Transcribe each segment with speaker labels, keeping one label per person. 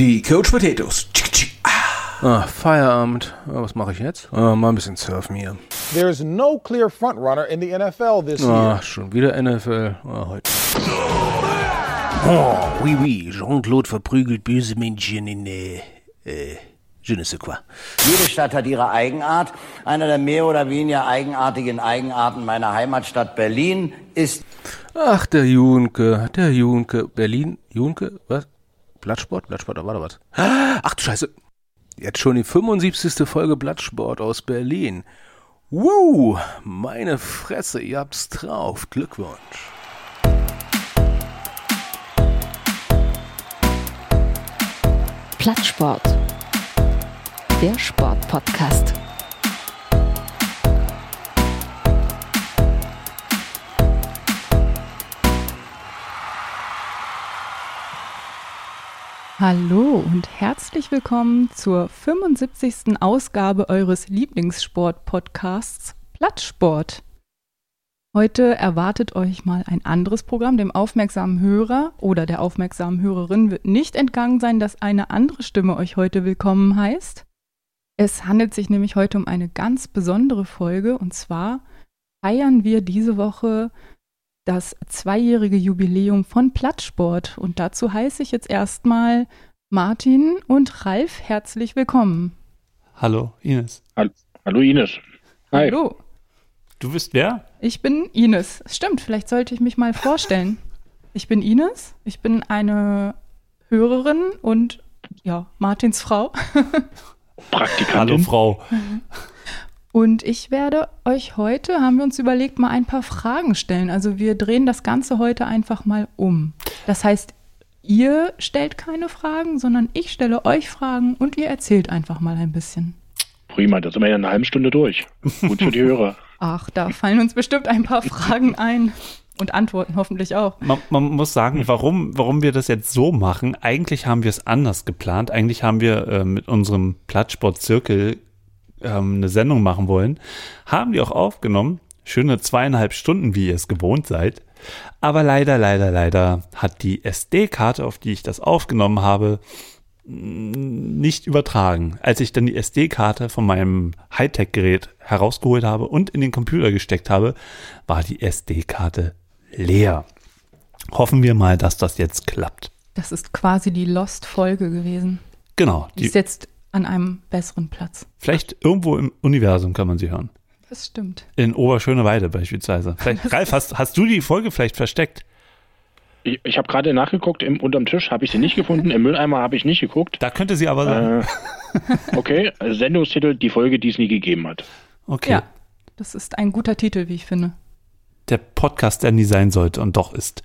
Speaker 1: Die Coach Potatoes.
Speaker 2: Ah, Feierabend. Ah, Was mache ich jetzt? Ah, mal ein bisschen surfen hier.
Speaker 3: There's no clear frontrunner in the NFL this year.
Speaker 2: Ah, schon wieder NFL. Ah, heute. Oh, oui, oui. Jean-Claude verprügelt böse Männchen in, äh, äh, je ne sais quoi.
Speaker 4: Jede Stadt hat ihre Eigenart. Einer der mehr oder weniger eigenartigen Eigenarten meiner Heimatstadt Berlin ist
Speaker 2: Ach, der Junke, der Junke. Berlin, Junke, was? Blattsport? Blattsport, da war da was. Ach du Scheiße. Jetzt schon die 75. Folge Blattsport aus Berlin. Woo, meine Fresse, ihr habt's drauf. Glückwunsch.
Speaker 5: Plattsport. Der Sportpodcast.
Speaker 6: Hallo und herzlich willkommen zur 75. Ausgabe eures Lieblingssport-Podcasts Plattsport. Heute erwartet euch mal ein anderes Programm. Dem aufmerksamen Hörer oder der aufmerksamen Hörerin wird nicht entgangen sein, dass eine andere Stimme euch heute willkommen heißt. Es handelt sich nämlich heute um eine ganz besondere Folge und zwar feiern wir diese Woche das zweijährige Jubiläum von Plattsport. Und dazu heiße ich jetzt erstmal Martin und Ralf herzlich willkommen.
Speaker 7: Hallo, Ines.
Speaker 8: Hall- Hallo Ines. Hi.
Speaker 6: Hallo,
Speaker 7: Du bist wer?
Speaker 6: ich bin Ines. Stimmt, vielleicht sollte ich mich mal vorstellen. Ich bin Ines, ich bin eine Hörerin und ja, Martins Frau.
Speaker 8: Praktikantin.
Speaker 7: Hallo, Frau.
Speaker 6: Und ich werde euch heute, haben wir uns überlegt, mal ein paar Fragen stellen. Also wir drehen das Ganze heute einfach mal um. Das heißt, ihr stellt keine Fragen, sondern ich stelle euch Fragen und ihr erzählt einfach mal ein bisschen.
Speaker 8: Prima, da sind wir ja in einer halben Stunde durch. Gut für die Hörer.
Speaker 6: Ach, da fallen uns bestimmt ein paar Fragen ein und Antworten hoffentlich auch.
Speaker 7: Man, man muss sagen, warum, warum wir das jetzt so machen. Eigentlich haben wir es anders geplant. Eigentlich haben wir äh, mit unserem Plattsport-Zirkel ähm, eine Sendung machen wollen. Haben die auch aufgenommen. Schöne zweieinhalb Stunden, wie ihr es gewohnt seid. Aber leider, leider, leider hat die SD-Karte, auf die ich das aufgenommen habe, nicht übertragen. Als ich dann die SD-Karte von meinem Hightech-Gerät herausgeholt habe und in den Computer gesteckt habe, war die SD-Karte leer. Hoffen wir mal, dass das jetzt klappt.
Speaker 6: Das ist quasi die Lost-Folge gewesen.
Speaker 7: Genau.
Speaker 6: Die
Speaker 7: Die,
Speaker 6: ist jetzt an einem besseren Platz.
Speaker 7: vielleicht irgendwo im Universum kann man sie hören.
Speaker 6: Das stimmt.
Speaker 7: In Oberschöneweide beispielsweise. Vielleicht, Ralf, hast, hast du die Folge vielleicht versteckt?
Speaker 8: Ich, ich habe gerade nachgeguckt, im, unterm Tisch habe ich sie nicht gefunden, im Mülleimer habe ich nicht geguckt.
Speaker 7: Da könnte sie aber sein.
Speaker 8: Äh, okay, Sendungstitel, die Folge, die es nie gegeben hat.
Speaker 7: Okay.
Speaker 6: Ja, das ist ein guter Titel, wie ich finde.
Speaker 7: Der Podcast, der nie sein sollte und doch ist.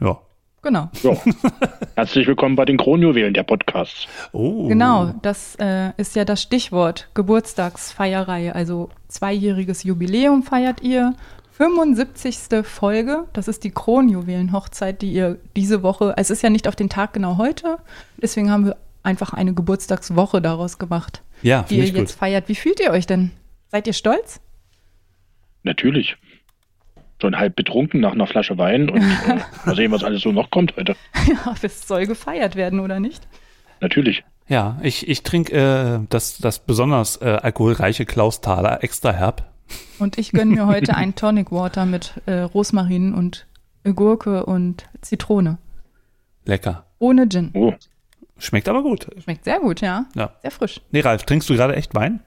Speaker 7: Ja.
Speaker 6: Genau.
Speaker 8: So. Herzlich willkommen bei den Kronjuwelen der Podcasts.
Speaker 7: Oh.
Speaker 6: Genau, das äh, ist ja das Stichwort Geburtstagsfeierreihe. Also zweijähriges Jubiläum feiert ihr. 75. Folge, das ist die Kronjuwelenhochzeit, die ihr diese Woche, es ist ja nicht auf den Tag genau heute, deswegen haben wir einfach eine Geburtstagswoche daraus gemacht,
Speaker 7: Ja,
Speaker 6: die ihr
Speaker 7: ich gut.
Speaker 6: jetzt feiert. Wie fühlt ihr euch denn? Seid ihr stolz?
Speaker 8: Natürlich. Schon halb betrunken nach einer Flasche Wein und äh, mal sehen, was alles so noch kommt heute.
Speaker 6: Ja, es soll gefeiert werden, oder nicht?
Speaker 8: Natürlich.
Speaker 7: Ja, ich, ich trinke äh, das, das besonders äh, alkoholreiche Klausthaler extra herb.
Speaker 6: Und ich gönne mir heute ein Tonic Water mit äh, Rosmarin und Gurke und Zitrone.
Speaker 7: Lecker.
Speaker 6: Ohne Gin.
Speaker 8: Oh,
Speaker 7: Schmeckt aber gut.
Speaker 6: Schmeckt sehr gut, ja.
Speaker 7: Ja.
Speaker 6: Sehr frisch.
Speaker 7: Nee, Ralf, trinkst du gerade echt Wein?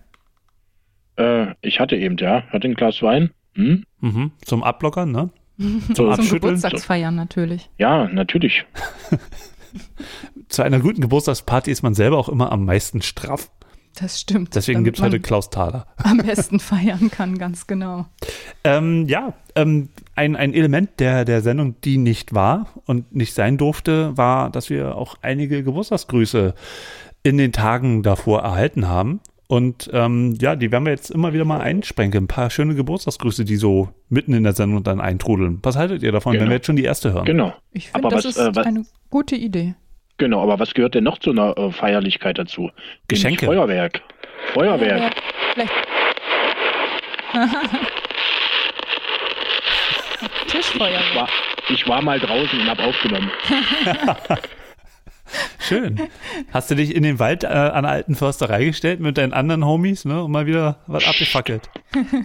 Speaker 8: äh, ich hatte eben, ja, hatte ein Glas Wein. Hm?
Speaker 7: Mhm. Zum Ablockern, ne? Zum
Speaker 6: Zum. Geburtstagsfeiern natürlich.
Speaker 8: Ja, natürlich.
Speaker 7: Zu einer guten Geburtstagsparty ist man selber auch immer am meisten straff.
Speaker 6: Das stimmt.
Speaker 7: Deswegen
Speaker 6: damit
Speaker 7: gibt's heute Klaus Thaler.
Speaker 6: am besten feiern kann, ganz genau.
Speaker 7: Ähm, ja, ähm, ein, ein Element der, der Sendung, die nicht war und nicht sein durfte, war, dass wir auch einige Geburtstagsgrüße in den Tagen davor erhalten haben. Und ähm, ja, die werden wir jetzt immer wieder mal einsprengen. Ein paar schöne Geburtstagsgrüße, die so mitten in der Sendung dann eintrudeln. Was haltet ihr davon, wenn
Speaker 8: Genau.
Speaker 7: wir jetzt schon die erste hören?
Speaker 8: Genau.
Speaker 6: Ich finde,
Speaker 8: Aber
Speaker 6: das
Speaker 8: was,
Speaker 6: ist
Speaker 8: äh, was-
Speaker 6: eine gute Idee.
Speaker 8: Genau, aber was gehört denn noch zu einer äh, Feierlichkeit dazu?
Speaker 7: Geschenke.
Speaker 8: Nämlich Feuerwerk. Feuerwerk.
Speaker 6: Vielleicht.
Speaker 8: Ich
Speaker 6: Tischfeuerwerk.
Speaker 8: war, ich war mal draußen und habe aufgenommen.
Speaker 7: Schön. Hast du dich in den Wald äh, an der alten Försterei gestellt mit deinen anderen Homies, ne? Und mal wieder was abgefackelt.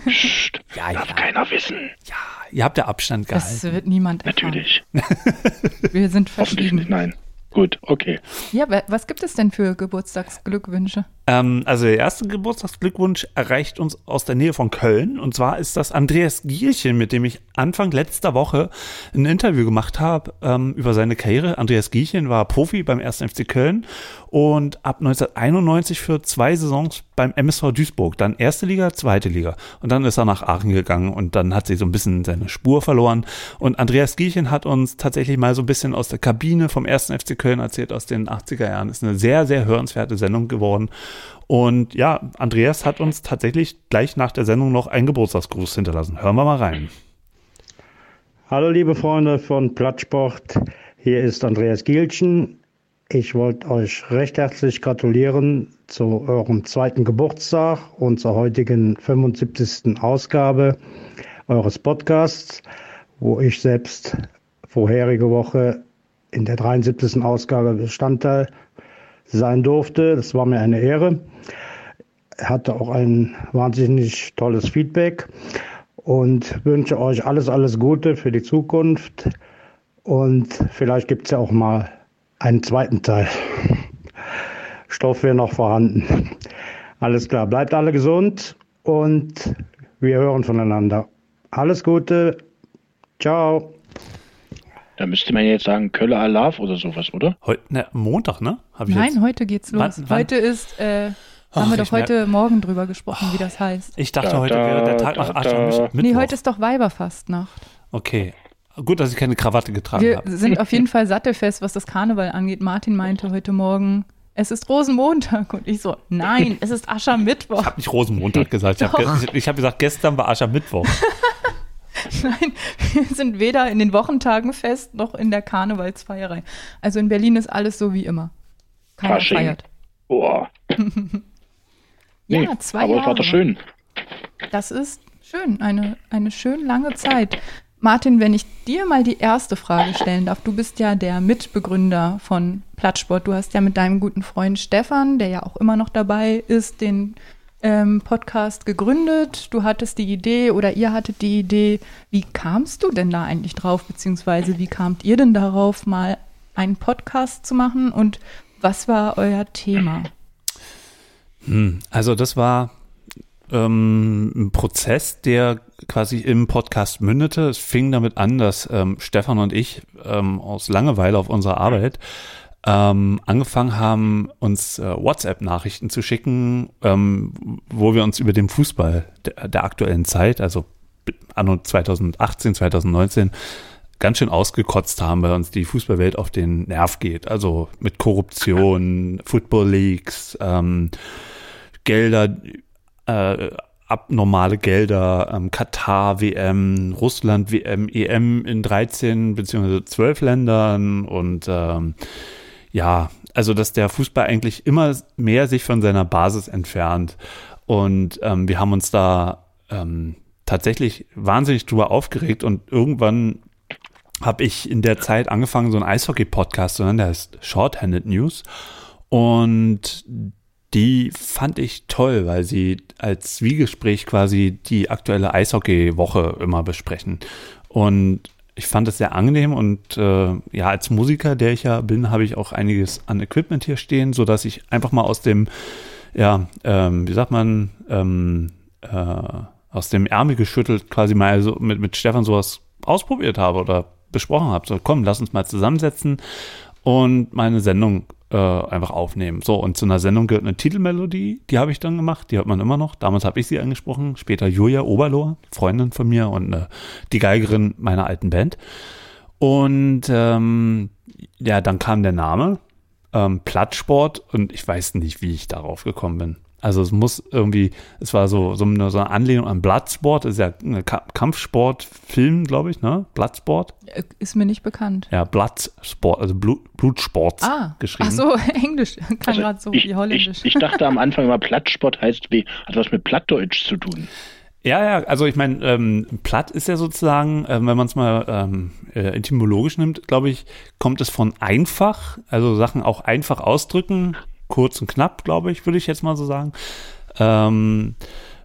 Speaker 8: Psst,
Speaker 7: Ja,
Speaker 8: darf
Speaker 7: ja.
Speaker 8: keiner wissen.
Speaker 7: Ja, ihr habt ja Abstand
Speaker 6: Das
Speaker 7: gehalten.
Speaker 6: wird niemand erfahren.
Speaker 8: Natürlich.
Speaker 6: Wir sind
Speaker 8: Hoffentlich nicht.
Speaker 6: verschieden.
Speaker 8: Nein. Gut, okay.
Speaker 6: Ja, wa- was gibt es denn für Geburtstagsglückwünsche?
Speaker 7: Ähm, also der erste Geburtstagsglückwunsch erreicht uns aus der Nähe von Köln. Und zwar ist das Andreas Gielchen, mit dem ich Anfang letzter Woche ein Interview gemacht habe ähm, über seine Karriere. Andreas Gielchen war Profi beim 1. FC Köln und ab 1991 für zwei Saisons beim MSV Duisburg. Dann erste Liga, zweite Liga. Und dann ist er nach Aachen gegangen und dann hat sie so ein bisschen seine Spur verloren. Und Andreas Gielchen hat uns tatsächlich mal so ein bisschen aus der Kabine vom 1. FC Köln erzählt aus den 80er Jahren. Ist eine sehr, sehr hörenswerte Sendung geworden. Und ja, Andreas hat uns tatsächlich gleich nach der Sendung noch einen Geburtstagsgruß hinterlassen. Hören wir mal rein.
Speaker 1: Hallo liebe Freunde von Plattsport, hier ist Andreas Gielchen. Ich wollte euch recht herzlich gratulieren zu eurem zweiten Geburtstag und zur heutigen 75. Ausgabe eures Podcasts, wo ich selbst vorherige Woche in der 73. Ausgabe Bestandteil sein durfte. Das war mir eine Ehre. Hatte auch ein wahnsinnig tolles Feedback und wünsche euch alles, alles Gute für die Zukunft. Und vielleicht gibt es ja auch mal einen zweiten Teil. Stoff wäre noch vorhanden. Alles klar, bleibt alle gesund und wir hören voneinander. Alles Gute. Ciao.
Speaker 8: Da müsste man jetzt sagen, Kölle Alarv oder sowas, oder?
Speaker 7: Heute, ne, Montag, ne? Hab ich
Speaker 6: Nein,
Speaker 7: jetzt,
Speaker 6: heute geht's los.
Speaker 7: Wann- wann-
Speaker 6: Heute ist, äh,
Speaker 7: Ach,
Speaker 6: haben wir doch heute Morgen drüber gesprochen, wie das heißt.
Speaker 7: ich dachte,
Speaker 8: Da,
Speaker 7: heute
Speaker 8: da,
Speaker 7: wäre der Tag
Speaker 8: da,
Speaker 7: nach
Speaker 8: da.
Speaker 7: Aschermittwoch.
Speaker 6: Nee, heute ist doch Weiberfastnacht.
Speaker 7: Okay. Gut, dass ich keine Krawatte getragen
Speaker 6: Wir
Speaker 7: habe.
Speaker 6: sind auf jeden Fall sattelfest, was das Karneval angeht. Martin meinte heute Morgen, es ist Rosenmontag. Und ich so, nein, es ist Aschermittwoch.
Speaker 7: Ich habe nicht Rosenmontag gesagt. Ich habe ge ich hab gesagt, gestern war Aschermittwoch.
Speaker 6: Nein, wir sind weder in den Wochentagen fest, noch in der Karnevalsfeierei. Also in Berlin ist alles so wie immer. Keiner
Speaker 8: Fasching.
Speaker 6: feiert.
Speaker 8: Boah.
Speaker 6: Ja,
Speaker 8: Nee,
Speaker 6: zwei
Speaker 8: aber
Speaker 6: Jahre.
Speaker 8: es war doch schön.
Speaker 6: Das ist schön, eine, eine schön lange Zeit. Martin, wenn ich dir mal die erste Frage stellen darf, du bist ja der Mitbegründer von Plattsport. Du hast ja mit deinem guten Freund Stefan, der ja auch immer noch dabei ist, den ähm, Podcast gegründet. Du hattest die Idee oder ihr hattet die Idee. Wie kamst du denn da eigentlich drauf, beziehungsweise wie kamt ihr denn darauf, mal einen Podcast zu machen und was war euer Thema?
Speaker 7: Hm, Also das war ähm, ein Prozess, der quasi im Podcast mündete. Es fing damit an, dass ähm, Stefan und ich ähm, aus Langeweile auf unserer Arbeit ähm, angefangen haben, uns äh, WhatsApp-Nachrichten zu schicken, ähm, wo wir uns über den Fußball der, der aktuellen Zeit, also anno 2018, 2019, ganz schön ausgekotzt haben, weil uns die Fußballwelt auf den Nerv geht. Also mit Korruption, Football Leagues, ähm, Gelder, äh, abnormale Gelder, ähm, Katar WM, Russland WM, EM in 13 beziehungsweise 12 Ländern und ähm, ja, also dass der Fußball eigentlich immer mehr sich von seiner Basis entfernt. Und ähm, wir haben uns da ähm, tatsächlich wahnsinnig drüber aufgeregt und irgendwann habe ich in der Zeit angefangen, so einen Eishockey-Podcast zu nennen, der heißt Shorthanded News. Und die fand ich toll, weil sie als Zwiegespräch quasi die aktuelle Eishockey-Woche immer besprechen. Und ich fand es sehr angenehm und äh, ja, als Musiker, der ich ja bin, habe ich auch einiges an Equipment hier stehen, so dass ich einfach mal aus dem, ja, ähm, wie sagt man, ähm, äh, aus dem Ärmel geschüttelt quasi mal so mit, mit Stefan sowas ausprobiert habe oder besprochen habe. So, komm, lass uns mal zusammensetzen und meine Sendung äh, einfach aufnehmen. So, und zu einer Sendung gehört eine Titelmelodie, die habe ich dann gemacht, die hört man immer noch. Damals habe ich sie angesprochen, später Julia Oberlohr, Freundin von mir und äh, die Geigerin meiner alten Band. Und ähm, ja, dann kam der Name, ähm, Plattsport, und ich weiß nicht, wie ich darauf gekommen bin. Also es muss irgendwie, es war so, so, eine, so eine Anlehnung an Bloodsport, ist ja ein Ka Kampfsportfilm, glaube ich, ne? Bloodsport.
Speaker 6: Äh, Ist mir nicht bekannt.
Speaker 7: Ja, Bloodsport, also Blut, Blutsport
Speaker 6: Ah,
Speaker 7: geschrieben.
Speaker 6: ach so, Englisch. Klang gerade so
Speaker 8: Also ich,
Speaker 6: wie Holländisch.
Speaker 8: ich, ich dachte am Anfang immer, Plattsport heißt wie, hat was mit Plattdeutsch zu tun.
Speaker 7: Ja, ja, also ich meine, ähm, platt ist ja sozusagen, äh, wenn man es mal ähm, äh, etymologisch nimmt, glaube ich, kommt es von einfach, also Sachen auch einfach ausdrücken, kurz und knapp, glaube ich, würde ich jetzt mal so sagen. Ähm,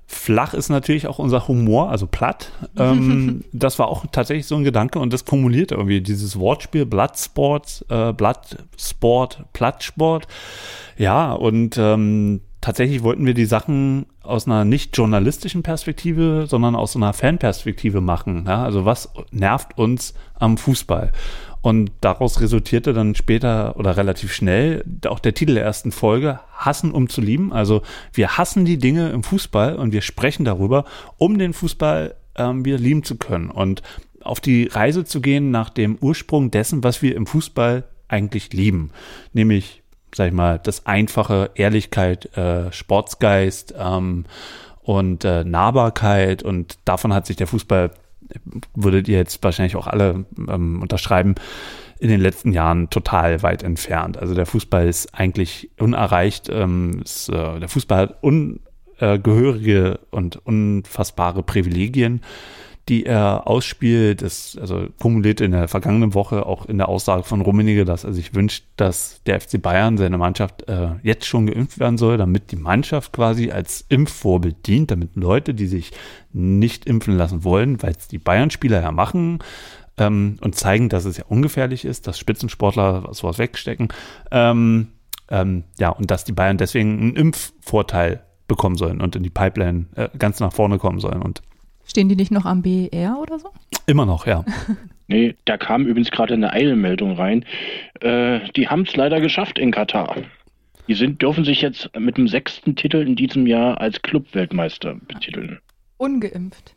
Speaker 7: flach ist natürlich auch unser Humor, also platt. Ähm, das war auch tatsächlich so ein Gedanke und das kumuliert irgendwie dieses Wortspiel Bloodsport, äh, Bloodsport, Plattsport. Ja, und ähm, tatsächlich wollten wir die Sachen aus einer nicht journalistischen Perspektive, sondern aus einer Fanperspektive machen. Ja? Also was nervt uns am Fußball? Und daraus resultierte dann später oder relativ schnell auch der Titel der ersten Folge, Hassen um zu lieben. Also wir hassen die Dinge im Fußball und wir sprechen darüber, um den Fußball ähm, wieder lieben zu können und auf die Reise zu gehen nach dem Ursprung dessen, was wir im Fußball eigentlich lieben. Nämlich, sag ich mal, das einfache Ehrlichkeit, äh, Sportsgeist ähm, und äh, Nahbarkeit und davon hat sich der Fußball würdet ihr jetzt wahrscheinlich auch alle ähm, unterschreiben, in den letzten Jahren total weit entfernt. Also der Fußball ist eigentlich unerreicht. Ähm, ist, äh, der Fußball hat ungehörige und unfassbare Privilegien die er ausspielt. Das also kumuliert in der vergangenen Woche auch in der Aussage von Rummenigge, dass er sich wünscht, dass der FC Bayern seine Mannschaft äh, jetzt schon geimpft werden soll, damit die Mannschaft quasi als Impfvorbild dient, damit Leute, die sich nicht impfen lassen wollen, weil es die Bayern-Spieler ja machen, ähm, und zeigen, dass es ja ungefährlich ist, dass Spitzensportler sowas wegstecken. Ähm, ähm, ja, und dass die Bayern deswegen einen Impfvorteil bekommen sollen und in die Pipeline äh, ganz nach vorne kommen sollen. Und
Speaker 6: Stehen die nicht noch am BER oder so?
Speaker 7: Immer noch, ja.
Speaker 8: nee, da kam übrigens gerade eine Eilmeldung rein. Äh, die haben es leider geschafft in Katar. Die sind, dürfen sich jetzt mit dem sechsten Titel in diesem Jahr als Clubweltmeister betiteln.
Speaker 6: Ungeimpft.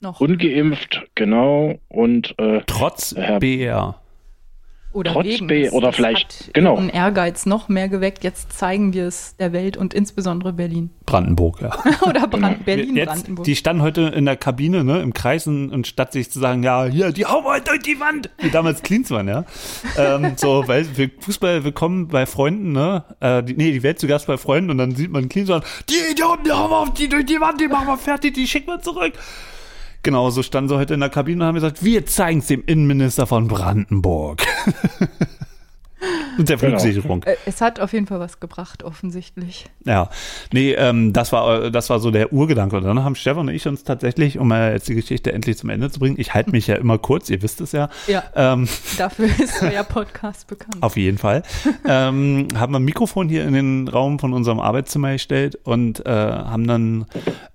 Speaker 6: Noch.
Speaker 8: Ungeimpft, genau. Und äh,
Speaker 7: trotz Herr, BER.
Speaker 6: Oder
Speaker 8: Trotz
Speaker 6: wegen.
Speaker 8: B oder
Speaker 6: das
Speaker 8: vielleicht,
Speaker 6: hat
Speaker 8: genau.
Speaker 6: ihren Ehrgeiz noch mehr geweckt. Jetzt zeigen wir es der Welt und insbesondere Berlin.
Speaker 7: Brandenburg, ja.
Speaker 6: Oder Brand
Speaker 8: Genau.
Speaker 6: Berlin,
Speaker 7: Jetzt,
Speaker 6: Brandenburg.
Speaker 7: die standen heute in der Kabine, ne, im Kreis und, statt sich zu sagen, ja, hier, die hauen halt durch die Wand, wie damals Klinsmann, ja. ähm, so, weil wir Fußball willkommen bei Freunden, ne, äh, die, nee, die Welt zu Gast bei Freunden und dann sieht man Klinsmann, die Idioten, die hauen wir auf die durch die Wand, die machen wir fertig, die schicken wir zurück. Genau, so standen sie heute in der Kabine und haben gesagt, wir zeigen es dem Innenminister von Brandenburg. und der
Speaker 8: Genau.
Speaker 7: Flugsicherung.
Speaker 6: Äh, es hat auf jeden Fall was gebracht, offensichtlich.
Speaker 7: Ja, nee, ähm, das war das war so der Urgedanke. Und dann haben Stefan und ich uns tatsächlich, um mal jetzt die Geschichte endlich zum Ende zu bringen, ich halte mich ja immer kurz, ihr wisst es ja,
Speaker 6: Ja,
Speaker 7: ähm,
Speaker 6: dafür ist euer Podcast bekannt.
Speaker 7: auf jeden Fall, ähm, haben wir ein Mikrofon hier in den Raum von unserem Arbeitszimmer gestellt und äh, haben dann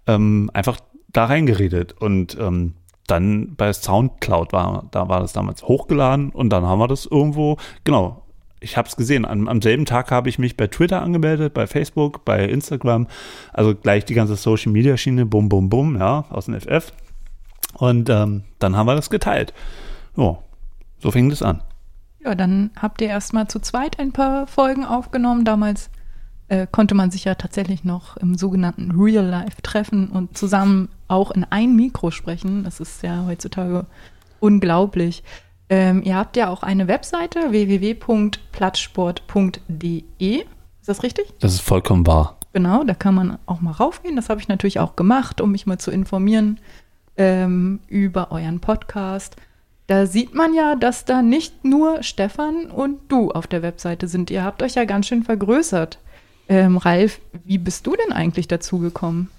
Speaker 7: ähm, einfach da reingeredet und ähm, dann bei Soundcloud war, da war das damals hochgeladen und dann haben wir das irgendwo, genau, ich habe es gesehen. Am, am selben Tag habe ich mich bei Twitter angemeldet, bei Facebook, bei Instagram, also gleich die ganze Social Media Schiene, bum, bum, bum, ja, aus dem FF. Und ähm, dann haben wir das geteilt. Ja, so fing das an.
Speaker 6: Ja, dann habt ihr erstmal zu zweit ein paar Folgen aufgenommen. Damals äh, konnte man sich ja tatsächlich noch im sogenannten Real Life treffen und zusammen auch in ein Mikro sprechen. Das ist ja heutzutage unglaublich. Ähm, ihr habt ja auch eine Webseite www.plattsport.de. Ist das richtig?
Speaker 7: Das ist vollkommen wahr.
Speaker 6: Genau, da kann man auch mal raufgehen. Das habe ich natürlich auch gemacht, um mich mal zu informieren ähm, über euren Podcast. Da sieht man ja, dass da nicht nur Stefan und du auf der Webseite sind. Ihr habt euch ja ganz schön vergrößert. Ähm, Ralf, wie bist du denn eigentlich dazu gekommen?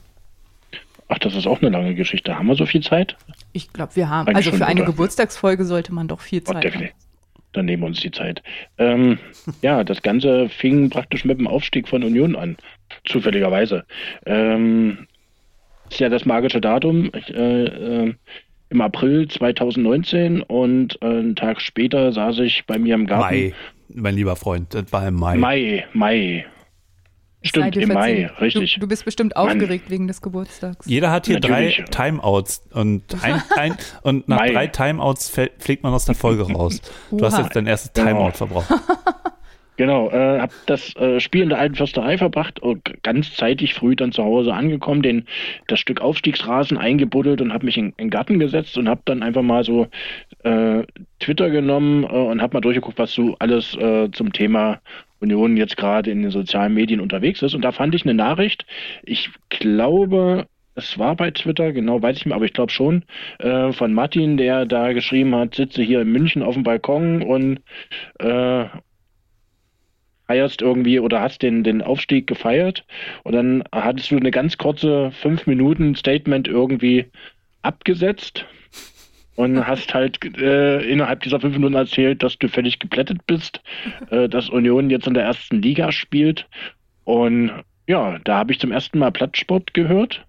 Speaker 8: Ach, das ist auch eine lange Geschichte. Haben wir so viel Zeit?
Speaker 6: Ich glaube, wir haben,
Speaker 8: Eigentlich
Speaker 6: also
Speaker 8: schon,
Speaker 6: für eine
Speaker 8: oder?
Speaker 6: Geburtstagsfolge sollte man doch viel
Speaker 8: Oh,
Speaker 6: Zeit haben.
Speaker 8: definitiv. Dann nehmen wir uns die Zeit. Ähm, ja, das Ganze fing praktisch mit dem Aufstieg von Union an. Zufälligerweise. Ähm, ist ja das magische Datum. Ich, äh, äh, Im April 2019 und äh, einen Tag später saß ich bei mir im Garten.
Speaker 7: Mai, mein lieber Freund, das war im Mai.
Speaker 8: Mai, Mai. Stimmt, im Mai, richtig.
Speaker 6: Du, du bist bestimmt
Speaker 8: Mann.
Speaker 6: aufgeregt wegen des Geburtstags.
Speaker 7: Jeder hat hier
Speaker 8: Natürlich.
Speaker 7: drei Timeouts und, ein, ein, und nach
Speaker 8: Mai.
Speaker 7: drei Timeouts fliegt man aus der Folge raus. Du hast jetzt dein erstes
Speaker 8: Genau.
Speaker 7: Timeout verbraucht.
Speaker 8: Genau, äh, habe das äh, Spiel in der alten Försterei verbracht und ganz zeitig früh dann zu Hause angekommen, den das Stück Aufstiegsrasen eingebuddelt und habe mich in, in den Garten gesetzt und habe dann einfach mal so äh, Twitter genommen äh, und habe mal durchgeguckt, was so alles äh, zum Thema Union jetzt gerade in den sozialen Medien unterwegs ist. Und da fand ich eine Nachricht. Ich glaube, es war bei Twitter, genau weiß ich nicht, aber ich glaube schon, äh, von Martin, der da geschrieben hat, sitze hier in München auf dem Balkon und äh, feierst irgendwie oder hast den, den Aufstieg gefeiert und dann hattest du eine ganz kurze fünf Minuten Statement irgendwie abgesetzt und hast halt äh, innerhalb dieser fünf Minuten erzählt, dass du völlig geplättet bist, äh, dass Union jetzt in der ersten Liga spielt. Und ja, da habe ich zum ersten Mal Plattsport gehört.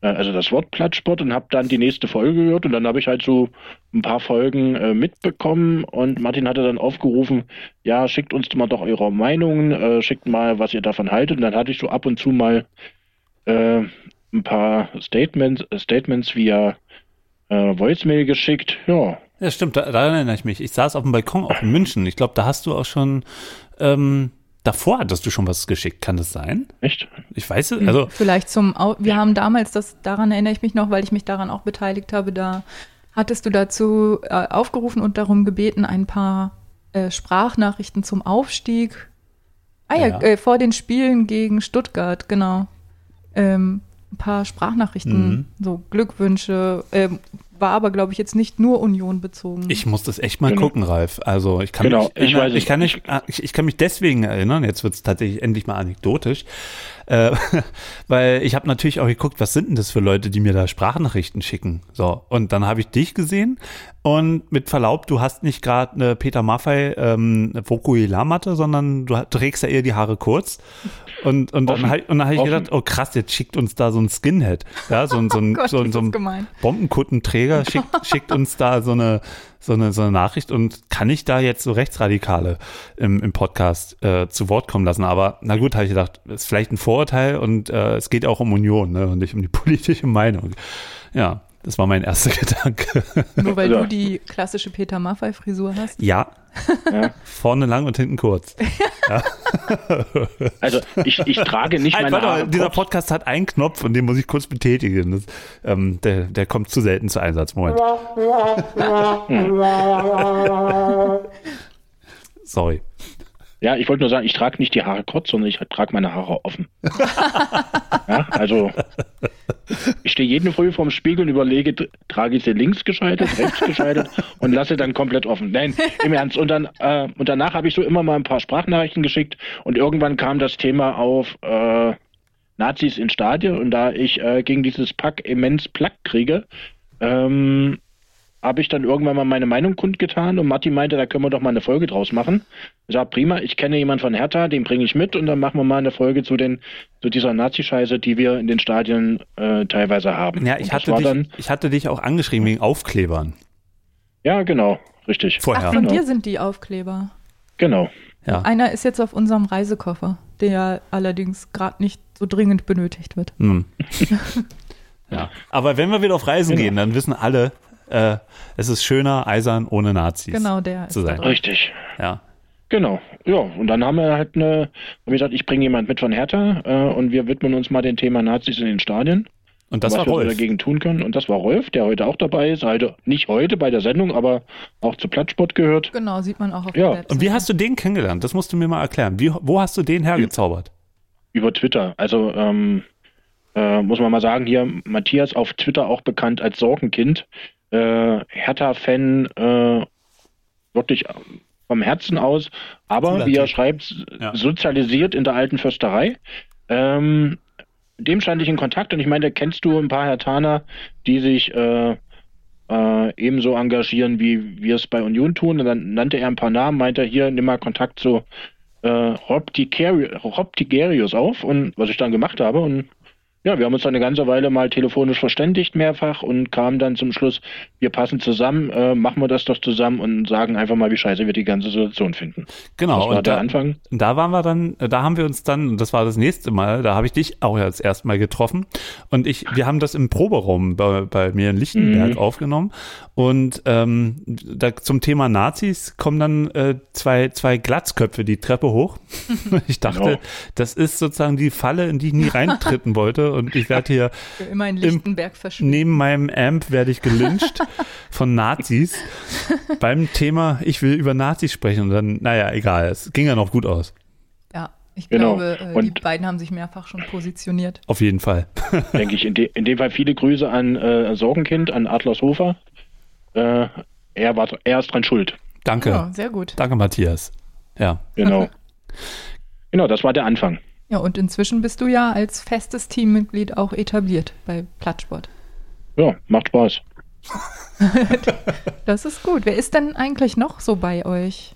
Speaker 8: Äh, also das Wort Plattsport und habe dann die nächste Folge gehört. Und dann habe ich halt so ein paar Folgen äh, mitbekommen. Und Martin hatte dann aufgerufen, ja, schickt uns mal doch eure Meinungen, äh, schickt mal, was ihr davon haltet. Und dann hatte ich so ab und zu mal ein paar Statements, Statements via äh, Voicemail geschickt, ja.
Speaker 7: Ja, stimmt, da, da erinnere ich mich. Ich saß auf dem Balkon auch in München. Ich glaube, da hast du auch schon ähm, davor hattest du schon was geschickt, kann das sein?
Speaker 8: Echt?
Speaker 7: Ich weiß es, also.
Speaker 6: Vielleicht zum, Au wir haben damals, das, daran erinnere ich mich noch, weil ich mich daran auch beteiligt habe, da hattest du dazu äh, aufgerufen und darum gebeten, ein paar äh, Sprachnachrichten zum Aufstieg. Ah ja,
Speaker 7: Ja.
Speaker 6: Äh, vor den Spielen gegen Stuttgart, genau. Ähm, ein paar Sprachnachrichten,
Speaker 7: Mhm.
Speaker 6: so Glückwünsche, ähm, war aber, glaube ich, jetzt nicht nur Union bezogen.
Speaker 7: Ich muss das echt mal
Speaker 8: Genau.
Speaker 7: gucken, Ralf. Also ich kann
Speaker 8: Genau,
Speaker 7: mich,
Speaker 8: ich
Speaker 7: erinnern-
Speaker 8: weiß es
Speaker 7: ich kann nicht, ah, ich, ich kann mich deswegen erinnern. Jetzt wird es tatsächlich endlich mal anekdotisch, äh, weil ich habe natürlich auch geguckt, was sind denn das für Leute, die mir da Sprachnachrichten schicken. So und dann habe ich dich gesehen und mit Verlaub, du hast nicht gerade eine Peter Maffei ähm, Vokuhila-Matte, sondern du trägst ja eher die Haare kurz. Und, und dann, hab- und dann habe ich
Speaker 8: Offen.
Speaker 7: gedacht, oh krass, jetzt schickt uns da so ein Skinhead, ja, so ein, so ein,
Speaker 6: Oh Gott,
Speaker 7: so ein, so ein. Bombenkuttenträger schickt, schickt uns da so eine, so eine, so eine Nachricht und kann ich da jetzt so Rechtsradikale im, im Podcast äh, zu Wort kommen lassen? Aber na gut, habe ich gedacht, ist vielleicht ein Vorurteil und äh, es geht auch um Union ne, und nicht um die politische Meinung. Ja, das war mein erster Gedanke.
Speaker 6: nur weil
Speaker 8: Ja.
Speaker 6: du die klassische Peter Maffei-Frisur hast.
Speaker 7: ja,
Speaker 8: Ja.
Speaker 7: vorne lang und hinten kurz.
Speaker 8: Also ich, ich trage nicht
Speaker 7: Halt,
Speaker 8: meine
Speaker 7: warte mal,
Speaker 8: Haare
Speaker 7: dieser
Speaker 8: kurz.
Speaker 7: Podcast hat einen Knopf und den muss ich kurz betätigen. Das, ähm, der, der kommt zu selten zu Einsatz. Moment. Sorry.
Speaker 8: Ja, ich wollte nur sagen, ich trage nicht die Haare kurz, sondern ich trage meine Haare offen. ja, also ich stehe jeden Früh vorm Spiegel und überlege, trage ich sie links geschaltet, rechts geschaltet und lasse dann komplett offen. Nein, im Ernst. Und dann äh, und danach habe ich so immer mal ein paar Sprachnachrichten geschickt und irgendwann kam das Thema auf äh, Nazis in Stadien und da ich äh, gegen dieses Pack immens Plack kriege, ähm, habe ich dann irgendwann mal meine Meinung kundgetan und Matti meinte, da können wir doch mal eine Folge draus machen. Ich sag, prima, ich kenne jemanden von Hertha, den bringe ich mit und dann machen wir mal eine Folge zu den zu dieser Nazi-Scheiße, die wir in den Stadien äh, teilweise haben.
Speaker 7: Ja, ich hatte, dich,
Speaker 8: dann,
Speaker 7: ich hatte dich auch angeschrieben wegen Aufklebern.
Speaker 8: ja, genau, richtig.
Speaker 7: Vorher.
Speaker 6: Ach, von
Speaker 8: Genau.
Speaker 6: dir sind die Aufkleber.
Speaker 8: Genau.
Speaker 7: ja.
Speaker 6: Einer ist jetzt auf unserem Reisekoffer, der allerdings gerade nicht so dringend benötigt wird.
Speaker 7: Hm. ja. Aber wenn wir wieder auf Reisen
Speaker 8: Genau.
Speaker 7: gehen, dann wissen alle, äh, es ist schöner, eisern, ohne Nazis
Speaker 6: Genau, der ist
Speaker 7: zu sein.
Speaker 8: Richtig.
Speaker 7: Ja.
Speaker 8: Genau, ja, und dann haben wir halt eine, haben wir gesagt, ich bringe jemand mit von Hertha äh, und wir widmen uns mal dem Thema Nazis in den Stadien.
Speaker 7: Und das
Speaker 8: was
Speaker 7: war
Speaker 8: wir
Speaker 7: Rolf.
Speaker 8: dagegen tun können. Und das war Rolf, der heute auch dabei ist. Also nicht heute bei der Sendung, aber auch zu Plattsport gehört.
Speaker 6: Genau, sieht man auch auf
Speaker 8: Ja,
Speaker 6: der Website.
Speaker 7: Und wie hast du den kennengelernt? Das musst du mir mal erklären. Wie, wo hast du den hergezaubert?
Speaker 8: Über Twitter. Also ähm, äh, muss man mal sagen, hier Matthias auf Twitter auch bekannt als Sorgenkind. Äh, Hertha-Fan, äh, wirklich vom Herzen aus, aber
Speaker 7: Cooler
Speaker 8: wie er schreibt,
Speaker 7: Ja.
Speaker 8: sozialisiert in der alten Fürsterei. Ähm, dem stand ich in Kontakt und ich meine, kennst du ein paar Hertaner, die sich äh, äh, ebenso engagieren, wie wir es bei Union tun? Und dann nannte er ein paar Namen, meinte er, hier, nimm mal Kontakt zu äh, Rob Tigerius auf und was ich dann gemacht habe und ja, wir haben uns dann eine ganze Weile mal telefonisch verständigt mehrfach und kamen dann zum Schluss, wir passen zusammen, äh, machen wir das doch zusammen und sagen einfach mal, wie scheiße wir die ganze Situation finden.
Speaker 7: Genau.
Speaker 8: das war
Speaker 7: und
Speaker 8: der
Speaker 7: da,
Speaker 8: Anfang.
Speaker 7: da waren wir dann, da haben wir uns dann, und das war das nächste Mal, da habe ich dich auch jetzt erstmal getroffen. Und ich, wir haben das im Proberaum bei, bei mir in Lichtenberg
Speaker 8: Mhm.
Speaker 7: aufgenommen. Und ähm, da zum Thema Nazis kommen dann äh, zwei, zwei Glatzköpfe die Treppe hoch. ich dachte,
Speaker 8: Genau.
Speaker 7: das ist sozusagen die Falle, in die ich nie reintreten wollte. Und ich werde hier
Speaker 6: immer in Lichtenberg verschwinden.
Speaker 7: neben meinem Amp werde ich gelyncht von Nazis beim Thema, ich will über Nazis sprechen. Und dann, naja, egal, es ging ja noch gut aus.
Speaker 6: Ja, Ich
Speaker 8: Genau.
Speaker 6: glaube, äh, die beiden haben sich mehrfach schon positioniert.
Speaker 7: Auf jeden Fall.
Speaker 8: denke ich. In, de in dem Fall viele Grüße an äh, Sorgenkind, an Adlershofer. Äh, er, war, er ist dran schuld.
Speaker 7: Danke.
Speaker 6: Ja, sehr gut.
Speaker 7: Danke, Matthias. Ja.
Speaker 8: Genau. genau, das war der Anfang.
Speaker 6: Ja, und inzwischen bist du ja als festes Teammitglied auch etabliert bei Plattsport.
Speaker 8: Ja, macht Spaß.
Speaker 6: Das ist gut. Wer ist denn eigentlich noch so bei euch?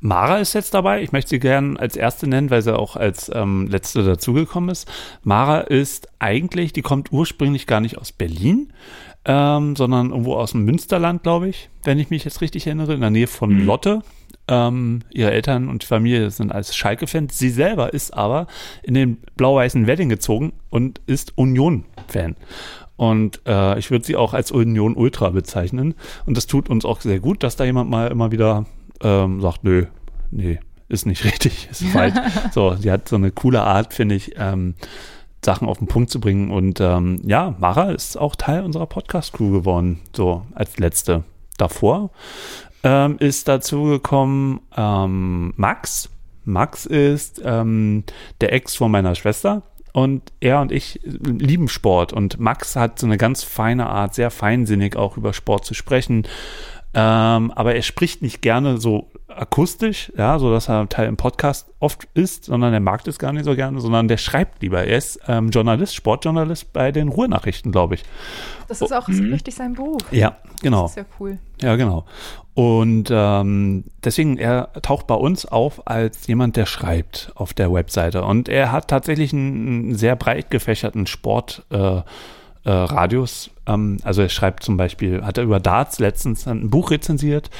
Speaker 7: Mara ist jetzt dabei. Ich möchte sie gerne als erste nennen, weil sie auch als ähm, letzte dazugekommen ist. Mara ist eigentlich, die kommt ursprünglich gar nicht aus Berlin, ähm, sondern irgendwo aus dem Münsterland, glaube ich, wenn ich mich jetzt richtig erinnere, in der Nähe von Lotte. Ähm, ihre Eltern und Familie sind als Schalke-Fans. Sie selber ist aber in den blau-weißen Wedding gezogen und ist Union-Fan. Und äh, ich würde sie auch als Union Ultra bezeichnen. Und das tut uns auch sehr gut, dass da jemand mal immer wieder ähm, sagt, nö, nee, ist nicht richtig, ist falsch. so, sie hat so eine coole Art, finde ich, ähm, Sachen auf den Punkt zu bringen. Und ähm, ja, Mara ist auch Teil unserer Podcast-Crew geworden, so als letzte. Davor ähm, ist dazu gekommen ähm, Max. Max ist ähm, der Ex von meiner Schwester. Und er und ich lieben Sport. Und Max hat so eine ganz feine Art, sehr feinsinnig auch über Sport zu sprechen. Ähm, aber er spricht nicht gerne so akustisch, ja, so dass er Teil im Podcast oft ist, sondern er mag das gar nicht so gerne, sondern der schreibt lieber. Er ist ähm, Journalist, Sportjournalist bei den Ruhrnachrichten, glaube ich.
Speaker 6: Das ist auch
Speaker 8: Mhm.
Speaker 6: richtig sein Beruf.
Speaker 7: Ja, genau.
Speaker 6: Das ist ja cool.
Speaker 7: Ja, genau. Und ähm, deswegen, er taucht bei uns auf als jemand, der schreibt auf der Webseite. Und er hat tatsächlich einen, sehr breit gefächerten Sport. Äh, äh. Ähm, also er schreibt zum Beispiel, hat er über Darts letztens ein Buch rezensiert,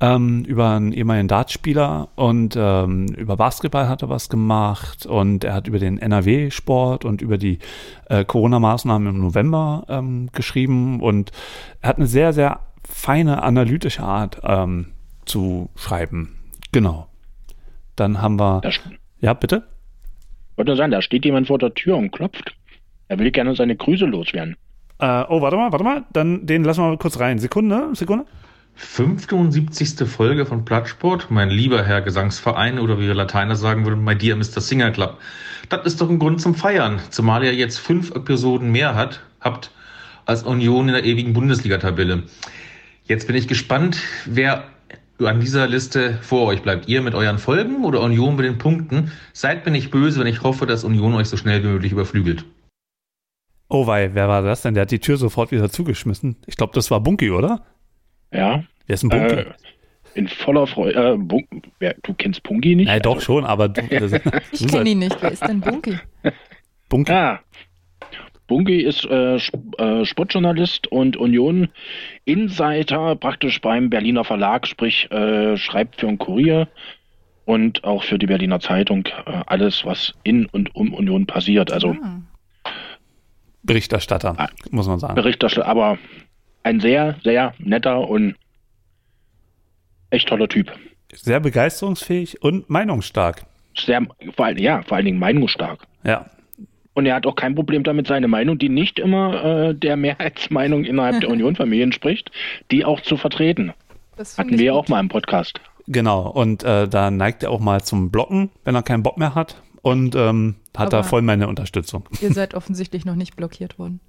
Speaker 7: ähm, über einen ehemaligen Dartspieler und ähm, über Basketball hat er was gemacht und er hat über den NRW-Sport und über die äh, Corona-Maßnahmen im November ähm, geschrieben und er hat eine sehr, sehr feine analytische Art ähm, zu schreiben. Genau. Dann haben wir.
Speaker 8: Da, st-
Speaker 7: Ja, bitte?
Speaker 8: wollte nur sagen, da steht jemand vor der Tür und klopft. Er will gerne seine Grüße loswerden.
Speaker 7: Äh, oh, warte mal, warte mal. Dann den lassen wir mal kurz rein. Sekunde, Sekunde.
Speaker 9: 75. Folge von Plattsport, mein lieber Herr Gesangsverein oder wie wir Lateiner sagen würden, my dear Mr. Singer Club. Das ist doch ein Grund zum Feiern, zumal ihr jetzt fünf Episoden mehr hat, habt als Union in der ewigen Bundesliga-Tabelle. Jetzt bin ich gespannt, wer an dieser Liste vor euch bleibt. Ihr mit euren Folgen oder Union mit den Punkten? Seid mir nicht böse, wenn ich hoffe, dass Union euch so schnell wie möglich überflügelt.
Speaker 7: Oh, wei, wer war das denn? Der hat die Tür sofort wieder zugeschmissen. Ich glaube, das war Bunky, oder?
Speaker 8: Ja.
Speaker 7: Wer ist ein Bunky?
Speaker 8: Äh, in voller Freude. Äh, Bun wer, du kennst Pungi nicht?
Speaker 7: Nein, doch schon, aber du,
Speaker 6: Ich kenne ihn nicht. Wer ist denn Bunky?
Speaker 7: Bunky.
Speaker 8: Ah. Bungi ist äh, äh, Sportjournalist und Union Insider, praktisch beim Berliner Verlag, sprich äh, schreibt für den Kurier und auch für die Berliner Zeitung äh, alles, was in und um Union passiert. Also
Speaker 6: Ah.
Speaker 7: Berichterstatter,
Speaker 8: Ah.
Speaker 7: muss man sagen.
Speaker 8: Berichterstatter, aber ein sehr, sehr netter und echt toller Typ.
Speaker 7: Sehr begeisterungsfähig und meinungsstark.
Speaker 8: Sehr, vor allem, ja, vor allen Dingen meinungsstark.
Speaker 7: Ja,
Speaker 8: Und er hat auch kein Problem damit, seine Meinung, die nicht immer äh, der Mehrheitsmeinung innerhalb der Union-Familie entspricht, die auch zu vertreten.
Speaker 6: Das
Speaker 8: Hatten wir
Speaker 6: gut.
Speaker 8: auch mal im Podcast.
Speaker 7: genau. Und äh, da neigt er auch mal zum Blocken, wenn er keinen Bock mehr hat. Und ähm, hat da
Speaker 6: Aber-
Speaker 7: voll meine Unterstützung.
Speaker 6: Ihr seid offensichtlich noch nicht blockiert worden.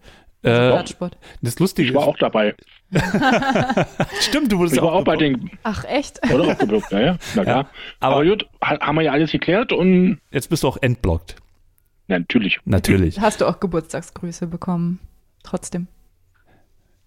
Speaker 7: Äh,
Speaker 6: Radsport.
Speaker 7: das Lustige
Speaker 8: Ich war
Speaker 7: ist,
Speaker 8: auch dabei.
Speaker 7: stimmt, du wurdest
Speaker 8: Ich war auch bei den,
Speaker 6: Ach, echt?
Speaker 8: oder auch geblockt, ja, ja, na klar.
Speaker 7: aber-
Speaker 8: aber, gut, ha- haben wir ja alles geklärt und
Speaker 7: Jetzt bist du auch entblockt.
Speaker 8: Na, natürlich.
Speaker 7: Natürlich.
Speaker 6: Hast du auch Geburtstagsgrüße bekommen? Trotzdem.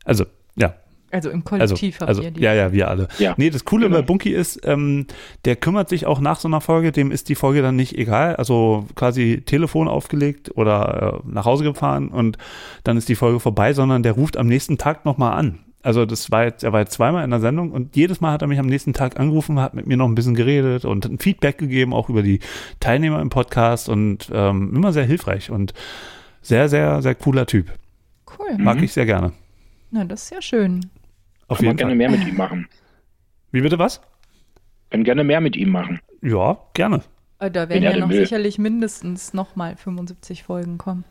Speaker 7: Also, ja.
Speaker 6: Also im
Speaker 7: Also,
Speaker 6: Kollektiv habt
Speaker 7: also
Speaker 6: ihr die.
Speaker 7: ja, ja, wir alle.
Speaker 8: Ja,
Speaker 7: nee, das Coole
Speaker 8: genau.
Speaker 7: bei Bunky ist, ähm, der kümmert sich auch nach so einer Folge, dem ist die Folge dann nicht egal. Also quasi Telefon aufgelegt oder äh, nach Hause gefahren und dann ist die Folge vorbei, sondern der ruft am nächsten Tag nochmal an. Also das war jetzt, er war jetzt zweimal in der Sendung und jedes Mal hat er mich am nächsten Tag angerufen, hat mit mir noch ein bisschen geredet und ein Feedback gegeben, auch über die Teilnehmer im Podcast und ähm, immer sehr hilfreich und sehr, sehr, sehr cooler Typ.
Speaker 6: Cool.
Speaker 7: Mag ich sehr gerne.
Speaker 6: Na, das ist ja schön.
Speaker 7: Auf
Speaker 8: wir
Speaker 7: jeden
Speaker 8: gerne
Speaker 7: Fall.
Speaker 8: mehr mit ihm machen.
Speaker 7: Wie bitte was?
Speaker 8: Können gerne mehr mit ihm machen.
Speaker 7: Ja, gerne.
Speaker 6: Äh, Da werden
Speaker 8: er
Speaker 6: ja noch
Speaker 8: will.
Speaker 6: sicherlich mindestens nochmal 75 Folgen kommen.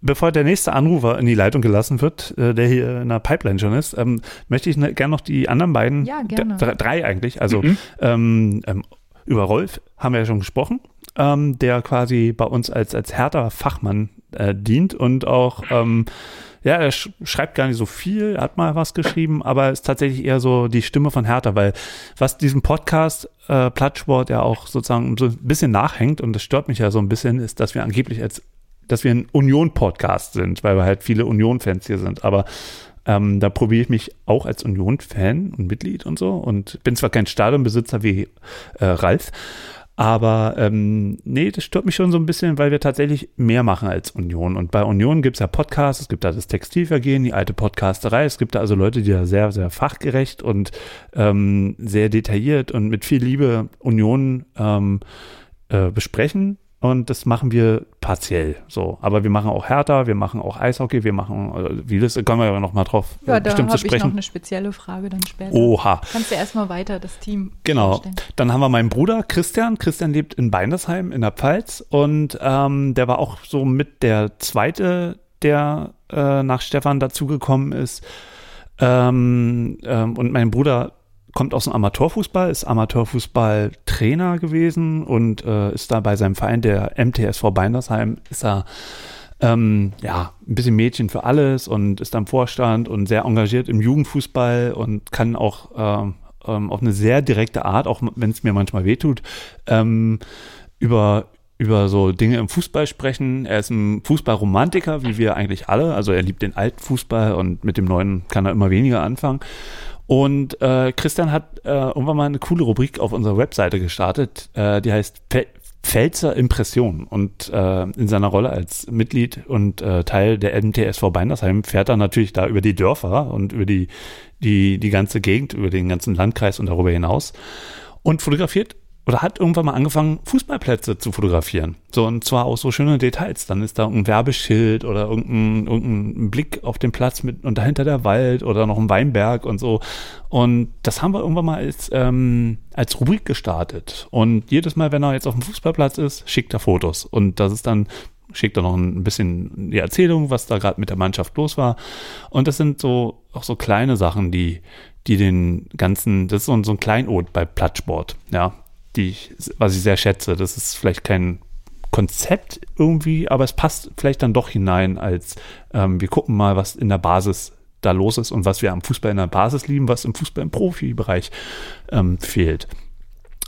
Speaker 7: Bevor der nächste Anrufer in die Leitung gelassen wird, äh, der hier in der Pipeline schon ist, ähm, möchte ich ne, gerne noch die anderen beiden,
Speaker 6: Ja,
Speaker 7: drei eigentlich, also
Speaker 8: Mhm.
Speaker 7: ähm, ähm, über Rolf haben wir ja schon gesprochen ähm, der quasi bei uns als, als härter Fachmann äh, dient und auch, ähm, ja, er sch schreibt gar nicht so viel, hat mal was geschrieben, aber ist tatsächlich eher so die Stimme von Hertha, weil was diesem Podcast äh, Plattsport ja auch sozusagen so ein bisschen nachhängt und das stört mich ja so ein bisschen, ist, dass wir angeblich als, dass wir ein Union-Podcast sind, weil wir halt viele Union-Fans hier sind, aber ähm, da probiere ich mich auch als Union-Fan und Mitglied und so. Und bin zwar kein Stadionbesitzer wie äh, Ralf, aber ähm, nee, das stört mich schon so ein bisschen, weil wir tatsächlich mehr machen als Union. Und bei Union gibt es ja Podcasts, es gibt da das Textilvergehen, die alte Podcasterei. Es gibt da also Leute, die da sehr, sehr fachgerecht und ähm, sehr detailliert und mit viel Liebe Union ähm, äh, besprechen. Und das machen wir partiell so. Aber wir machen auch Hertha, wir machen auch Eishockey, wir machen, wie das, kommen wir ja noch mal drauf
Speaker 6: Ja, da
Speaker 7: bestimmt zu
Speaker 6: habe ich
Speaker 7: sprechen.
Speaker 6: noch eine spezielle Frage dann später.
Speaker 7: Oha.
Speaker 6: Kannst du erstmal weiter das Team
Speaker 7: Genau.
Speaker 6: vorstellen?
Speaker 7: Dann haben wir meinen Bruder Christian. Christian lebt in Beinersheim in der Pfalz und ähm, der war auch so mit der zweite, der äh, nach Stefan dazugekommen ist. Ähm, ähm, und mein Bruder kommt aus dem Amateurfußball, ist Amateurfußballtrainer gewesen und äh, ist da bei seinem Verein, der MTSV Beinersheim, ist er ähm, ja, ein bisschen Mädchen für alles und ist am Vorstand und sehr engagiert im Jugendfußball und kann auch ähm, ähm, auf eine sehr direkte Art, auch wenn es mir manchmal wehtut, ähm, über über so Dinge im Fußball sprechen. Er ist ein Fußballromantiker, wie wir eigentlich alle. Also er liebt den alten Fußball und mit dem neuen kann er immer weniger anfangen. Und äh, Christian hat äh, irgendwann mal eine coole Rubrik auf unserer Webseite gestartet, äh, die heißt Pfälzer Impression. Und äh, in seiner Rolle als Mitglied und äh, Teil der MTSV Beinersheim fährt er natürlich da über die Dörfer und über die, die, die ganze Gegend, über den ganzen Landkreis und darüber hinaus und fotografiert oder hat irgendwann mal angefangen, Fußballplätze zu fotografieren. So, und zwar auch so schöne Details. Dann ist da ein Werbeschild oder irgendein, irgendein Blick auf den Platz mit und dahinter der Wald oder noch ein Weinberg und so. Und das haben wir irgendwann mal als, ähm, als Rubrik gestartet. Und jedes Mal, wenn er jetzt auf dem Fußballplatz ist, schickt er Fotos. Und das ist dann schickt er noch ein bisschen die Erzählung, was da gerade mit der Mannschaft los war. Und das sind so auch so kleine Sachen, die, die den ganzen, das ist so, ein- Kleinod bei Plattsport, ja, die ich, was ich sehr schätze. Das ist vielleicht kein Konzept irgendwie, aber es passt vielleicht dann doch hinein, als ähm, wir gucken mal, was in der Basis da los ist und was wir am Fußball in der Basis lieben, was im Fußball im Profibereich ähm, fehlt.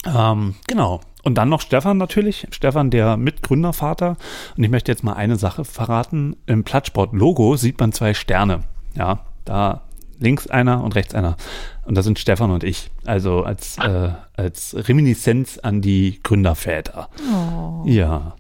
Speaker 7: Ähm, genau. Und dann noch Stefan natürlich. Stefan, der Mitgründervater. Und ich möchte jetzt mal eine Sache verraten. Im Plattsport-Logo sieht man zwei Sterne. Ja, da links einer und rechts einer. Und das sind Stefan und ich. Also als, äh, als Reminiszenz an die Gründerväter. Ja.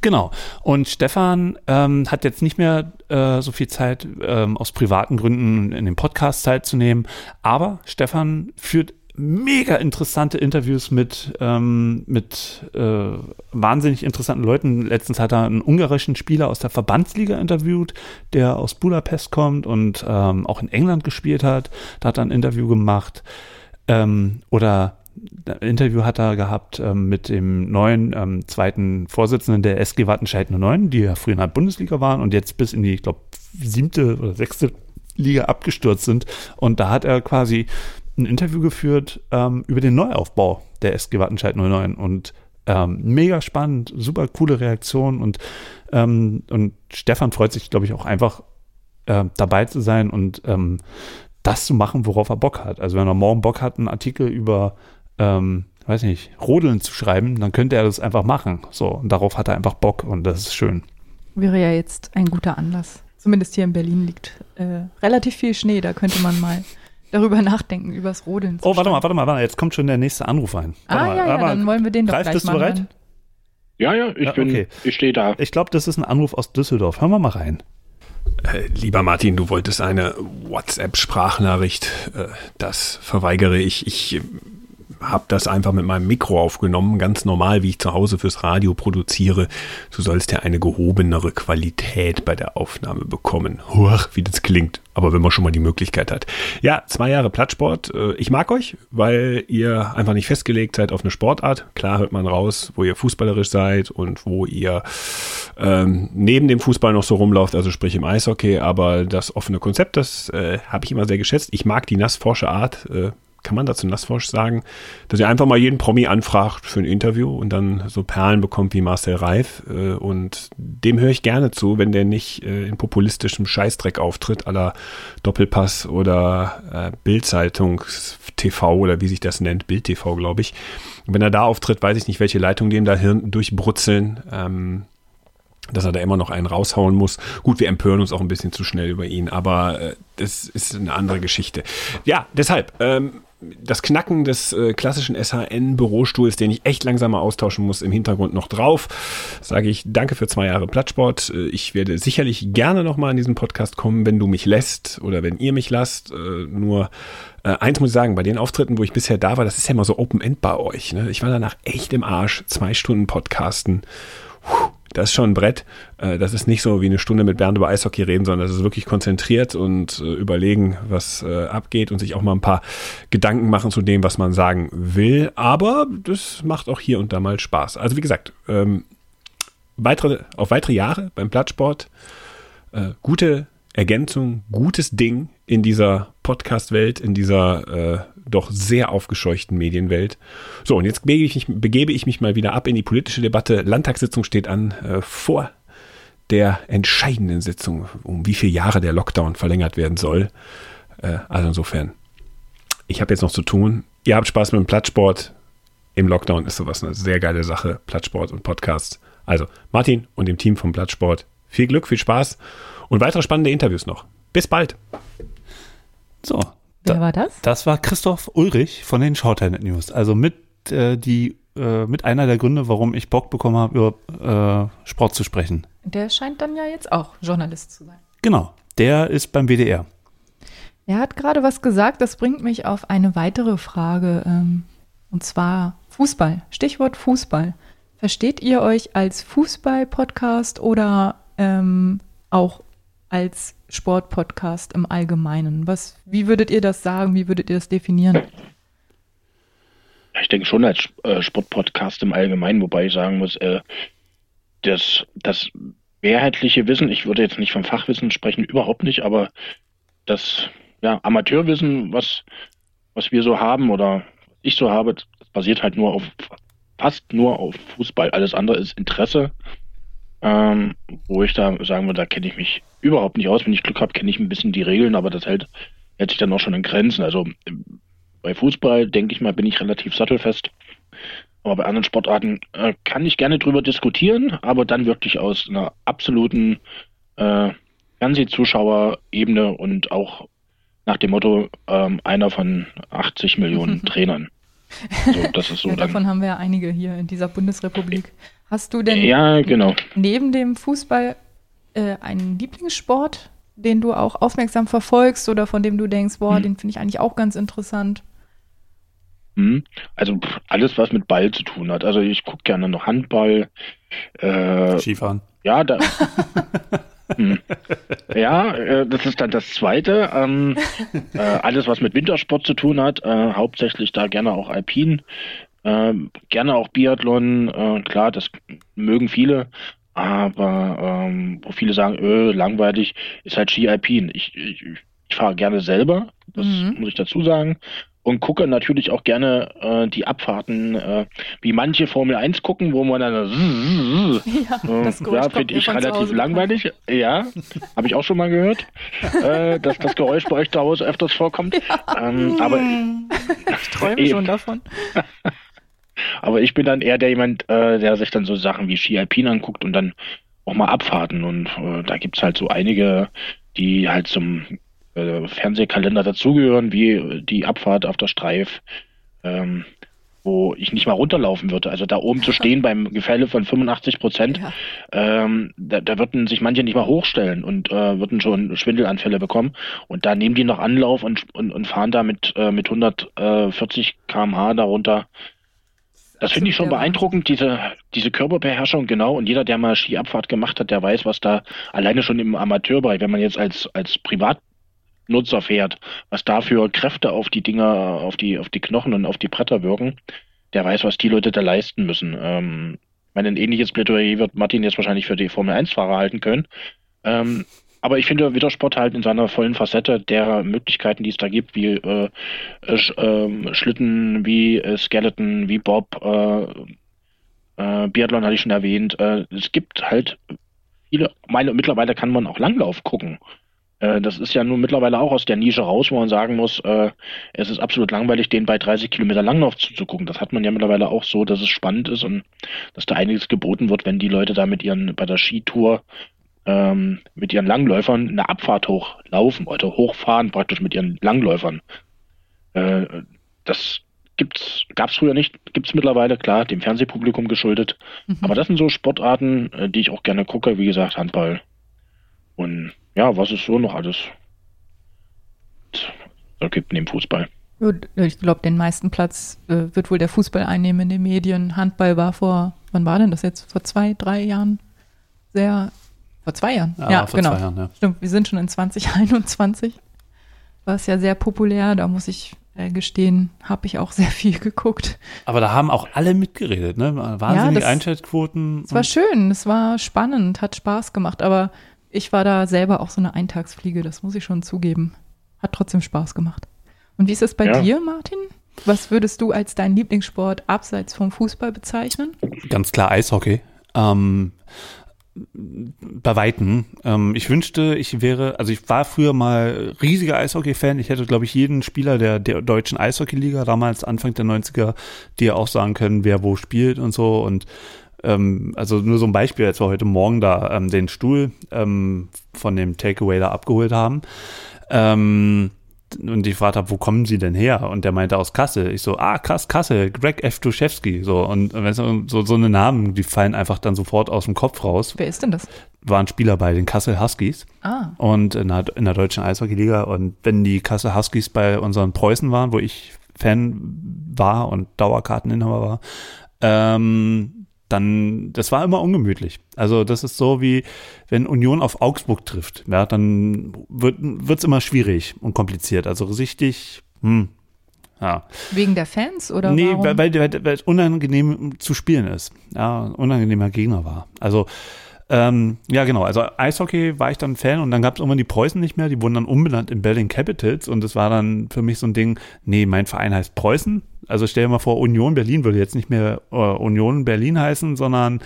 Speaker 7: Genau. Und Stefan ähm, hat jetzt nicht mehr äh, so viel Zeit, ähm, aus privaten Gründen in dem Podcast teilzunehmen. Aber Stefan führt mega interessante Interviews mit, ähm, mit äh, wahnsinnig interessanten Leuten. Letztens hat er einen ungarischen Spieler aus der Verbandsliga interviewt, der aus Budapest kommt und ähm, auch in England gespielt hat. Da hat er ein Interview gemacht. Ähm, oder ein Interview hat er gehabt ähm, mit dem neuen ähm, zweiten Vorsitzenden der SG Wattenscheid 09, die ja früher in der Bundesliga waren und jetzt bis in die, ich glaube, siebte oder sechste Liga abgestürzt sind. Und da hat er quasi ein Interview geführt ähm, über den Neuaufbau der SG Wattenscheid 09 und ähm, mega spannend, super coole Reaktion und, ähm, und Stefan freut sich, glaube ich, auch einfach äh, dabei zu sein und ähm, das zu machen, worauf er Bock hat. Also wenn er morgen Bock hat, einen Artikel über, ähm, weiß nicht, Rodeln zu schreiben, dann könnte er das einfach machen. So, und darauf hat er einfach Bock und das ist schön.
Speaker 6: Wäre ja jetzt ein guter Anlass. Zumindest hier in Berlin liegt äh, relativ viel Schnee. Da könnte man mal darüber nachdenken, übers Rodeln.
Speaker 7: Oh, warte mal, warte mal, warte mal, jetzt kommt schon der nächste Anruf ein. Warte
Speaker 6: Ah,
Speaker 7: mal,
Speaker 6: ja, ja, dann wollen wir den doch
Speaker 7: Ralf,
Speaker 6: gleich
Speaker 7: bist du
Speaker 6: mal
Speaker 7: bereit?
Speaker 6: hören.
Speaker 8: Ja, ja, ich
Speaker 7: Ja,
Speaker 8: bin,
Speaker 7: okay.
Speaker 8: ich stehe da.
Speaker 7: Ich glaube, das ist ein Anruf aus Düsseldorf. Hören wir mal rein.
Speaker 10: Äh, Lieber Martin, du wolltest eine WhatsApp-Sprachnachricht. Äh, Das verweigere ich. Ich habe das einfach mit meinem Mikro aufgenommen, ganz normal, wie ich zu Hause fürs Radio produziere. Du sollst ja eine gehobenere Qualität bei der Aufnahme bekommen. Huch, wie das klingt. Aber wenn man schon mal die Möglichkeit hat. Ja, zwei Jahre Plattsport. Äh, Ich mag euch, weil ihr einfach nicht festgelegt seid auf eine Sportart. Klar hört man raus, wo ihr fußballerisch seid und wo ihr ähm, neben dem Fußball noch so rumläuft, also sprich im Eishockey. Aber das offene Konzept, das äh, habe ich immer sehr geschätzt. Ich mag die nassforsche Art. Äh, kann man dazu Nassforsch sagen, dass ihr einfach mal jeden Promi anfragt für ein Interview und dann so Perlen bekommt wie Marcel Reif. Äh, und dem höre ich gerne zu, wenn der nicht äh, in populistischem Scheißdreck auftritt, aller Doppelpass oder äh, Bildzeitung TV oder wie sich das nennt, Bild TV, glaube ich. Wenn er da auftritt, weiß ich nicht, welche Leitungen dem da Hirn durchbrutzeln. Ähm, dass er da immer noch einen raushauen muss. Gut, wir empören uns auch ein bisschen zu schnell über ihn, aber äh, das ist eine andere Geschichte. Ja, deshalb, ähm, das Knacken des äh, klassischen SHN-Bürostuhls, den ich echt langsam mal austauschen muss, im Hintergrund noch drauf, sage ich danke für zwei Jahre Plattsport. Äh, ich werde sicherlich gerne nochmal in diesen Podcast kommen, wenn du mich lässt oder wenn ihr mich lasst. Äh, nur äh, eins muss ich sagen, bei den Auftritten, wo ich bisher da war, das ist ja immer so Open-End bei euch. Ne? Ich war danach echt im Arsch, zwei Stunden Podcasten. Puh das ist schon ein Brett. Äh, das ist nicht so wie eine Stunde mit Bernd über Eishockey reden, sondern das ist wirklich konzentriert und äh, überlegen, was äh, abgeht und sich auch mal ein paar Gedanken machen zu dem, was man sagen will. Aber das macht auch hier und da mal Spaß. Also wie gesagt, ähm, weitere, auf weitere Jahre beim Plattsport. gute Ergänzung, gutes Ding in dieser Podcast-Welt, in dieser doch sehr aufgescheuchten Medienwelt. So, und jetzt begebe ich, mich, begebe ich mich mal wieder ab in die politische Debatte. Landtagssitzung steht an äh, vor der entscheidenden Sitzung, um wie viele Jahre der Lockdown verlängert werden soll. Äh, also insofern, ich habe jetzt noch zu tun. Ihr habt Spaß mit dem Plattsport. Im Lockdown ist sowas eine sehr geile Sache, Plattsport und Podcast. Also Martin und dem Team vom Plattsport, viel Glück, viel Spaß und weitere spannende Interviews noch. Bis bald.
Speaker 7: So.
Speaker 6: Wer da, war das?
Speaker 7: Das war Christoph Ulrich von den Shorthand News. Also mit äh, die äh, mit einer der Gründe, warum ich Bock bekommen habe, über äh, Sport zu sprechen.
Speaker 6: Der scheint dann ja jetzt auch Journalist zu sein.
Speaker 7: Genau. Der ist beim WDR.
Speaker 6: Er hat gerade was gesagt, das bringt mich auf eine weitere Frage. Ähm, und zwar Fußball. Stichwort Fußball. Versteht ihr euch als Fußball-Podcast oder ähm, auch als Sportpodcast im Allgemeinen? Was, wie würdet ihr das sagen? Wie würdet ihr das definieren?
Speaker 8: Ich denke schon als äh, Sportpodcast im Allgemeinen, wobei ich sagen muss, äh, das, mehrheitliche Wissen, ich würde jetzt nicht vom Fachwissen sprechen, überhaupt nicht, aber das ja, Amateurwissen, was, was wir so haben oder ich so habe, basiert halt nur auf, fast nur auf Fußball. Alles andere ist Interesse ähm, wo ich da sagen würde, da kenne ich mich überhaupt nicht aus. Wenn ich Glück habe, kenne ich ein bisschen die Regeln, aber das hält, hält sich dann auch schon in Grenzen. Also bei Fußball, denke ich mal, bin ich relativ sattelfest. Aber bei anderen Sportarten äh, kann ich gerne drüber diskutieren, aber dann wirklich aus einer absoluten äh, Fernsehzuschauerebene und auch nach dem Motto ähm, einer von 80 Millionen Trainern.
Speaker 6: So, das ist so davon haben wir ja einige hier in dieser Bundesrepublik. Hast du denn
Speaker 8: ja, genau.
Speaker 6: neben dem Fußball äh, einen Lieblingssport, den du auch aufmerksam verfolgst oder von dem du denkst, boah, hm. den finde ich eigentlich auch ganz interessant?
Speaker 8: Hm. Also alles, was mit Ball zu tun hat. Also ich gucke gerne noch Handball.
Speaker 7: Äh, Skifahren.
Speaker 8: Ja, da. hm. Ja, äh, das ist dann das Zweite. Ähm, äh, alles, was mit Wintersport zu tun hat, äh, hauptsächlich da gerne auch Alpin. Ähm, gerne auch Biathlon, äh, klar, das mögen viele, aber ähm, wo viele sagen, öh, langweilig, ist halt Ski Alpin. Ich, ich, ich fahre gerne selber, das mhm. muss ich dazu sagen. Und gucke natürlich auch gerne äh, die Abfahrten, äh, wie manche Formel 1 gucken, wo man dann ja, das äh, ja finde ich relativ langweilig. Ja, habe ich auch schon mal gehört, äh, dass das Geräusch bei euch zu Hause öfters vorkommt. Ja. Ähm, aber
Speaker 6: ich träume schon davon.
Speaker 8: Aber ich bin dann eher der jemand, äh, der sich dann so Sachen wie Ski Alpin anguckt und dann auch mal Abfahrten. Und äh, da es halt so einige, die halt zum äh, Fernsehkalender dazugehören, wie die Abfahrt auf der Streif, ähm, wo ich nicht mal runterlaufen würde. Also da oben zu stehen beim Gefälle von 85 Prozent, ja. ähm, da, da würden sich manche nicht mal hochstellen und äh, würden schon Schwindelanfälle bekommen. Und da nehmen die noch Anlauf und, und, und fahren da mit, äh, mit 140 km/h darunter. Das finde ich schon beeindruckend, diese, diese Körperbeherrschung, genau. Und jeder, der mal Skiabfahrt gemacht hat, der weiß, was da alleine schon im Amateurbereich, wenn man jetzt als, als Privatnutzer fährt, was da für Kräfte auf die Dinger, auf die, auf die Knochen und auf die Bretter wirken, der weiß, was die Leute da leisten müssen. Ähm, ich meine, ein ähnliches Plädoyer wird Martin jetzt wahrscheinlich für die Formel 1-Fahrer halten können. Ähm, aber ich finde Wintersport halt in seiner vollen Facette der Möglichkeiten, die es da gibt, wie äh, Sch äh, Schlitten, wie äh, Skeleton, wie Bob, äh, äh, Biathlon hatte ich schon erwähnt. Äh, es gibt halt viele, meine, mittlerweile kann man auch Langlauf gucken. Äh, das ist ja nun mittlerweile auch aus der Nische raus, wo man sagen muss, äh, es ist absolut langweilig, den bei 30 Kilometer Langlauf zuzugucken. Das hat man ja mittlerweile auch so, dass es spannend ist und dass da einiges geboten wird, wenn die Leute da mit ihren, bei der Skitour ähm, mit ihren Langläufern eine Abfahrt hochlaufen oder hochfahren praktisch mit ihren Langläufern. Äh, das gibt's, gab's früher nicht, gibt's mittlerweile, klar, dem Fernsehpublikum geschuldet. Mhm. Aber das sind so Sportarten, äh, die ich auch gerne gucke, wie gesagt, Handball. Und ja, was es so noch alles gibt neben Fußball.
Speaker 6: Ich glaube, den meisten Platz äh, wird wohl der Fußball einnehmen in den Medien. Handball war vor, wann war denn das jetzt? Vor zwei, drei Jahren sehr vor zwei Jahren. Ja, ja vor genau. zwei Jahren, ja. Stimmt, wir sind schon in 2021. War es ja sehr populär, da muss ich äh, gestehen, habe ich auch sehr viel geguckt.
Speaker 7: Aber da haben auch alle mitgeredet, ne? Wahnsinnige ja, Einschaltquoten.
Speaker 6: Es war schön, es war spannend, hat Spaß gemacht, aber ich war da selber auch so eine Eintagsfliege, das muss ich schon zugeben. Hat trotzdem Spaß gemacht. Und wie ist es bei ja. dir, Martin? Was würdest du als deinen Lieblingssport abseits vom Fußball bezeichnen?
Speaker 7: Ganz klar Eishockey. Ähm, bei Weitem. Ähm, ich wünschte, ich wäre, also ich war früher mal riesiger Eishockey-Fan. Ich hätte, glaube ich, jeden Spieler der, der deutschen Eishockey-Liga damals, Anfang der 90er, dir auch sagen können, wer wo spielt und so. Und ähm, also nur so ein Beispiel, als wir heute Morgen da ähm, den Stuhl ähm, von dem Takeaway da abgeholt haben. Ähm, und ich gefragt habe, wo kommen Sie denn her? Und der meinte aus Kassel. Ich so, ah, krass, Kassel, Greg F. Duszewski. So, und so, so eine Namen, die fallen einfach dann sofort aus dem Kopf raus.
Speaker 6: Wer ist denn das?
Speaker 7: War ein Spieler bei den Kassel Huskies.
Speaker 6: Ah.
Speaker 7: Und in der, in der deutschen Eishockeyliga. Und wenn die Kassel Huskies bei unseren Preußen waren, wo ich Fan war und Dauerkarteninhaber war, ähm, dann, das war immer ungemütlich. Also das ist so wie, wenn Union auf Augsburg trifft, ja, dann wird es immer schwierig und kompliziert. Also richtig, hm, ja.
Speaker 6: Wegen der Fans oder
Speaker 7: Nee,
Speaker 6: warum?
Speaker 7: Weil, weil, weil es unangenehm zu spielen ist. Ja, unangenehmer Gegner war. Also ähm, ja, genau. Also Eishockey war ich dann Fan und dann gab es irgendwann die Preußen nicht mehr. Die wurden dann umbenannt in Berlin Capitals und das war dann für mich so ein Ding, nee, mein Verein heißt Preußen. Also stell dir mal vor, Union Berlin würde jetzt nicht mehr äh, Union Berlin heißen, sondern,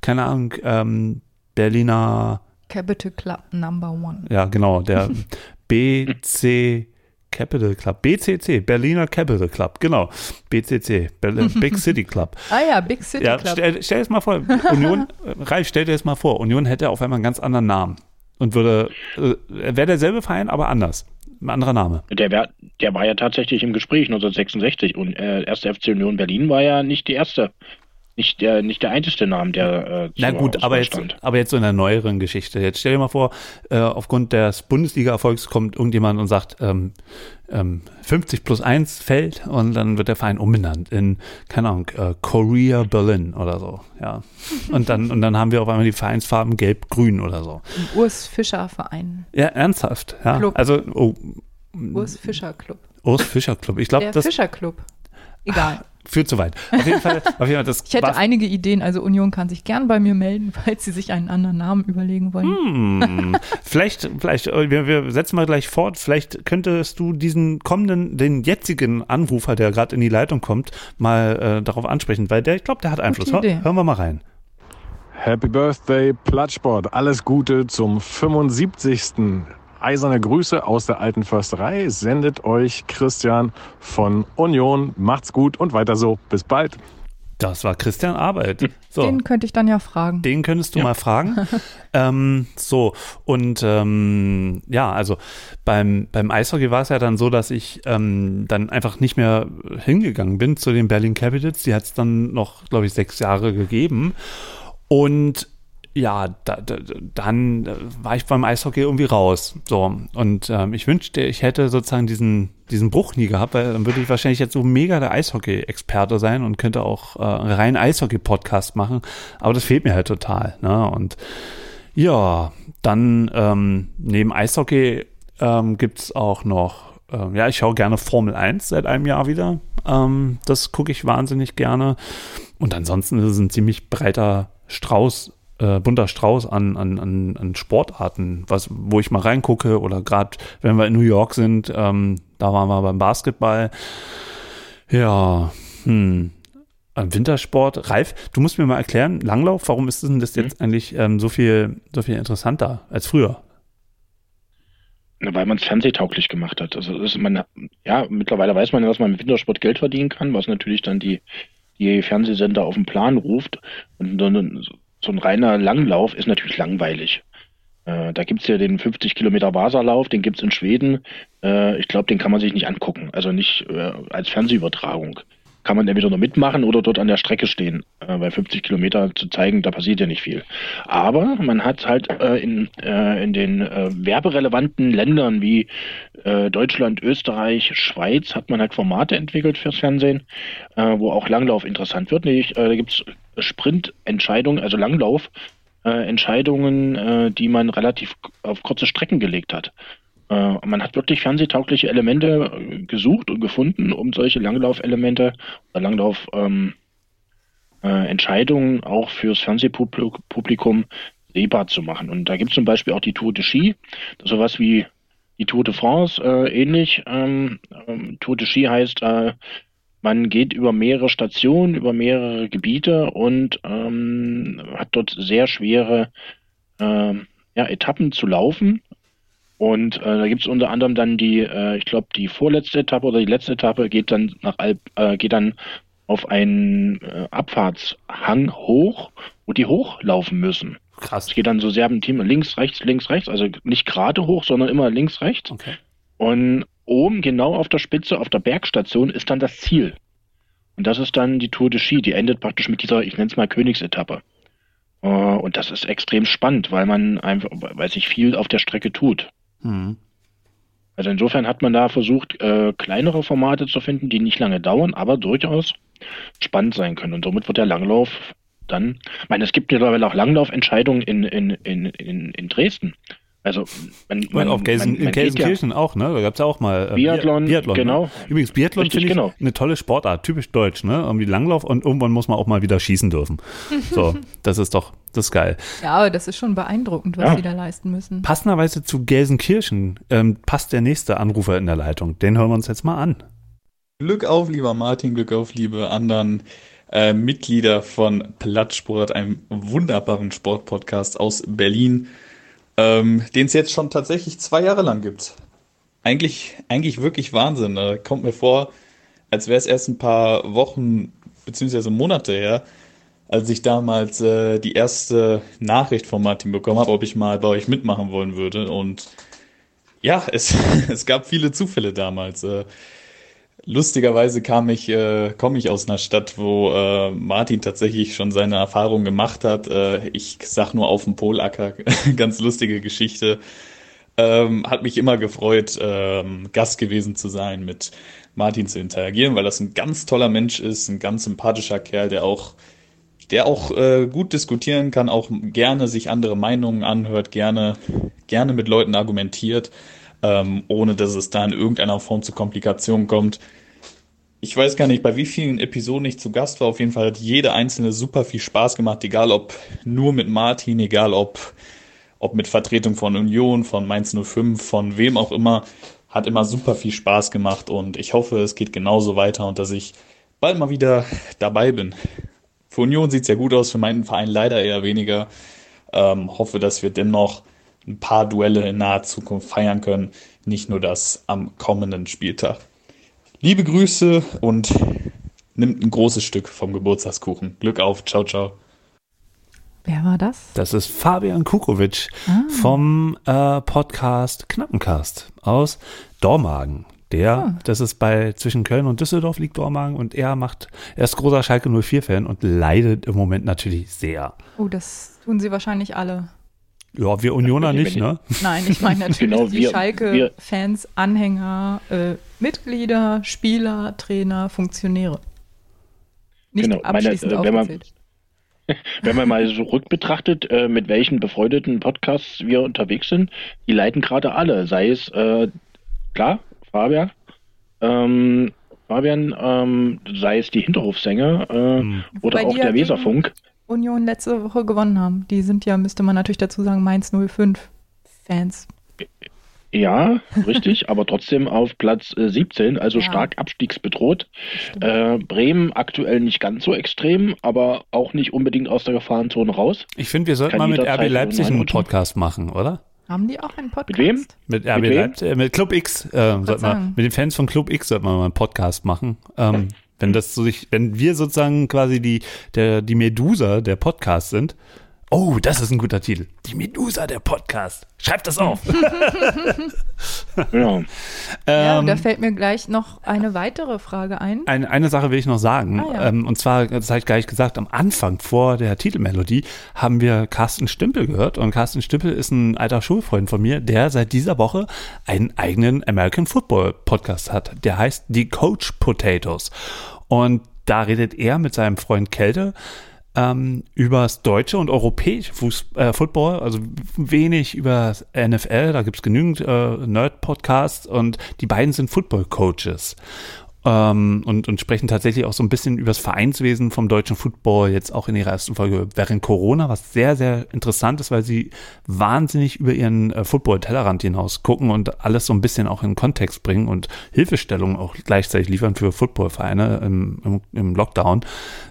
Speaker 7: keine Ahnung, ähm, Berliner
Speaker 6: Capital Club Number One.
Speaker 7: Ja, genau, der BC Capital Club, BCC, Berliner Capital Club, genau, BCC, Berlin, Big City Club.
Speaker 6: ah ja, Big City ja, Club.
Speaker 7: Stell, stell dir das mal vor, Union, Ralf, stell dir das mal vor, Union hätte auf einmal einen ganz anderen Namen und würde, äh, wäre derselbe Verein, aber anders. Ein anderer Name.
Speaker 8: Der, wär, der war ja tatsächlich im Gespräch 1966 und äh, erste FC Union Berlin war ja nicht die erste nicht der, nicht der einzige Name, der äh,
Speaker 7: Na gut, aber jetzt, aber jetzt so in der neueren Geschichte. Jetzt stell dir mal vor, äh, aufgrund des Bundesliga-Erfolgs kommt irgendjemand und sagt, ähm, ähm, 50 plus 1 fällt und dann wird der Verein umbenannt in, keine Ahnung, äh, Korea Berlin oder so, ja. Und dann, und dann haben wir auf einmal die Vereinsfarben gelb-grün oder so.
Speaker 6: Im Urs Fischer Verein.
Speaker 7: Ja, ernsthaft, ja. Club. Also, oh,
Speaker 6: Urs Fischer Club.
Speaker 7: Urs Fischer Club. Ich glaube,
Speaker 6: das. Fischer Club. Egal
Speaker 7: führt zu weit. Auf jeden Fall, auf jeden Fall das
Speaker 6: ich hätte einige Ideen, also Union kann sich gern bei mir melden, falls sie sich einen anderen Namen überlegen wollen.
Speaker 7: Hm, vielleicht, vielleicht, äh, wir, wir setzen mal gleich fort, vielleicht könntest du diesen kommenden, den jetzigen Anrufer, der gerade in die Leitung kommt, mal äh, darauf ansprechen, weil der, ich glaube, der hat Einfluss. Hör, hören wir mal rein.
Speaker 11: Happy Birthday, Plattsport. Alles Gute zum 75. Eiserne Grüße aus der alten Försterei sendet euch Christian von Union. Macht's gut und weiter so. Bis bald.
Speaker 7: Das war Christian Arbeit.
Speaker 6: So. Den könnte ich dann ja fragen.
Speaker 7: Den könntest du ja. mal fragen. ähm, so, und ähm, ja, also beim, beim Eishockey war es ja dann so, dass ich ähm, dann einfach nicht mehr hingegangen bin zu den Berlin Capitals. Die hat es dann noch, glaube ich, sechs Jahre gegeben. Und ja, da, da, dann war ich beim Eishockey irgendwie raus. So. Und ähm, ich wünschte, ich hätte sozusagen diesen, diesen Bruch nie gehabt, weil dann würde ich wahrscheinlich jetzt so mega der Eishockey-Experte sein und könnte auch äh, reinen Eishockey-Podcast machen. Aber das fehlt mir halt total. Ne? Und ja, dann ähm, neben Eishockey ähm, gibt es auch noch, ähm, ja, ich schaue gerne Formel 1 seit einem Jahr wieder. Ähm, das gucke ich wahnsinnig gerne. Und ansonsten ist es ein ziemlich breiter Strauß äh, bunter Strauß an, an, an, an Sportarten, was, wo ich mal reingucke oder gerade wenn wir in New York sind, ähm, da waren wir beim Basketball. Ja, hm. Wintersport. Ralf, du musst mir mal erklären, Langlauf, warum ist denn das jetzt mhm. eigentlich ähm, so viel, so viel interessanter als früher?
Speaker 8: Weil man es fernsehtauglich gemacht hat. Also ist man, ja, mittlerweile weiß man ja, dass man mit Wintersport Geld verdienen kann, was natürlich dann die, die Fernsehsender auf den Plan ruft. Und dann, so ein reiner Langlauf ist natürlich langweilig. Äh, da gibt es ja den 50 Kilometer Wasserlauf, den gibt es in Schweden. Äh, ich glaube, den kann man sich nicht angucken, also nicht äh, als Fernsehübertragung kann man entweder nur mitmachen oder dort an der Strecke stehen, äh, weil 50 Kilometer zu zeigen, da passiert ja nicht viel. Aber man hat halt äh, in, äh, in den äh, werberelevanten Ländern wie äh, Deutschland, Österreich, Schweiz hat man halt Formate entwickelt fürs Fernsehen, äh, wo auch Langlauf interessant wird. Nämlich, da gibt es Sprintentscheidungen, also Langlauf. Entscheidungen, die man relativ auf kurze Strecken gelegt hat. Äh, man hat wirklich fernsehtaugliche Elemente äh, gesucht und gefunden, um solche Langlaufelemente oder Langlauf-Entscheidungen ähm, äh, auch fürs Fernsehpublikum sehbar zu machen. Und da gibt es zum Beispiel auch die Tour de Ski, sowas wie die Tour de France, äh, ähnlich. Ähm, ähm, Tour de Ski heißt, äh, man geht über mehrere Stationen, über mehrere Gebiete und ähm, hat dort sehr schwere äh, ja, Etappen zu laufen und äh, da gibt es unter anderem dann die, äh, ich glaube, die vorletzte Etappe oder die letzte Etappe geht dann nach Alp, äh, geht dann auf einen äh, Abfahrtshang hoch, wo die hochlaufen müssen.
Speaker 7: Krass.
Speaker 8: Es geht dann so Serpentin links, rechts, links, rechts, also nicht gerade hoch, sondern immer links, rechts. Okay. Und oben, genau auf der Spitze, auf der Bergstation, ist dann das Ziel. Und das ist dann die Tour de Ski. Die endet praktisch mit dieser, ich nenne es mal Königsetappe. Uh, und das ist extrem spannend, weil man einfach, weil sich viel auf der Strecke tut. Mhm. Also insofern hat man da versucht, äh, kleinere Formate zu finden, die nicht lange dauern, aber durchaus spannend sein können. Und somit wird der Langlauf dann, ich meine, es gibt mittlerweile auch Langlaufentscheidungen in, in, in, in, in Dresden. Also man,
Speaker 7: man, auf Gelsen, man, man in Gelsenkirchen ja. auch, ne? Da gab es ja auch mal
Speaker 8: äh, Biathlon. Biathlon ne? genau. Ne?
Speaker 7: Übrigens, Biathlon finde ich genau. eine tolle Sportart, typisch deutsch, ne? Irgendwie Langlauf und irgendwann muss man auch mal wieder schießen dürfen. So, das ist doch, das ist geil.
Speaker 6: Ja, aber das ist schon beeindruckend, was ja. die da leisten müssen.
Speaker 7: Passenderweise zu Gelsenkirchen ähm, passt der nächste Anrufer in der Leitung. Den hören wir uns jetzt mal an.
Speaker 12: Glück auf, lieber Martin, Glück auf, liebe anderen äh, Mitglieder von Plattsport, einem wunderbaren Sportpodcast aus Berlin ähm, den es jetzt schon tatsächlich zwei Jahre lang gibt. Eigentlich, eigentlich wirklich Wahnsinn. Ne? kommt mir vor, als wäre es erst ein paar Wochen bzw. Monate her, als ich damals äh, die erste Nachricht von Martin bekommen habe, ob ich mal bei euch mitmachen wollen würde. Und ja, es, es gab viele Zufälle damals. Äh, Lustigerweise kam ich, äh, komme ich aus einer Stadt, wo äh, Martin tatsächlich schon seine Erfahrungen gemacht hat. Äh, ich sag nur auf dem Polacker, ganz lustige Geschichte. Ähm, hat mich immer gefreut, ähm, Gast gewesen zu sein, mit Martin zu interagieren, weil das ein ganz toller Mensch ist, ein ganz sympathischer Kerl, der auch, der auch äh, gut diskutieren kann, auch gerne sich andere Meinungen anhört, gerne, gerne mit Leuten argumentiert, ähm, ohne dass es da in irgendeiner Form zu Komplikationen kommt ich weiß gar nicht, bei wie vielen Episoden ich zu Gast war. Auf jeden Fall hat jede einzelne super viel Spaß gemacht, egal ob nur mit Martin, egal ob, ob mit Vertretung von Union, von Mainz 05, von wem auch immer. Hat immer super viel Spaß gemacht und ich hoffe, es geht genauso weiter und dass ich bald mal wieder dabei bin. Für Union sieht es ja gut aus, für meinen Verein leider eher weniger. Ähm, hoffe, dass wir dennoch ein paar Duelle in naher Zukunft feiern können, nicht nur das am kommenden Spieltag. Liebe Grüße und nimmt ein großes Stück vom Geburtstagskuchen. Glück auf. Ciao, ciao.
Speaker 6: Wer war das?
Speaker 7: Das ist Fabian Kukovic ah. vom äh, Podcast Knappencast aus Dormagen. Der, ah. das ist bei zwischen Köln und Düsseldorf liegt Dormagen und er macht, er ist großer Schalke 04-Fan und leidet im Moment natürlich sehr.
Speaker 6: Oh, das tun sie wahrscheinlich alle.
Speaker 7: Ja, wir Unioner nicht, ne?
Speaker 6: Nein, ich meine natürlich genau, die Schalke-Fans, Anhänger, äh, Mitglieder, Spieler, Trainer, Funktionäre.
Speaker 8: Nicht genau, abschließend meine, äh, wenn, man, wenn man mal so rückbetrachtet, äh, mit welchen befreundeten Podcasts wir unterwegs sind, die leiten gerade alle. Sei es, äh, klar, Fabian, ähm, Fabian, ähm, sei es die Hinterhofsänger äh, hm. oder auch der Weserfunk.
Speaker 6: Union letzte Woche gewonnen haben. Die sind ja, müsste man natürlich dazu sagen, Mainz 05 Fans.
Speaker 8: Ja, richtig, aber trotzdem auf Platz äh, 17, also
Speaker 6: Ja.
Speaker 8: stark abstiegsbedroht. Äh, Bremen aktuell nicht ganz so extrem, aber auch nicht unbedingt aus der Gefahrenzone raus.
Speaker 7: Ich finde, wir sollten
Speaker 8: Kann
Speaker 7: mal mit RB Leipzig einen. Podcast machen, oder?
Speaker 6: Haben die auch einen Podcast?
Speaker 8: Mit wem?
Speaker 7: Mit RB
Speaker 8: Mit wem?
Speaker 7: Leipzig, äh, mit Club X, äh, sollten wir,
Speaker 6: sagen.
Speaker 7: mit den Fans von Club X sollten wir mal einen Podcast machen. Ähm, wenn das so sich, wenn wir sozusagen quasi die, der, die Medusa der Podcast sind. Oh, das ist ein guter Titel. Die Medusa der Podcast. Schreibt das auf.
Speaker 8: Ja.
Speaker 6: Ja,
Speaker 7: Ähm,
Speaker 6: da fällt mir gleich noch eine weitere Frage ein.
Speaker 7: Eine, eine Sache will ich noch sagen.
Speaker 6: Ah, ja.
Speaker 7: ähm, und zwar, das habe ich gar nicht gesagt, am Anfang vor der Titelmelodie haben wir Carsten Stümpel gehört. Und Carsten Stümpel ist ein alter Schulfreund von mir, der seit dieser Woche einen eigenen American Football Podcast hat. Der heißt Die Coach Potatoes. Und da redet er mit seinem Freund Kälte ähm, übers deutsche und europäische Fuß äh, Football, also wenig über NFL, da gibt's genügend äh, Nerd-Podcasts und die beiden sind Football-Coaches. Ähm, und, und sprechen tatsächlich auch so ein bisschen über das Vereinswesen vom deutschen Football, jetzt auch in ihrer ersten Folge während Corona, was sehr, sehr interessant ist, weil sie wahnsinnig über ihren äh, Football-Tellerrand hinaus gucken und alles so ein bisschen auch in Kontext bringen und Hilfestellungen auch gleichzeitig liefern für Footballvereine im, im, im Lockdown.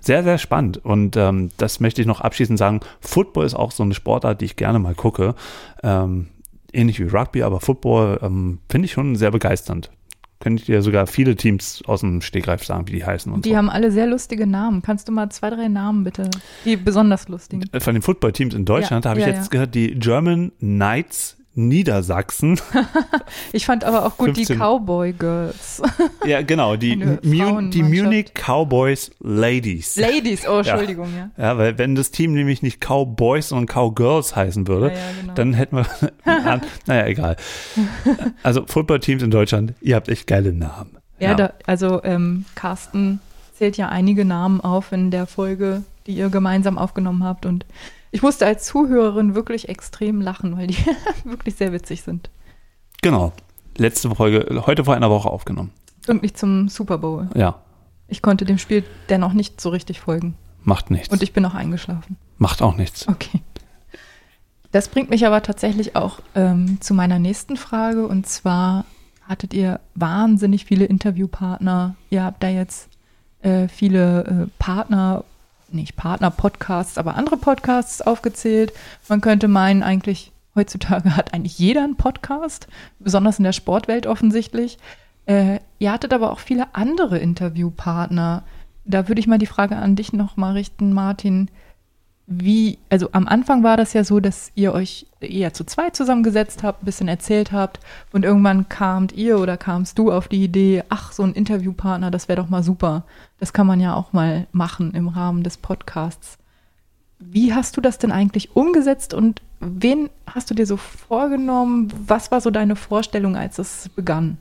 Speaker 7: Sehr, sehr spannend. Und ähm, das möchte ich noch abschließend sagen. Football ist auch so eine Sportart, die ich gerne mal gucke. Ähm, ähnlich wie Rugby, aber Football ähm, finde ich schon sehr begeisternd. Könnte ich dir sogar viele Teams aus dem Stegreif sagen, wie die heißen und
Speaker 6: Die haben alle sehr lustige Namen. Kannst du mal zwei, drei Namen bitte? Die besonders lustigen.
Speaker 7: so. Von den Footballteams in Deutschland
Speaker 6: Ja,
Speaker 7: habe ich
Speaker 6: ja,
Speaker 7: jetzt
Speaker 6: ja.
Speaker 7: gehört, die German Knights Niedersachsen.
Speaker 6: Ich fand aber auch gut die
Speaker 7: 15.
Speaker 6: Cowboy Girls.
Speaker 7: ja, genau, die, Mu die. Munich Cowboys Ladies.
Speaker 6: Ladies, oh, Entschuldigung, ja.
Speaker 7: Ja, weil wenn das Team nämlich nicht Cowboys, sondern Cowgirls heißen würde,
Speaker 6: Ja, ja, genau.
Speaker 7: dann hätten wir, an, naja, egal. Also Footballteams in Deutschland, ihr habt echt geile Namen.
Speaker 6: Ja, Da, also ähm, Carsten zählt ja einige Namen auf in der Folge, die ihr gemeinsam aufgenommen habt. Und ich musste als Zuhörerin wirklich extrem lachen, weil die wirklich sehr witzig sind.
Speaker 7: Genau. Letzte Folge, heute vor einer Woche aufgenommen.
Speaker 6: Pünktlich zum Super Bowl.
Speaker 7: Ja,
Speaker 6: Ich konnte dem Spiel dennoch nicht so richtig folgen.
Speaker 7: macht nichts.
Speaker 6: Und ich bin auch eingeschlafen.
Speaker 7: macht auch nichts.
Speaker 6: Okay. Das bringt mich aber tatsächlich auch ähm, zu meiner nächsten Frage. Und zwar hattet ihr wahnsinnig viele Interviewpartner. Ihr habt da jetzt äh, viele äh, Partner, nicht Partner-Podcasts, aber andere Podcasts aufgezählt. Man könnte meinen, eigentlich heutzutage hat eigentlich jeder einen Podcast, besonders in der Sportwelt offensichtlich. Äh, ihr hattet aber auch viele andere Interviewpartner. Da würde ich mal die Frage an dich nochmal richten, Martin wie, also am Anfang war das ja so, dass ihr euch eher zu zweit zusammengesetzt habt, ein bisschen erzählt habt und irgendwann kamt ihr oder kamst du auf die Idee, ach, so ein Interviewpartner, das wäre doch mal super. Das kann man ja auch mal machen im Rahmen des Podcasts. Wie hast du das denn eigentlich umgesetzt und wen hast du dir so vorgenommen? Was war so deine Vorstellung, als es begann?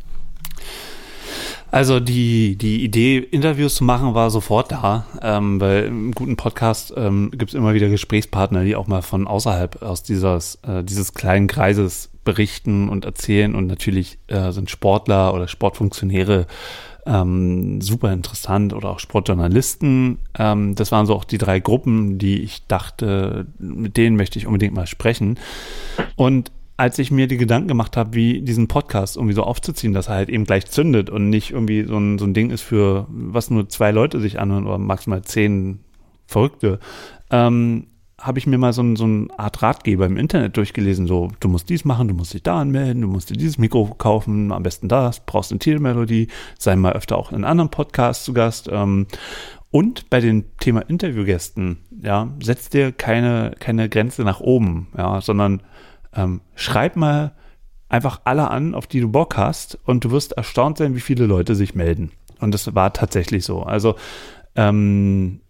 Speaker 7: Also die, die Idee, Interviews zu machen, war sofort da, ähm, weil im guten Podcast ähm, gibt es immer wieder Gesprächspartner, die auch mal von außerhalb aus dieses, äh, dieses kleinen Kreises berichten und erzählen und natürlich äh, sind Sportler oder Sportfunktionäre ähm, super interessant oder auch Sportjournalisten. Ähm, das waren so auch die drei Gruppen, die ich dachte, mit denen möchte ich unbedingt mal sprechen. Und als ich mir die Gedanken gemacht habe, wie diesen Podcast irgendwie so aufzuziehen, dass er halt eben gleich zündet und nicht irgendwie so ein, so ein Ding ist für, was nur zwei Leute sich anhören oder maximal zehn Verrückte, ähm, habe ich mir mal so, ein, so eine Art Ratgeber im Internet durchgelesen, so, du musst dies machen, du musst dich da anmelden, du musst dir dieses Mikro kaufen, am besten das, brauchst eine Titelmelodie, sei mal öfter auch in anderen Podcasts zu Gast. Ähm, und bei dem Thema Interviewgästen, ja, setz dir keine, keine Grenze nach oben, ja, sondern ähm, schreib mal einfach alle an, auf die du Bock hast und du wirst erstaunt sein, wie viele Leute sich melden. Und das war tatsächlich so. Also ähm,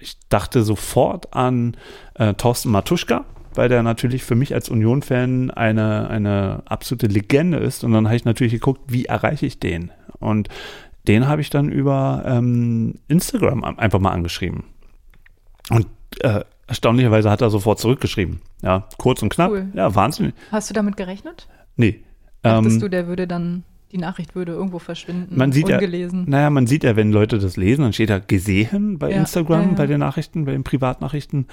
Speaker 7: ich dachte sofort an äh, Thorsten Matuschka, weil der natürlich für mich als Union-Fan eine, eine absolute Legende ist. Und dann habe ich natürlich geguckt, wie erreiche ich den? Und den habe ich dann über ähm, Instagram am- einfach mal angeschrieben. Und äh, erstaunlicherweise hat er sofort zurückgeschrieben. Ja, kurz und knapp.
Speaker 6: Cool.
Speaker 7: Ja, Wahnsinn.
Speaker 6: Hast du damit gerechnet?
Speaker 7: Nee.
Speaker 6: Dachtest
Speaker 7: Ähm,
Speaker 6: du, der würde dann die Nachricht würde irgendwo verschwinden,
Speaker 7: man sieht
Speaker 6: ungelesen.
Speaker 7: Ja, naja, man sieht ja, wenn Leute das lesen, dann steht da gesehen bei
Speaker 6: Ja,
Speaker 7: Instagram,
Speaker 6: ja.
Speaker 7: bei den Nachrichten, bei den Privatnachrichten.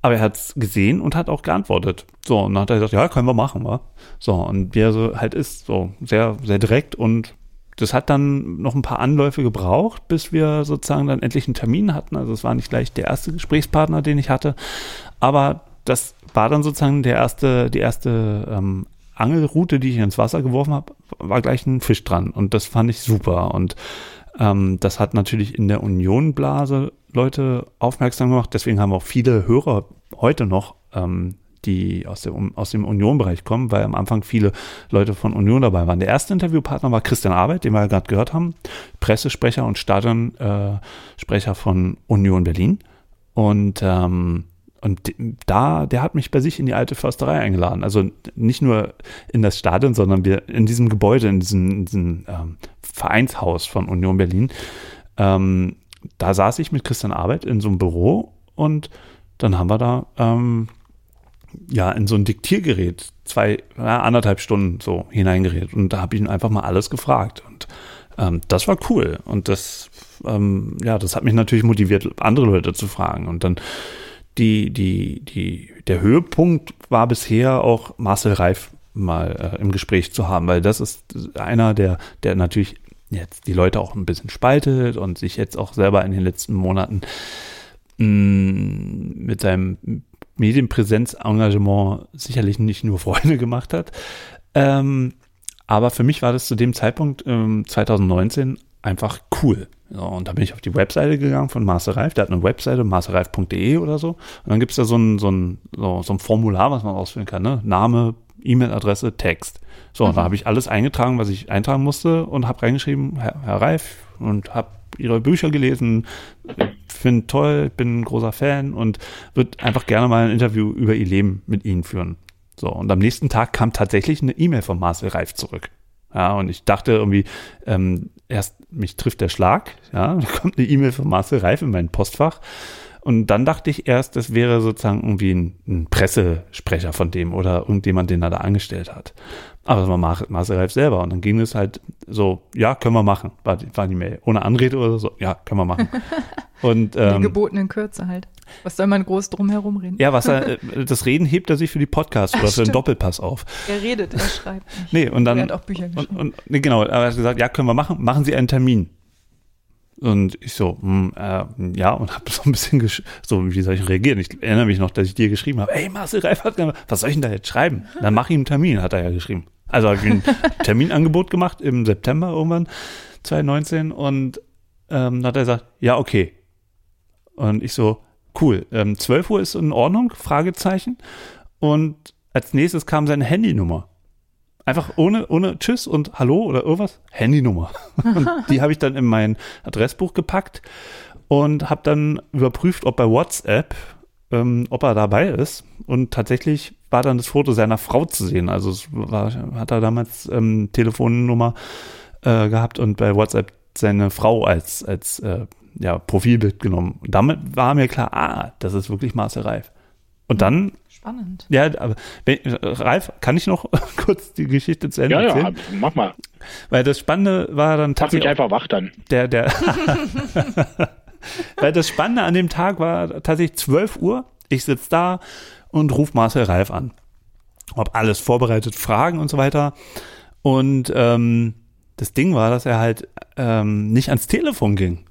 Speaker 7: Aber er hat es gesehen und hat auch geantwortet. So, und dann hat er gesagt, ja, können wir machen, wa? So, und wie er so halt ist, so sehr, sehr direkt und das hat dann noch ein paar Anläufe gebraucht, bis wir sozusagen dann endlich einen Termin hatten. Also es war nicht gleich der erste Gesprächspartner, den ich hatte, aber das war dann sozusagen der erste, die erste ähm, Angelroute, die ich ins Wasser geworfen habe, war gleich ein Fisch dran und das fand ich super und ähm, das hat natürlich in der Union-Blase Leute aufmerksam gemacht. Deswegen haben auch viele Hörer heute noch, ähm, die aus, der, aus dem Union-Bereich kommen, weil am Anfang viele Leute von Union dabei waren. Der erste Interviewpartner war Christian Arbeit, den wir ja gerade gehört haben, Pressesprecher und Stadionsprecher Sprecher von Union Berlin. Und ähm, und da, der hat mich bei sich in die alte Försterei eingeladen. Also nicht nur in das Stadion, sondern wir in diesem Gebäude, in diesem, in diesem ähm, Vereinshaus von Union Berlin. Ähm, da saß ich mit Christian Arbeit in so einem Büro und dann haben wir da ähm, ja in so ein Diktiergerät zwei, ja, anderthalb Stunden so hineingeredet. Und da habe ich ihn einfach mal alles gefragt. Und ähm, das war cool. Und das, ähm, ja, das hat mich natürlich motiviert, andere Leute zu fragen. Und dann die, die, die, der Höhepunkt war bisher auch Marcel Reif mal äh, im Gespräch zu haben, weil das ist einer, der, der natürlich jetzt die Leute auch ein bisschen spaltet und sich jetzt auch selber in den letzten Monaten mh, mit seinem Medienpräsenzengagement sicherlich nicht nur Freunde gemacht hat. Ähm, aber für mich war das zu dem Zeitpunkt ähm, 2019 einfach cool. So, und da bin ich auf die Webseite gegangen von Marcel Reif. Der hat eine Webseite, marcelreif.de oder so. Und dann gibt es da so ein, so, ein, so, so ein Formular, was man ausfüllen kann. Ne? Name, E-Mail-Adresse, Text. So, und da habe ich alles eingetragen, was ich eintragen musste und habe reingeschrieben, Herr, Herr Reif, und habe Ihre Bücher gelesen, finde toll, bin ein großer Fan und würde einfach gerne mal ein Interview über Ihr Leben mit Ihnen führen. So, und am nächsten Tag kam tatsächlich eine E-Mail von Marcel Reif zurück. Ja, und ich dachte irgendwie, ähm, erst mich trifft der Schlag, ja, da kommt eine E-Mail von Marcel Reif in mein Postfach. Und dann dachte ich erst, das wäre sozusagen irgendwie ein, ein Pressesprecher von dem oder irgendjemand, den er da angestellt hat. Aber das war Mar Marcel Reif selber. Und dann ging es halt so, ja, können wir machen, war die, war die Mail. Ohne Anrede oder so, ja, können wir machen. Und, ähm,
Speaker 6: gebotenen Kürze halt. Was soll man groß drum herum reden?
Speaker 7: ja, was er, äh, das Reden hebt er sich für die Podcasts oder
Speaker 6: Ach,
Speaker 7: für den. Doppelpass auf.
Speaker 6: Er redet, er schreibt nicht.
Speaker 7: Nee, und dann.
Speaker 6: Er hat auch Bücher
Speaker 7: und,
Speaker 6: geschrieben.
Speaker 7: und, nee, genau, er hat gesagt, ja, können wir machen, machen Sie einen Termin. Und ich so, hm, äh, ja, und habe so ein bisschen, gesch- so, wie soll ich reagieren? Ich erinnere mich noch, dass ich dir geschrieben habe, ey, Marcel Reif hat, gesagt, was soll ich denn da jetzt schreiben? Dann mach ich ihm einen Termin, hat er ja geschrieben. Also habe ich ein Terminangebot gemacht im September irgendwann, 2019, und ähm, dann hat er gesagt, ja, okay. Und ich so, cool, ähm, 12 Uhr ist in Ordnung, Fragezeichen. Und als nächstes kam seine Handynummer. Einfach ohne, ohne Tschüss und Hallo oder irgendwas, Handynummer. Und die habe ich dann in mein Adressbuch gepackt und habe dann überprüft, ob bei WhatsApp, ähm, ob er dabei ist. Und tatsächlich war dann das Foto seiner Frau zu sehen. Also es war, hat er damals ähm, Telefonnummer äh, gehabt und bei WhatsApp seine Frau als, als äh, ja, Profilbild genommen. Und damit war mir klar, ah, das ist wirklich Marcel Reif. Und dann
Speaker 6: Spannend.
Speaker 7: ja, aber wenn, Ralf, kann ich noch kurz die Geschichte zu Ende
Speaker 8: Ja, ja,
Speaker 7: erzählen?
Speaker 8: mach mal.
Speaker 7: Weil das Spannende war dann
Speaker 8: Mach mich
Speaker 7: tatsächlich.
Speaker 8: einfach wach dann.
Speaker 7: Der, der Weil das Spannende an dem Tag war tatsächlich 12 Uhr. Ich sitze da und rufe Marcel Ralf an. Hab alles vorbereitet, Fragen und so weiter. Und ähm, das Ding war, dass er halt ähm, nicht ans Telefon ging.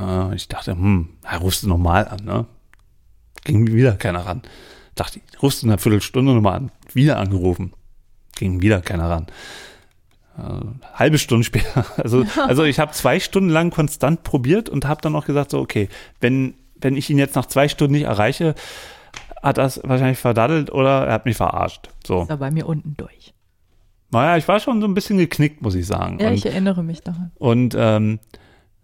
Speaker 7: Äh, ich dachte, hm, er rufst du nochmal an, ne? Ging wieder keiner ran. Dachte ich, rufst du in einer Viertelstunde nochmal an. Wieder angerufen. Ging wieder keiner ran. Äh, halbe Stunde später. Also, also ich habe zwei Stunden lang konstant probiert und habe dann auch gesagt, so, okay, wenn, wenn ich ihn jetzt nach zwei Stunden nicht erreiche, hat das wahrscheinlich verdaddelt oder er hat mich verarscht. So.
Speaker 6: Ist er bei mir unten durch.
Speaker 7: Naja, ich war schon so ein bisschen geknickt, muss ich sagen.
Speaker 6: Ja,
Speaker 7: und,
Speaker 6: ich erinnere mich daran.
Speaker 7: und ähm,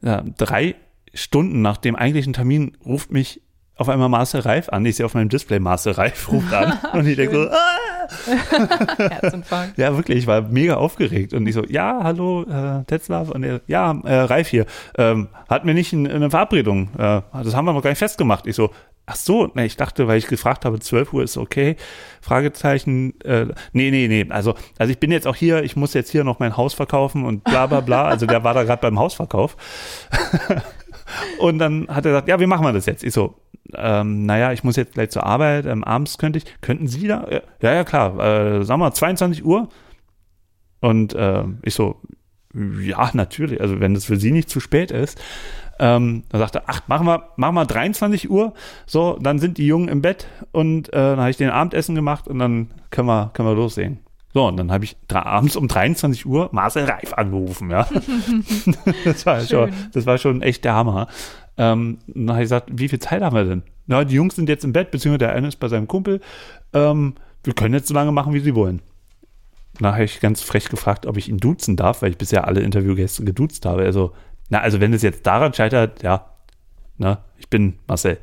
Speaker 7: ja, drei Stunden nach dem eigentlichen Termin ruft mich auf einmal Marcel Reif an. Ich sehe auf meinem Display Marcel Reif ruft an. und ich denke so, ah! Ja, wirklich, ich war mega aufgeregt. Und ich so, ja, hallo, äh, Tetzlaff. Und er, ja, äh, Reif hier. Ähm, hatten wir nicht ein- eine Verabredung? Äh, das haben wir noch gar nicht festgemacht. Ich so, Ach so, ne, ich dachte, weil ich gefragt habe, 12 Uhr ist okay. Fragezeichen, äh, nee, nee, nee. Also, also ich bin jetzt auch hier, ich muss jetzt hier noch mein Haus verkaufen und bla bla bla. Also der war da gerade beim Hausverkauf. und dann hat er gesagt, ja, wie machen wir das jetzt? Ich so, ähm, naja, ich muss jetzt gleich zur Arbeit, ähm, abends könnte ich, könnten Sie da? Ja, ja, klar, äh, sagen wir 22 Uhr. Und äh, ich so, ja, natürlich, also wenn das für Sie nicht zu spät ist. Ähm, dann sagte er, ach, machen wir, machen wir 23 Uhr, so, dann sind die Jungen im Bett und äh, dann habe ich den Abendessen gemacht und dann können wir, können wir loslegen. So, und dann habe ich abends um 23 Uhr Marcel Reif angerufen, ja. das, war schon, das war schon echt der Hammer. Ähm, dann habe ich gesagt, wie viel Zeit haben wir denn? Na, die Jungs sind jetzt im Bett, beziehungsweise der eine ist bei seinem Kumpel. Ähm, wir können jetzt so lange machen, wie sie wollen. Dann habe ich ganz frech gefragt, ob ich ihn duzen darf, weil ich bisher alle Interviewgäste geduzt habe. Also, na, also wenn es jetzt daran scheitert, ja, na, ich bin Marcel.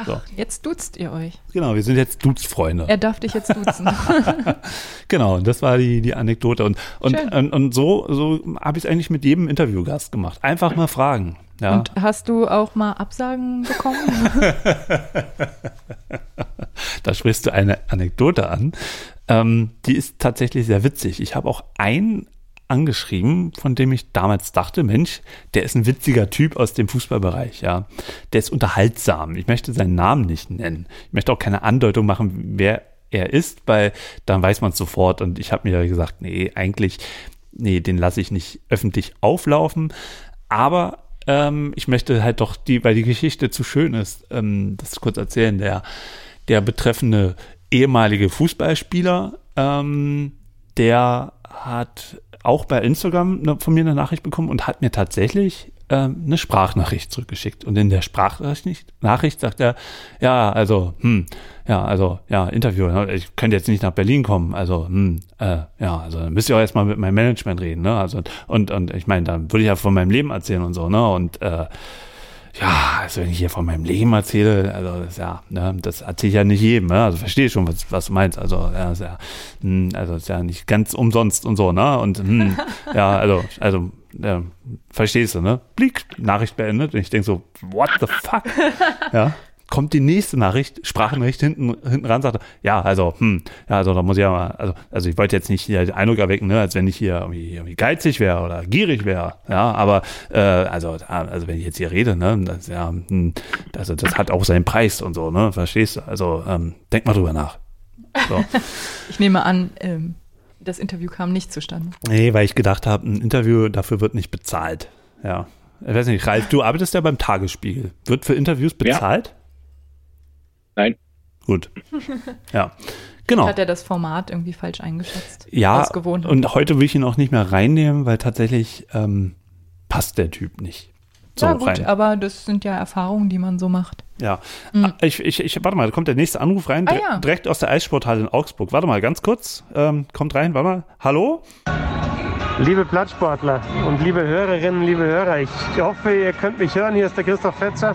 Speaker 6: Ach, so. jetzt duzt ihr euch.
Speaker 7: Genau, wir sind jetzt Duzfreunde.
Speaker 6: Er darf dich jetzt duzen.
Speaker 7: genau, das war die, die Anekdote. Und, und, und, und, so, so habe ich es eigentlich mit jedem Interviewgast gemacht. Einfach mal fragen. Ja.
Speaker 6: Und hast du auch mal Absagen bekommen?
Speaker 7: da sprichst du eine Anekdote an. Ähm, die ist tatsächlich sehr witzig. Ich habe auch einen angeschrieben, von dem ich damals dachte, Mensch, der ist ein witziger Typ aus dem Fußballbereich, ja. Der ist unterhaltsam. Ich möchte seinen Namen nicht nennen. Ich möchte auch keine Andeutung machen, wer er ist, weil dann weiß man es sofort. Und ich habe mir gesagt, nee, eigentlich, nee, den lasse ich nicht öffentlich auflaufen. Aber ähm, ich möchte halt doch die, weil die Geschichte zu schön ist, ähm, das kurz erzählen. Der, der betreffende ehemalige Fußballspieler, ähm, der hat auch bei Instagram ne, von mir eine Nachricht bekommen und hat mir tatsächlich ähm, eine Sprachnachricht zurückgeschickt. Und in der Sprachnachricht Nachricht sagt er, ja, also, hm, ja, also, ja, Interview, ne, ich könnte jetzt nicht nach Berlin kommen, also, hm, äh, ja, also dann müsst ihr auch erstmal mit meinem Management reden, ne? Also, und, und ich meine, dann würde ich ja von meinem Leben erzählen und so, ne? Und äh, ja, also wenn ich hier von meinem Leben erzähle, also das ja, ne, das erzähle ich ja nicht jedem, ne? Also verstehe schon, was, was du meinst. Also, ja, ist ja, mh, also ist ja nicht ganz umsonst und so, ne? Und mh, ja, also, also ja, verstehst du, ne? Blick, Nachricht beendet. Und ich denke so, what the fuck? ja kommt die nächste Nachricht, Sprachnachricht hinten, hinten ran, sagt, ja, also, hm, ja, also da muss ich ja mal, also, also ich wollte jetzt nicht hier den Eindruck erwecken, ne, als wenn ich hier irgendwie, irgendwie geizig wäre oder gierig wäre, ja, aber äh, also, also wenn ich jetzt hier rede, ne, das ja, hm, also das hat auch seinen Preis und so, ne, verstehst du? Also ähm, denk mal drüber nach. So.
Speaker 6: ich nehme an, ähm, das Interview kam nicht zustande.
Speaker 7: Nee, weil ich gedacht habe, ein Interview dafür wird nicht bezahlt. Ja. Ich weiß nicht, Ralf, du arbeitest ja beim Tagesspiegel. Wird für Interviews bezahlt? Ja.
Speaker 8: Nein.
Speaker 7: Gut. Ja. Genau.
Speaker 6: Hat er das Format irgendwie falsch eingeschätzt?
Speaker 7: Ja, und heute will ich ihn auch nicht mehr reinnehmen, weil tatsächlich ähm, passt der Typ nicht.
Speaker 6: So ja, gut, rein. aber das sind ja Erfahrungen, die man so macht.
Speaker 7: Ja. Mhm. Ich, ich, ich, warte mal, da kommt der nächste Anruf rein, ah, ja. direkt aus der Eissporthalle in Augsburg. Warte mal, ganz kurz. Ähm, kommt rein, warte mal. Hallo?
Speaker 13: Liebe Plattsportler und liebe Hörerinnen, liebe Hörer, ich hoffe, ihr könnt mich hören. Hier ist der Christoph Fetzer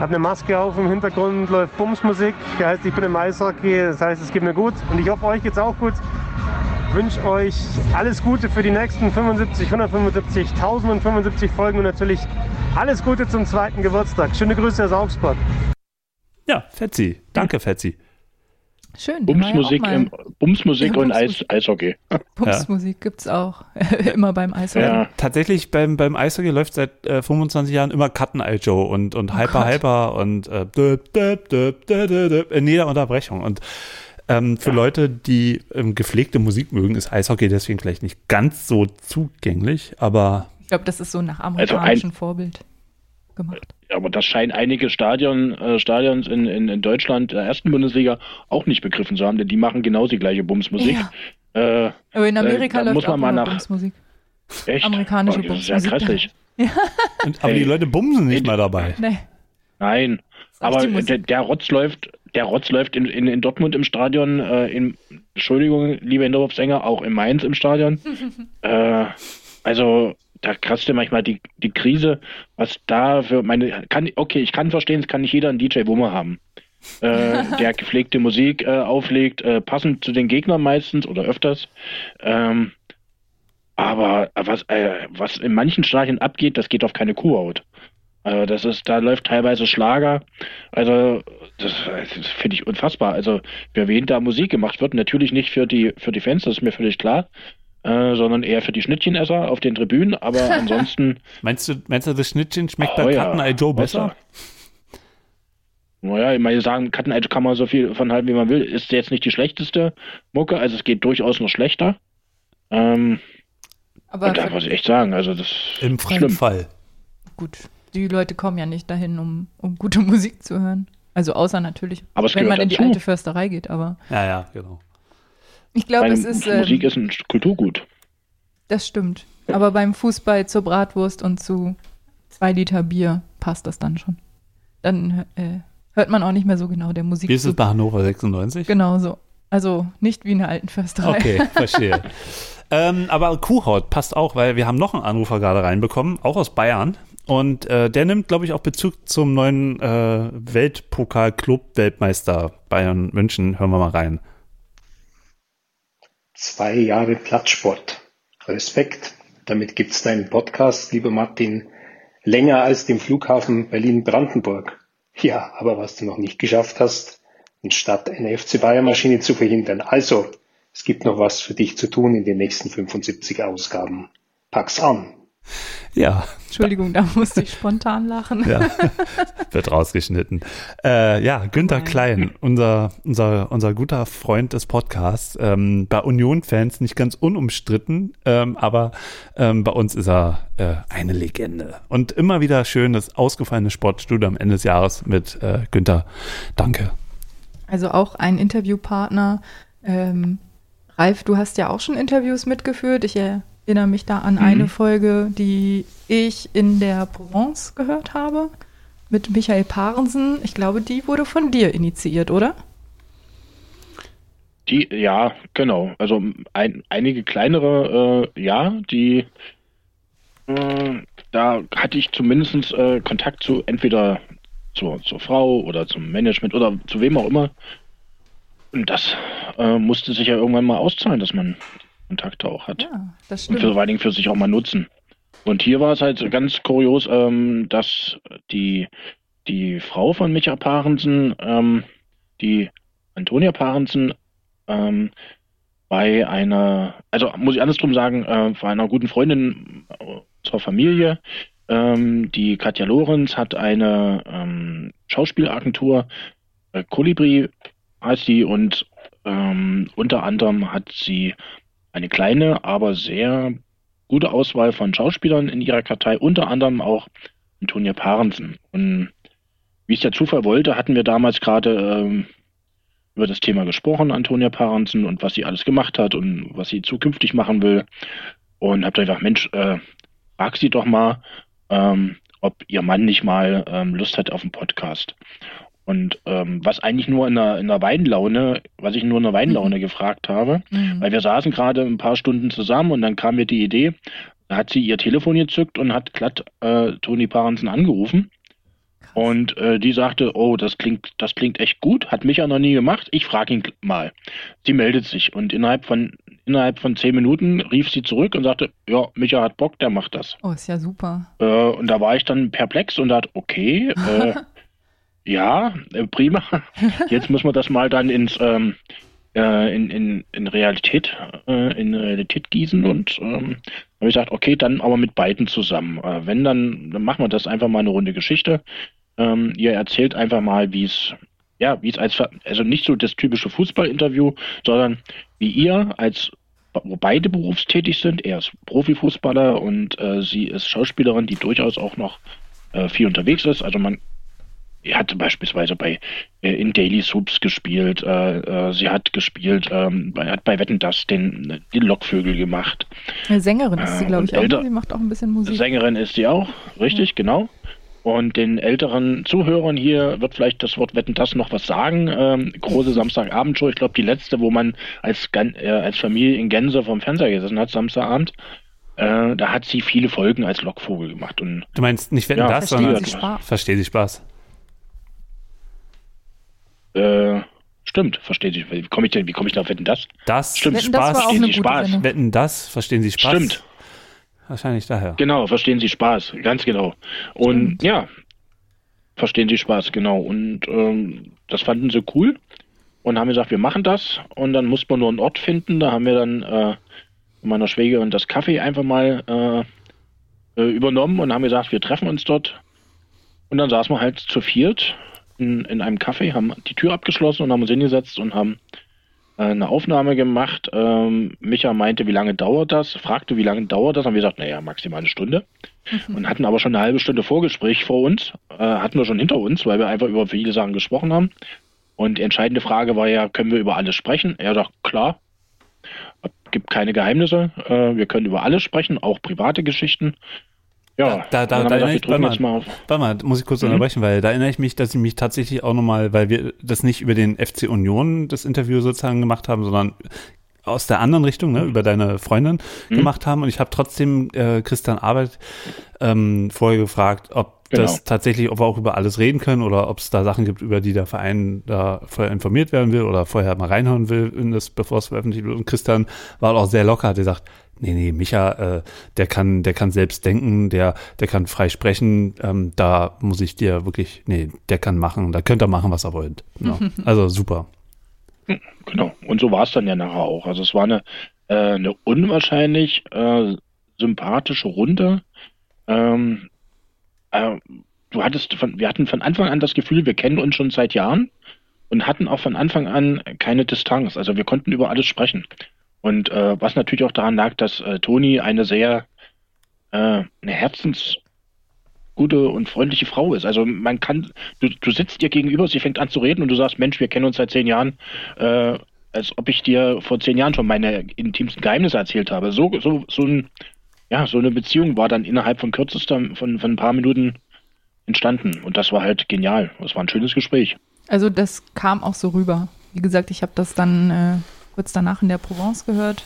Speaker 13: habe eine Maske auf, im Hintergrund läuft Bumsmusik. Das heißt, ich bin im Eishockey, das heißt, es geht mir gut. Und ich hoffe, euch geht's auch gut. Ich wünsche euch alles Gute für die nächsten 75, 175, 1075 Folgen und natürlich alles Gute zum zweiten Geburtstag. Schöne Grüße aus Augsburg.
Speaker 7: Ja, Fetzi. Danke, Fetzi.
Speaker 6: Schön.
Speaker 8: Bumsmusik, ja ähm, Bumsmusik ja, und Eis, Eishockey.
Speaker 6: Bumsmusik ja. gibt es auch. immer beim Eishockey. Ja.
Speaker 7: Tatsächlich beim, beim Eishockey läuft seit äh, 25 Jahren immer Cutten Eye Joe und, und oh Hyper Gott. Hyper und äh, döp, döp, döp, in jeder Unterbrechung. Und ähm, für Leute, die ähm, gepflegte Musik mögen, ist Eishockey deswegen vielleicht nicht ganz so zugänglich, aber.
Speaker 6: Ich glaube, das ist so nach amerikanischem also Vorbild gemacht.
Speaker 8: Ja, aber das scheinen einige Stadion, äh, Stadions in, in, in Deutschland, der ersten Bundesliga, auch nicht begriffen zu haben, denn die machen genau die gleiche Bumsmusik.
Speaker 6: Ja. Äh, aber in Amerika äh, läuft muss man auch mal nach Bumsmusik.
Speaker 8: Echt?
Speaker 6: Amerikanische oh, das ist ja
Speaker 8: grässlich.
Speaker 6: Ja.
Speaker 7: aber hey. die Leute bumsen nicht mal dabei.
Speaker 6: Nee.
Speaker 8: Nein. Aber der, der, Rotz läuft, der Rotz läuft in, in, in Dortmund im Stadion, äh, in, Entschuldigung, liebe Hinterhofsänger, auch in Mainz im Stadion. äh, also da kratzt dir manchmal die, die Krise, was da für meine, kann, okay, ich kann verstehen, es kann nicht jeder einen DJ Bummer haben. äh, der gepflegte Musik äh, auflegt, äh, passend zu den Gegnern meistens oder öfters. Ähm, aber was, äh, was in manchen Stadien abgeht, das geht auf keine Kuhhaut. Also das ist, da läuft teilweise Schlager. Also das, das finde ich unfassbar. Also für wen da Musik gemacht wird, natürlich nicht für die für die Fans, das ist mir völlig klar, äh, sondern eher für die Schnittchenesser auf den Tribünen. Aber ansonsten.
Speaker 7: meinst du, meinst du, das Schnittchen schmeckt
Speaker 8: Oh
Speaker 7: bei
Speaker 8: ja,
Speaker 7: Cutten Eye Joe besser?
Speaker 8: Naja, ich meine, sagen, Cutten Edge kann man so viel von halten, wie man will. Ist jetzt nicht die schlechteste Mucke, also es geht durchaus noch schlechter. Ähm,
Speaker 6: Aber
Speaker 8: und da muss ich echt sagen, also das
Speaker 7: Im freien. Fall.
Speaker 6: gut, die Leute kommen ja nicht dahin, um, um gute Musik zu hören. Also außer natürlich, wenn man
Speaker 8: gehört
Speaker 6: in die
Speaker 8: dazu.
Speaker 6: alte Försterei geht, aber
Speaker 7: Ja, ja, genau.
Speaker 6: Ich glaube, es ist, ähm,
Speaker 8: Musik ist ein Kulturgut.
Speaker 6: das stimmt. Aber beim Fußball zur Bratwurst und zu zwei Liter Bier passt das dann schon. Dann äh, hört man auch nicht mehr so genau der Musik
Speaker 7: Wie ist es bei Hannover 96?
Speaker 6: Genau so. Also nicht wie in der alten Försterei.
Speaker 7: Okay, verstehe. ähm, aber Kuhhaut passt auch, weil wir haben noch einen Anrufer gerade reinbekommen, auch aus Bayern. Und äh, der nimmt, glaube ich, auch Bezug zum neuen äh, Weltpokal-Club-Weltmeister Bayern München. Hören wir mal rein.
Speaker 14: Zwei Jahre Platzsport. Respekt. Damit gibt's deinen Podcast, lieber Martin, länger als den Flughafen Berlin-Brandenburg. Ja, aber was du noch nicht geschafft hast, anstatt eine FC Bayern-Maschine zu verhindern. Also, es gibt noch was für dich zu tun in den nächsten 75 Ausgaben. Pack's an.
Speaker 7: Ja.
Speaker 6: Entschuldigung, da musste ich spontan lachen.
Speaker 7: Ja, wird rausgeschnitten. Äh, ja, Günther Klein, unser, unser, unser guter Freund des Podcasts, ähm, bei Union-Fans nicht ganz unumstritten, ähm, aber ähm, bei uns ist er äh, eine Legende. Und immer wieder schön das ausgefallene Sportstudio am Ende des Jahres mit äh, Günther. Danke.
Speaker 6: Also auch ein Interviewpartner. Ähm, Ralf, du hast ja auch schon Interviews mitgeführt. Ich erinnere mich da an
Speaker 8: Mhm.
Speaker 6: eine Folge, die ich in der Provence gehört habe mit Michael Parensen. Ich glaube, die wurde von dir initiiert, oder?
Speaker 8: Die, ja, genau. Also ein, einige kleinere, äh, ja, die äh, da hatte ich zumindest äh, Kontakt zu entweder zur, zur Frau oder zum Management oder zu wem auch immer. Und das äh, musste sich ja irgendwann mal auszahlen, dass man Kontakte auch hat.
Speaker 6: Ja, das
Speaker 8: Und
Speaker 6: stimmt.
Speaker 8: für, vor allen Dingen für sich auch mal nutzen. Und hier war es halt ganz kurios, ähm, dass die, die Frau von Micha Parensen, ähm, die Antonia Parensen, ähm, bei einer, also muss ich andersrum sagen, äh, bei einer guten Freundin zur Familie, ähm, die Katja Lorenz hat eine ähm, Schauspielagentur, äh, Kolibri heißt die, und ähm, unter anderem hat sie eine kleine, aber sehr gute Auswahl von Schauspielern in ihrer Kartei, unter anderem auch Antonia Parensen. Und wie es der Zufall wollte, hatten wir damals gerade ähm, über das Thema gesprochen, Antonia Parensen, und was sie alles gemacht hat und was sie zukünftig machen will. Und habt einfach, Mensch, äh, frag sie doch mal, ähm, ob ihr Mann nicht mal ähm, Lust hat auf einen Podcast. Und ähm, was eigentlich nur in einer, in einer Weinlaune, was ich nur in einer Weinlaune gefragt habe,
Speaker 6: Mhm.
Speaker 8: weil wir saßen gerade ein paar Stunden zusammen und dann kam mir die Idee, da hat sie ihr Telefon gezückt und hat glatt äh, Toni Parensen angerufen. Und äh, die sagte, oh, das klingt, das klingt echt gut, hat mich ja noch nie gemacht, ich frage ihn mal. Sie meldet sich und innerhalb von innerhalb von zehn Minuten rief sie zurück und sagte, ja, Micha hat Bock, der macht das.
Speaker 6: Oh, ist ja super.
Speaker 8: Äh, und da war ich dann perplex und dachte, okay, äh, ja, äh, prima. Jetzt muss man das mal dann ins ähm, äh, in, in, in Realität äh, in Realität gießen und ähm, habe ich gesagt, okay, dann aber mit beiden zusammen. Äh, wenn dann, dann machen wir das einfach mal eine runde Geschichte. Ähm, ihr erzählt einfach mal, wie es ja, wie es als also nicht so das typische Fußballinterview, sondern wie ihr als wo beide berufstätig sind. Er ist Profifußballer und äh, sie ist Schauspielerin, die durchaus auch noch äh, viel unterwegs ist. Also man er hat beispielsweise bei äh, in Daily Soups gespielt. Äh, äh, sie hat gespielt, ähm, bei, hat bei Wetten das den, den Lockvögel gemacht.
Speaker 6: Eine Sängerin ist sie,
Speaker 8: Äh,
Speaker 6: glaube ich, auch.
Speaker 8: älter-?
Speaker 6: Sie macht auch ein bisschen Musik.
Speaker 8: Sängerin ist sie auch, richtig, genau. Und den älteren Zuhörern hier wird vielleicht das Wort Wetten das noch was sagen. Ähm, große Samstagabendshow, ich glaube die letzte, wo man als, Gan- äh, als Familie in Gänse vom Fernseher gesessen hat, Samstagabend. Äh, da hat sie viele Folgen als Lockvogel gemacht. Und
Speaker 7: Du meinst nicht Wetten
Speaker 8: Ja,
Speaker 7: das,
Speaker 8: verstehe
Speaker 7: sondern
Speaker 8: Sie Spaß.
Speaker 7: Verstehe Sie Spaß.
Speaker 8: Äh, stimmt, versteht sich. Wie komme ich denn, wie komme ich da auf Wetten das?
Speaker 7: Das
Speaker 8: Stimmt,
Speaker 6: Wetten, das war auch
Speaker 8: verstehen Sie Spaß.
Speaker 6: Sendung.
Speaker 7: Wetten das, verstehen Sie Spaß?
Speaker 8: Stimmt.
Speaker 7: wahrscheinlich daher.
Speaker 8: Genau, verstehen Sie Spaß, ganz genau. Und ja, verstehen Sie Spaß, genau. Und ähm, das fanden sie cool und haben gesagt, wir machen das. Und dann musste man nur einen Ort finden. Da haben wir dann äh, meiner Schwägerin das Kaffee einfach mal äh, äh, übernommen und haben gesagt, wir treffen uns dort. Und dann saßen wir halt zu viert in, in einem Café, haben die Tür abgeschlossen und haben uns hingesetzt und haben äh, eine Aufnahme gemacht. Ähm, Micha meinte, wie lange dauert das? Fragte, wie lange dauert das? Haben wir gesagt, naja, maximal eine Stunde. Und hatten aber schon eine halbe Stunde Vorgespräch vor uns. Äh, hatten wir schon hinter uns, weil wir einfach über viele Sachen gesprochen haben. Und die entscheidende Frage war ja, können wir über alles sprechen? Er sagt, klar. Gibt keine Geheimnisse. Äh, wir können über alles sprechen, auch private Geschichten. Ja,
Speaker 7: Da, da, da erinnere ich,
Speaker 8: drücken
Speaker 7: warte mal, muss ich kurz
Speaker 8: Mhm.
Speaker 7: unterbrechen, weil da erinnere ich mich, dass ich mich tatsächlich auch nochmal, weil wir das nicht über den FC Union das Interview sozusagen gemacht haben, sondern aus der anderen Richtung, ne, über deine Freundin
Speaker 8: Mhm.
Speaker 7: gemacht haben. Und ich habe trotzdem äh, Christian Arbeit ähm, vorher gefragt, ob
Speaker 8: Genau.
Speaker 7: das tatsächlich, ob wir auch über alles reden können oder ob es da Sachen gibt, über die der Verein da vorher informiert werden will oder vorher mal reinhören will in das, bevor es veröffentlicht wird. Und Christian war auch sehr locker, hat gesagt, nee, nee, Micha, äh, der kann, der kann selbst denken, der, der kann frei sprechen, ähm, da muss ich dir wirklich, nee, der kann machen, da könnt ihr machen, was er wollt. Ja. Also super.
Speaker 8: Genau. Und so war es dann ja nachher auch. Also es war eine, äh, eine unwahrscheinlich äh, sympathische Runde. Ähm, äh, du hattest von, wir hatten von Anfang an das Gefühl, wir kennen uns schon seit Jahren und hatten auch von Anfang an keine Distanz. Also wir konnten über alles sprechen. Und äh, was natürlich auch daran lag, dass äh, Toni eine sehr äh, eine herzensgute und freundliche Frau ist. Also man kann, du, du sitzt ihr gegenüber, sie fängt an zu reden und du sagst, Mensch, wir kennen uns seit zehn Jahren, äh, als ob ich dir vor zehn Jahren schon meine intimsten Geheimnisse erzählt habe. So, so, so ein, ja, so eine Beziehung war dann innerhalb von kürzester, von, von ein paar Minuten entstanden. Und das war halt genial. Das war ein schönes Gespräch.
Speaker 6: Also das kam auch so rüber. Wie gesagt, ich habe das dann äh, kurz danach in der Provence gehört,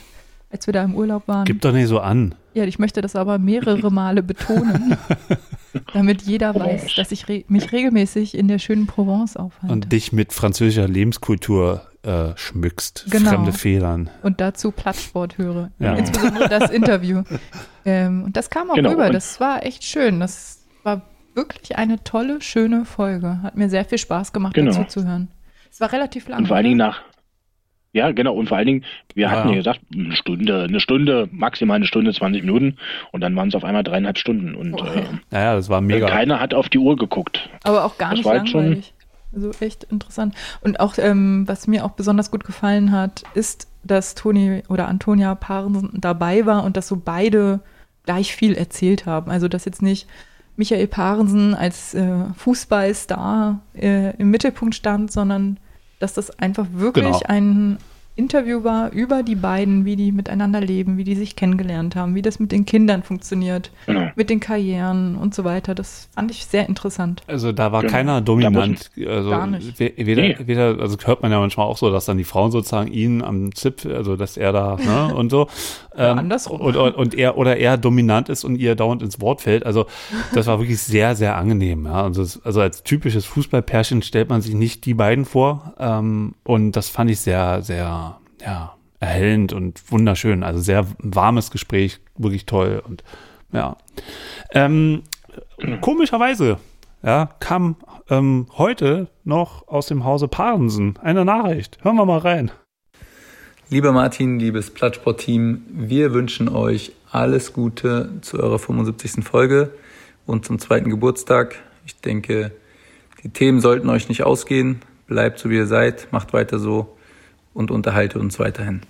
Speaker 6: als wir da im Urlaub waren.
Speaker 7: Gib doch nicht so an.
Speaker 6: Ja, ich möchte das aber mehrere Male betonen, damit jeder weiß, dass ich re mich regelmäßig in der schönen Provence aufhalte.
Speaker 7: Und dich mit französischer Lebenskultur äh, schmückst,
Speaker 6: Genau.
Speaker 7: fremde Federn.
Speaker 6: und dazu Plattsport höre.
Speaker 7: Ja.
Speaker 6: Insbesondere das Interview. Ähm, und das kam auch
Speaker 8: Genau,
Speaker 6: rüber. Das war echt schön. Das war wirklich eine tolle, schöne Folge. Hat mir sehr viel Spaß gemacht,
Speaker 8: Genau.
Speaker 6: dazu zu hören. Es war relativ lang.
Speaker 8: Und vor allen? Dingen nach. Ja, genau. Und vor allen Dingen, wir hatten
Speaker 7: Ja.
Speaker 8: ja gesagt, eine Stunde, eine Stunde, maximal eine Stunde, 20 Minuten. Und dann waren es auf einmal dreieinhalb Stunden. Und
Speaker 6: Oh,
Speaker 8: äh,
Speaker 7: Naja, das war mega.
Speaker 8: keiner hat auf die Uhr geguckt.
Speaker 6: Aber auch gar
Speaker 8: Das
Speaker 6: nicht langweilig. Also echt interessant. Und auch, ähm, was mir auch besonders gut gefallen hat, ist, dass Toni oder Antonia Paaren dabei war und dass so beide gleich viel erzählt haben. Also, dass jetzt nicht Michael Parensen als äh, Fußballstar äh, im Mittelpunkt stand, sondern dass das einfach wirklich
Speaker 7: Genau.
Speaker 6: ein Interview war über die beiden, wie die miteinander leben, wie die sich kennengelernt haben, wie das mit den Kindern funktioniert,
Speaker 8: Genau.
Speaker 6: mit den Karrieren und so weiter. Das fand ich sehr interessant.
Speaker 7: Also da war
Speaker 8: Genau.
Speaker 7: keiner dominant. Also
Speaker 6: Gar nicht.
Speaker 7: we- Weder,
Speaker 8: Nee.
Speaker 7: weder, also hört man ja manchmal auch so, dass dann die Frauen sozusagen ihn am Zipfel, also dass er da, ne, und so. Ähm,
Speaker 6: andersrum.
Speaker 7: Und, und, und er oder er dominant ist und ihr dauernd ins Wort fällt. Also das war wirklich sehr, sehr angenehm. Ja. Also, also als typisches Fußballpärchen stellt man sich nicht die beiden vor. Ähm, und das fand ich sehr, sehr, ja, erhellend und wunderschön. Also sehr warmes Gespräch, wirklich toll und ja. Ähm, komischerweise, ja, kam ähm, heute noch aus dem Hause Parensen eine Nachricht. Hören wir mal rein.
Speaker 15: Lieber Martin, liebes Plattsport-Team, wir wünschen euch alles Gute zu eurer 75. Folge und zum zweiten Geburtstag. Ich denke, die Themen sollten euch nicht ausgehen. Bleibt so, wie ihr seid, macht weiter so und unterhaltet uns weiterhin.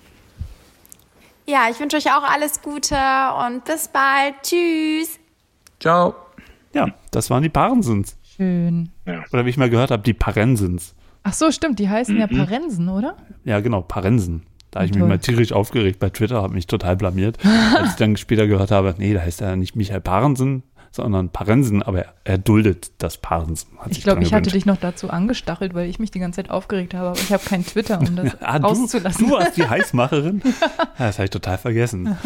Speaker 16: Ja, ich wünsche euch auch alles Gute und bis bald. Tschüss.
Speaker 15: Ciao.
Speaker 7: Ja, das waren die Parensens.
Speaker 6: Schön.
Speaker 7: Oder wie ich mal gehört habe, die Parensens.
Speaker 6: Ach so, stimmt, die heißen ja
Speaker 7: Mhm.
Speaker 6: Parensen, oder?
Speaker 7: Ja, genau, Parensen. Da habe ich mich mal tierisch aufgeregt bei Twitter, habe mich total blamiert, als ich dann später gehört habe, nee, da heißt er nicht Michael Parensen, sondern Parensen, aber er, duldet das Parensen. Hat
Speaker 6: Ich glaube, ich hatte
Speaker 7: gewöhnt.
Speaker 6: dich noch dazu angestachelt, weil ich mich die ganze Zeit aufgeregt habe, aber ich habe kein Twitter, um das
Speaker 7: Ah, du,
Speaker 6: auszulassen.
Speaker 7: du warst die Heißmacherin? Ja, das habe ich total vergessen.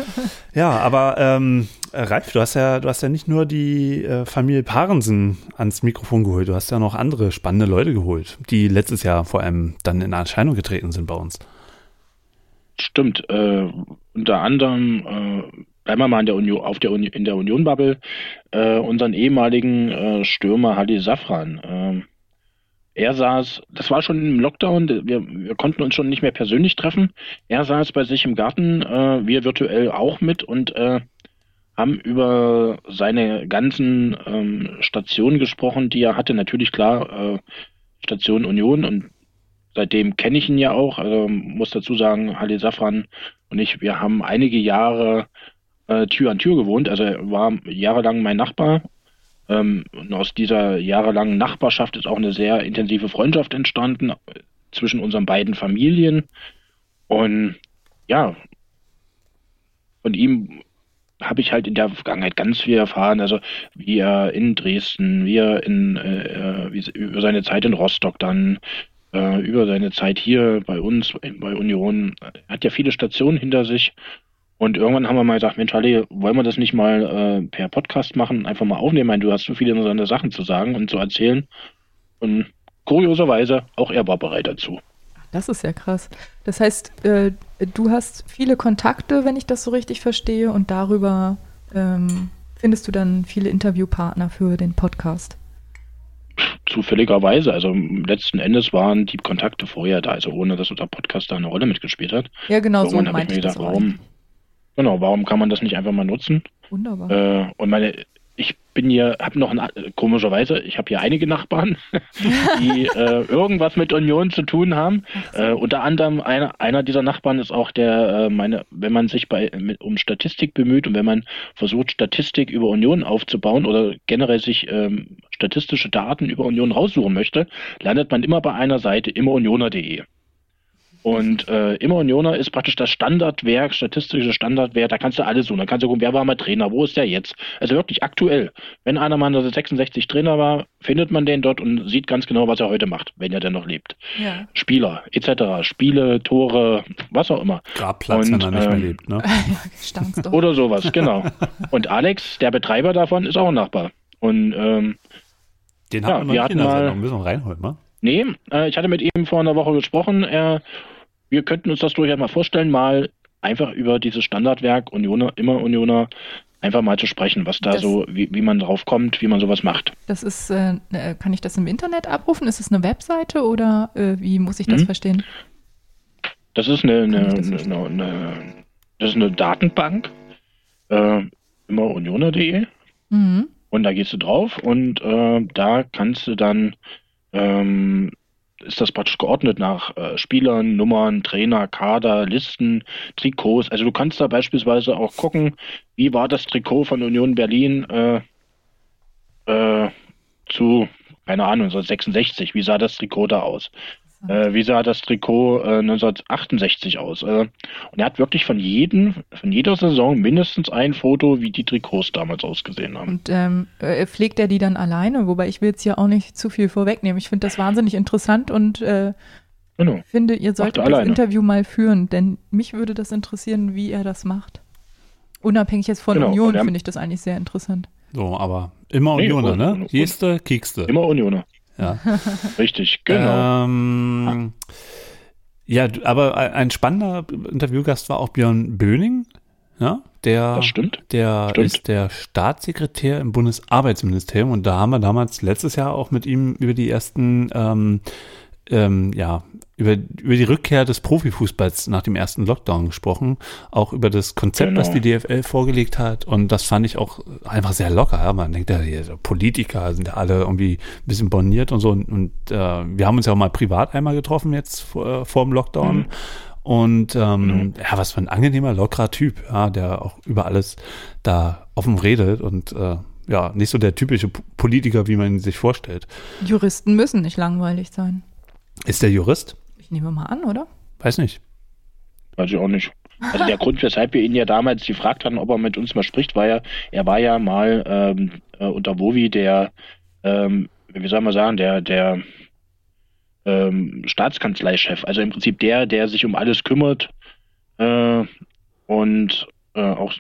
Speaker 7: Ja, aber ähm, Ralf, du hast ja, du hast ja nicht nur die äh, Familie Parensen ans Mikrofon geholt, du hast ja noch andere spannende Leute geholt, die letztes Jahr vor allem dann in Erscheinung getreten sind bei uns.
Speaker 8: Stimmt. Äh, unter anderem äh, bleiben wir mal in der Union, auf der Uni, in der Union-Bubble, äh, unseren ehemaligen äh, Stürmer Halil Safran. Ähm, er saß, das war schon im Lockdown, wir, wir konnten uns schon nicht mehr persönlich treffen. Er saß bei sich im Garten, äh, wir virtuell auch mit und äh, haben über seine ganzen ähm, Stationen gesprochen, die er hatte. Natürlich klar, Station Union und seitdem kenne ich ihn ja auch. Also muss dazu sagen, Halil Safran und ich, wir haben einige Jahre äh, Tür an Tür gewohnt. Also er war jahrelang mein Nachbar. Ähm, und aus dieser jahrelangen Nachbarschaft ist auch eine sehr intensive Freundschaft entstanden zwischen unseren beiden Familien. Und ja, von ihm habe ich halt in der Vergangenheit ganz viel erfahren, also wie er in Dresden, wie er in äh, äh wie, über seine Zeit in Rostock dann, äh, über seine Zeit hier bei uns, bei Union. Hat ja viele Stationen hinter sich. Und irgendwann haben wir mal gesagt, Mensch, Ali, wollen wir das nicht mal äh, per Podcast machen, einfach mal aufnehmen? Ich meine, du hast so viele interessante Sachen zu sagen und zu erzählen. Und kurioserweise, auch er war bereit dazu.
Speaker 6: Das ist ja krass. Das heißt, äh, du hast viele Kontakte, wenn ich das so richtig verstehe, und darüber ähm, findest du dann viele Interviewpartner für den Podcast.
Speaker 8: Zufälligerweise, also letzten Endes waren die Kontakte vorher da, also ohne dass unser Podcast da eine Rolle mitgespielt hat.
Speaker 6: Ja, genau Irgendwann so meinte ich, mir gedacht,
Speaker 8: warum, Genau, warum kann man das nicht einfach mal nutzen?
Speaker 6: Wunderbar.
Speaker 8: Äh, und meine ich bin hier, habe noch ein, komischerweise, ich habe hier einige Nachbarn, die äh, irgendwas mit Union zu tun haben. Äh, unter anderem einer, einer dieser Nachbarn ist auch der, äh, meine, wenn man sich bei mit, um Statistik bemüht und wenn man versucht, Statistik über Union aufzubauen oder generell sich ähm, statistische Daten über Union raussuchen möchte, landet man immer bei einer Seite immerunioner.de. Und äh, immer Unioner ist praktisch das Standardwerk, statistische Standardwerk, da kannst du alles suchen. Da kannst du gucken, wer war mal Trainer, wo ist der jetzt? Also wirklich aktuell. Wenn einer mal 66 Trainer war, findet man den dort und sieht ganz genau, was er heute macht, wenn er denn noch lebt. Ja. Spieler, etc. Spiele, Tore, was auch immer.
Speaker 7: Grabplatz, und, wenn er nicht mehr ähm, lebt, ne?
Speaker 8: oder sowas, genau. Und Alex, der Betreiber davon, ist auch ein Nachbar. Und ähm,
Speaker 7: den ja, wir hatten mal, müssen wir reinholen, ne?
Speaker 8: Nee, äh, ich hatte mit ihm vor einer Woche gesprochen. Er, wir könnten uns das durchaus mal vorstellen, mal einfach über dieses Standardwerk Unioner, immer Unioner, einfach mal zu sprechen, was da das, so, wie, wie man drauf kommt, wie man sowas macht.
Speaker 6: Das ist, äh, äh kann ich das im Internet abrufen? Ist es eine Webseite oder äh, wie muss ich das mhm. verstehen?
Speaker 8: Das ist eine, eine, das, eine, eine, das ist eine Datenbank, äh, immer unioner.de. Mhm. Und da gehst du drauf und äh, da kannst du dann ähm, ist das praktisch geordnet nach äh, Spielern, Nummern, Trainer, Kader, Listen, Trikots. Also du kannst da beispielsweise auch gucken, wie war das Trikot von Union Berlin äh, äh, zu, keine Ahnung, 1966, wie sah das Trikot da aus? Äh, wie sah das Trikot äh, 1968 aus? Äh, und er hat wirklich von jedem, von jeder Saison mindestens ein Foto, wie die Trikots damals ausgesehen haben.
Speaker 6: Und ähm, äh, pflegt er die dann alleine? Wobei ich will jetzt hier auch nicht zu viel vorwegnehmen. Ich finde das wahnsinnig interessant und äh, genau. finde, ihr solltet das. Interview mal führen, denn mich würde das interessieren, wie er das macht. Unabhängig jetzt von genau. Union finde ich das eigentlich sehr interessant.
Speaker 7: So, aber immer nee, Unioner, ne? Geste, kiekste.
Speaker 8: Immer Unioner.
Speaker 7: Ja.
Speaker 8: Richtig, genau.
Speaker 7: Ähm, ja, aber ein spannender Interviewgast war auch Björn Böning. Ja, der,
Speaker 8: das stimmt.
Speaker 7: Der
Speaker 8: stimmt.
Speaker 7: ist der Staatssekretär im Bundesarbeitsministerium und da haben wir damals letztes Jahr auch mit ihm über die ersten ähm, ähm, ja, über, über die Rückkehr des Profifußballs nach dem ersten Lockdown gesprochen, auch über das Konzept, genau. was die DFL vorgelegt hat. Und das fand ich auch einfach sehr locker. Ja. Man denkt ja, die Politiker sind ja alle irgendwie ein bisschen borniert und so. Und, und äh, wir haben uns ja auch mal privat einmal getroffen jetzt vor, vor dem Lockdown. Mhm. Und ähm, mhm. ja, was für ein angenehmer, lockerer Typ, ja, der auch über alles da offen redet und äh, ja, nicht so der typische Politiker, wie man ihn sich vorstellt.
Speaker 6: Juristen müssen nicht langweilig sein.
Speaker 7: Ist der Jurist?
Speaker 6: Ich nehme mal an, oder?
Speaker 7: Weiß nicht.
Speaker 8: Weiß ich auch nicht. Also der Grund, weshalb wir ihn ja damals gefragt hatten, ob er mit uns mal spricht, war ja, er war ja mal ähm, äh, unter Wovi der, ähm, wie soll man sagen, der, der ähm, Staatskanzleichef. Also im Prinzip der, der sich um alles kümmert äh, und äh, auch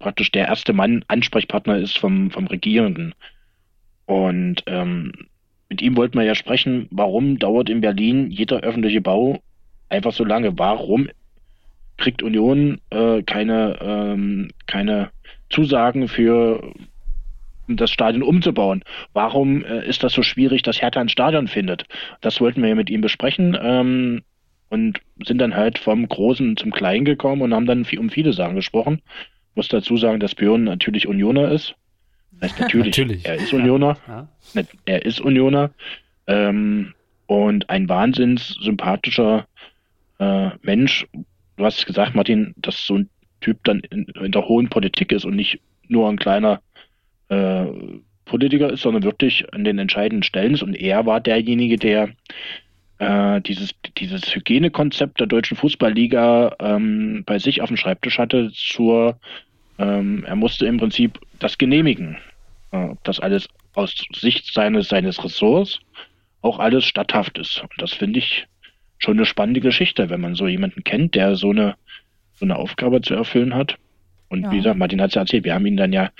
Speaker 8: praktisch der erste Mann Ansprechpartner ist vom, vom Regierenden. Und ähm, mit ihm wollten wir ja sprechen, warum dauert in Berlin jeder öffentliche Bau einfach so lange? Warum kriegt Union äh, keine, ähm, keine Zusagen für das Stadion umzubauen. Warum äh, ist das so schwierig, dass Hertha ein Stadion findet? Das wollten wir ja mit ihm besprechen ähm, und sind dann halt vom Großen zum Kleinen gekommen und haben dann um viele Sachen gesprochen. Muss dazu sagen, dass Björn natürlich Unioner ist. Natürlich,
Speaker 7: Natürlich.
Speaker 8: er ist Unioner.
Speaker 7: Ja.
Speaker 8: Ne, Er ist Unioner. Ähm, und ein wahnsinns sympathischer äh, Mensch. Du hast gesagt, Martin, dass so ein Typ dann in, in der hohen Politik ist und nicht nur ein kleiner äh, Politiker ist, sondern wirklich an den entscheidenden Stellen ist. Und er war derjenige, der äh, dieses, dieses Hygienekonzept der deutschen Fußballliga ähm, bei sich auf dem Schreibtisch hatte zur, ähm, er musste im Prinzip das genehmigen. Äh, ob das alles aus Sicht seines, seines Ressorts auch alles statthaft ist. Und das finde ich schon eine spannende Geschichte, wenn man so jemanden kennt, der so eine, so eine Aufgabe zu erfüllen hat. Und
Speaker 6: Ja.
Speaker 8: wie gesagt, Martin hat es ja erzählt, wir haben ihn dann ja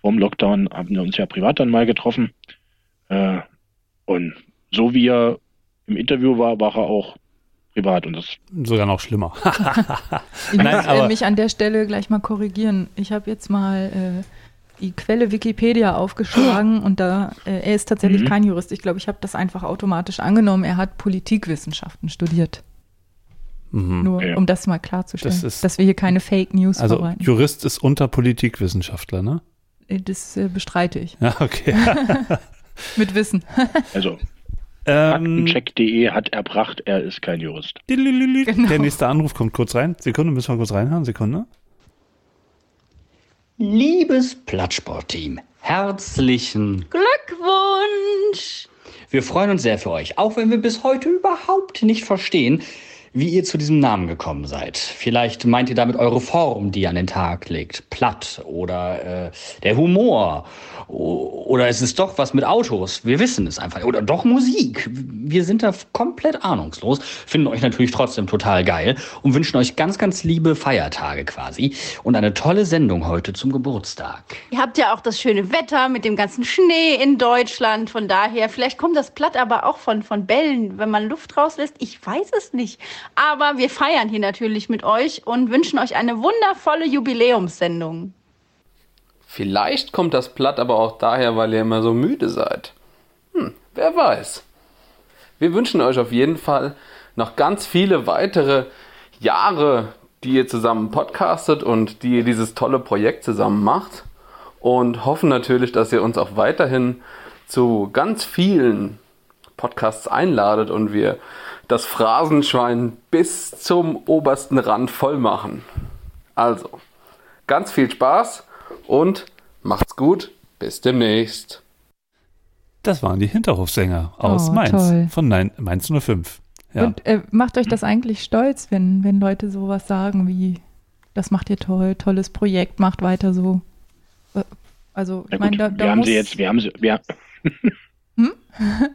Speaker 8: vorm Lockdown, haben wir uns ja privat dann mal getroffen. Äh, und so wie er im Interview war, war er auch privat. Und das
Speaker 7: Sogar noch schlimmer.
Speaker 6: Ich muss
Speaker 7: Nein,
Speaker 6: äh,
Speaker 7: aber
Speaker 6: mich an der Stelle gleich mal korrigieren. Ich habe jetzt mal äh, die Quelle Wikipedia aufgeschlagen und da, äh, er ist tatsächlich
Speaker 7: Mhm.
Speaker 6: kein Jurist. Ich glaube, ich habe das einfach automatisch angenommen. Er hat Politikwissenschaften studiert.
Speaker 7: Mhm.
Speaker 6: Nur um das mal klarzustellen,
Speaker 7: Das ist-
Speaker 6: dass wir hier keine Fake News
Speaker 7: also
Speaker 6: verbreiten.
Speaker 7: Jurist ist unter Politikwissenschaftler, ne?
Speaker 6: Äh, Das äh, bestreite ich.
Speaker 7: Ja, okay.
Speaker 6: Mit Wissen.
Speaker 8: Also,
Speaker 7: Ähm,
Speaker 8: Faktencheck.de hat erbracht, er ist kein Jurist.
Speaker 6: Genau.
Speaker 7: Der nächste Anruf kommt kurz rein. Sekunde, müssen wir kurz reinhören. Sekunde.
Speaker 17: Liebes Plattsportteam, herzlichen Glückwunsch! Wir freuen uns sehr für euch, auch wenn wir bis heute überhaupt nicht verstehen, wie ihr zu diesem Namen gekommen seid. Vielleicht meint ihr damit eure Form, die ihr an den Tag legt, platt oder äh, der Humor oder es ist doch was mit Autos. Wir wissen es einfach. Oder doch Musik. Wir sind da komplett ahnungslos, finden euch natürlich trotzdem total geil und wünschen euch ganz, ganz liebe Feiertage quasi und eine tolle Sendung heute zum Geburtstag.
Speaker 18: Ihr habt ja auch das schöne Wetter mit dem ganzen Schnee in Deutschland. Von daher, vielleicht kommt das Platt aber auch von, von Bällen, wenn man Luft rauslässt. Ich weiß es nicht. Aber wir feiern hier natürlich mit euch und wünschen euch eine wundervolle Jubiläumssendung.
Speaker 19: Vielleicht kommt das Platt aber auch daher, weil ihr immer so müde seid. Hm, wer weiß. Wir wünschen euch auf jeden Fall noch ganz viele weitere Jahre, die ihr zusammen podcastet und die ihr dieses tolle Projekt zusammen macht. Und hoffen natürlich, dass ihr uns auch weiterhin zu ganz vielen Podcasts einladet und wir das Phrasenschwein bis zum obersten Rand voll machen. Also, ganz viel Spaß und macht's gut. Bis demnächst.
Speaker 7: Das waren die Hinterhofsänger aus
Speaker 6: Oh,
Speaker 7: Mainz.
Speaker 6: toll.
Speaker 7: Von Nein- Mainz 05. Ja.
Speaker 6: Und äh, macht euch das eigentlich stolz, wenn, wenn Leute sowas sagen wie, das macht ihr toll, tolles Projekt, macht weiter so. Äh, Also, ich meine, da, da
Speaker 8: wir haben sie jetzt, wir haben sie, wir,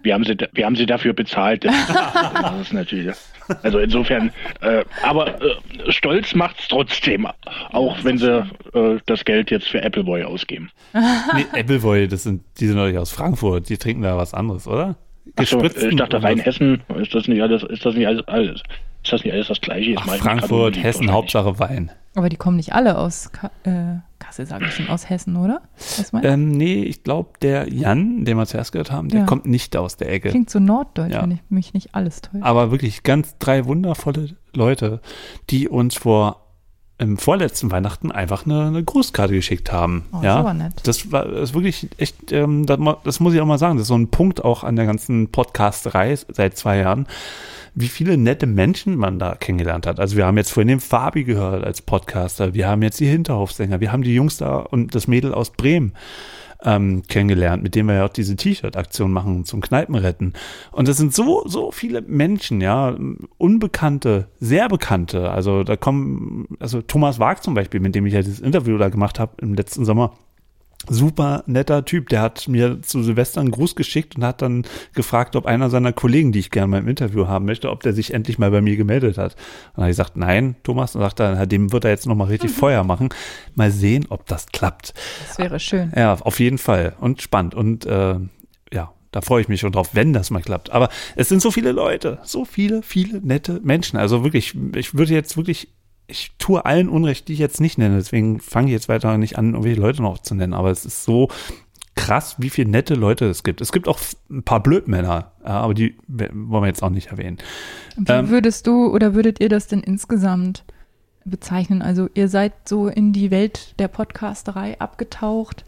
Speaker 8: wir haben sie, wir haben sie dafür bezahlt. Das, ist natürlich, also insofern, äh, aber äh, stolz macht's trotzdem, auch wenn sie äh, das Geld jetzt für Appleboy ausgeben.
Speaker 7: nee, Appleboy, das sind, die sind nicht aus Frankfurt. Die trinken da was anderes, oder?
Speaker 8: Achso,
Speaker 7: Gespritzten
Speaker 8: ich dachte? Rheinhessen, ist das nicht alles, ist das nicht alles, alles ist das nicht alles das gleiche? Jetzt
Speaker 7: Ach, Frankfurt, Hessen, Hauptsache Wein.
Speaker 6: aber die kommen nicht alle aus Ka äh, Kassel, sage ich schon, aus Hessen, oder? Was meinst du?
Speaker 7: Ähm, nee, ich glaube, der Jan, den wir zuerst gehört haben, der
Speaker 6: Ja.
Speaker 7: kommt nicht aus der Ecke.
Speaker 6: Klingt so norddeutsch,
Speaker 7: Ja.
Speaker 6: wenn ich mich nicht alles täusche.
Speaker 7: Aber wirklich ganz drei wundervolle Leute, die uns vor im vorletzten Weihnachten einfach eine, eine Grußkarte geschickt haben.
Speaker 6: Oh,
Speaker 7: ja,
Speaker 6: aber nett.
Speaker 7: das war das ist wirklich echt, ähm, das, das muss ich auch mal sagen, das ist so ein Punkt auch an der ganzen Podcasterei seit zwei Jahren, wie viele nette Menschen man da kennengelernt hat. Also wir haben jetzt vorhin den Fabi gehört als Podcaster, wir haben jetzt die Hinterhofsänger, wir haben die Jungs da und das Mädel aus Bremen ähm, kennengelernt, mit dem wir ja auch diese T-Shirt-Aktion machen zum Kneipenretten. Und das sind so, so viele Menschen, ja, unbekannte, sehr bekannte. Also da kommen, also Thomas Wag zum Beispiel, mit dem ich ja dieses Interview da gemacht habe im letzten Sommer. Super netter Typ, der hat mir zu Silvester einen Gruß geschickt und hat dann gefragt, ob einer seiner Kollegen, die ich gerne mal im Interview haben möchte, ob der sich endlich mal bei mir gemeldet hat. Und dann habe ich gesagt, nein, Thomas, und sagt er, dem wird er jetzt nochmal richtig Feuer machen. Mal sehen, ob das klappt.
Speaker 6: Das wäre schön.
Speaker 7: Ja, auf jeden Fall. Und spannend. Und äh, ja, da freue ich mich schon drauf, wenn das mal klappt. Aber es sind so viele Leute, so viele, viele nette Menschen. Also wirklich, ich würde jetzt wirklich ich tue allen Unrecht, die ich jetzt nicht nenne. Deswegen fange ich jetzt weiter nicht an, irgendwelche Leute noch zu nennen. Aber es ist so krass, wie viele nette Leute es gibt. Es gibt auch ein paar Blödmänner, aber die wollen wir jetzt auch nicht erwähnen.
Speaker 6: Wie ähm, würdest du oder würdet ihr das denn insgesamt bezeichnen? Also ihr seid so in die Welt der Podcasterei abgetaucht,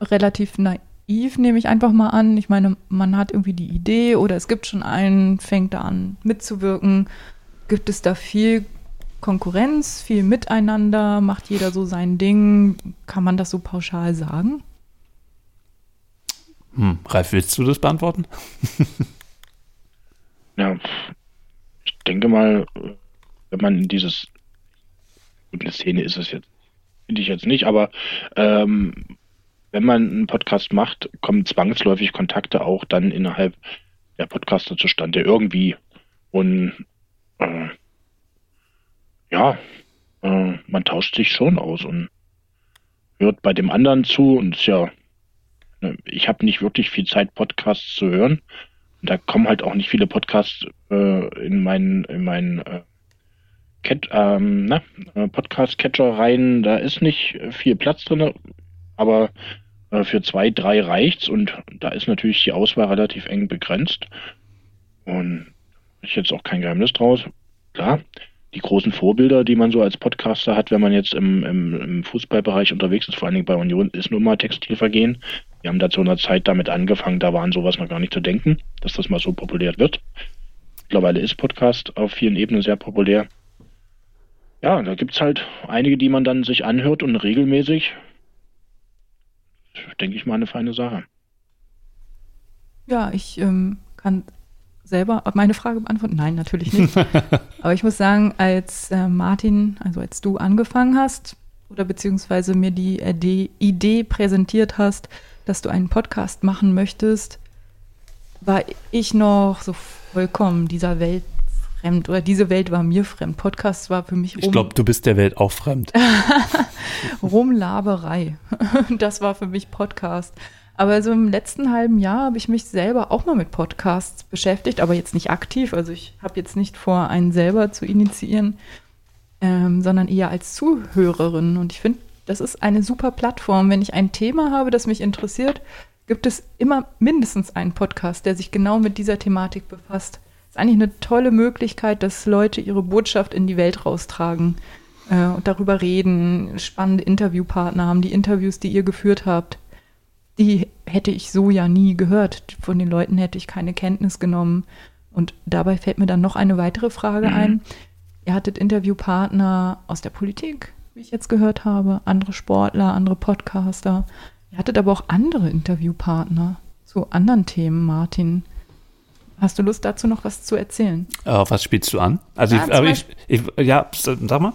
Speaker 6: relativ naiv, nehme ich einfach mal an. Ich meine, man hat irgendwie die Idee oder es gibt schon einen, fängt da an mitzuwirken. Gibt es da viel Konkurrenz, viel Miteinander? Macht jeder so sein Ding? Kann man das so pauschal sagen?
Speaker 7: Hm, Ralf, willst du das beantworten?
Speaker 8: ja, ich denke mal, wenn man in dieses, gut, eine Szene ist es jetzt, finde ich jetzt nicht, aber ähm, wenn man einen Podcast macht, kommen zwangsläufig Kontakte auch dann innerhalb der Podcaster zustande, irgendwie. Und äh, ja, äh, man tauscht sich schon aus und hört bei dem anderen zu und ist ja Ne, ich habe nicht wirklich viel Zeit, Podcasts zu hören. Und da kommen halt auch nicht viele Podcasts äh, in meinen, in meinen äh, ähm, äh, Podcast-Catcher rein. Da ist nicht viel Platz drin, aber äh, für zwei, drei reicht's und da ist natürlich die Auswahl relativ eng begrenzt. Und ist jetzt auch kein Geheimnis draus. Klar, die großen Vorbilder, die man so als Podcaster hat, wenn man jetzt im, im, im Fußballbereich unterwegs ist, vor allen Dingen bei Union, ist nun mal Textilvergehen. Wir haben da zu einer Zeit damit angefangen, da waren sowas noch gar nicht zu denken, dass das mal so populär wird. Mittlerweile ist Podcast auf vielen Ebenen sehr populär. Ja, da gibt es halt einige, die man dann sich anhört und regelmäßig, denke ich mal, eine feine Sache.
Speaker 6: Ja, ich ähm, kann selber meine Frage beantworten? Nein, natürlich nicht. Aber ich muss sagen, als äh, Martin, also als du angefangen hast oder beziehungsweise mir die, äh, Idee präsentiert hast, dass du einen Podcast machen möchtest, war ich noch so vollkommen dieser Welt fremd oder diese Welt war mir fremd. Podcast war für mich
Speaker 7: Ich glaube, du bist der Welt auch fremd.
Speaker 6: Rumlaberei. das war für mich Podcast. Aber so im letzten halben Jahr habe ich mich selber auch mal mit Podcasts beschäftigt, aber jetzt nicht aktiv. Also ich habe jetzt nicht vor, einen selber zu initiieren, ähm, sondern eher als Zuhörerin. Und ich finde, das ist eine super Plattform. Wenn ich ein Thema habe, das mich interessiert, gibt es immer mindestens einen Podcast, der sich genau mit dieser Thematik befasst. Das ist eigentlich eine tolle Möglichkeit, dass Leute ihre Botschaft in die Welt raustragen äh, und darüber reden, spannende Interviewpartner haben, die Interviews, die ihr geführt habt die hätte ich so ja nie gehört. Von den Leuten hätte ich keine Kenntnis genommen. Und dabei fällt mir dann noch eine weitere Frage mhm. ein. Ihr hattet Interviewpartner aus der Politik, wie ich jetzt gehört habe, andere Sportler, andere Podcaster. Ihr hattet aber auch andere Interviewpartner zu anderen Themen, Martin. Hast du Lust dazu noch was zu erzählen?
Speaker 7: Äh, was spielst du an? Also ja, ich, ich, ich, ja, sag mal.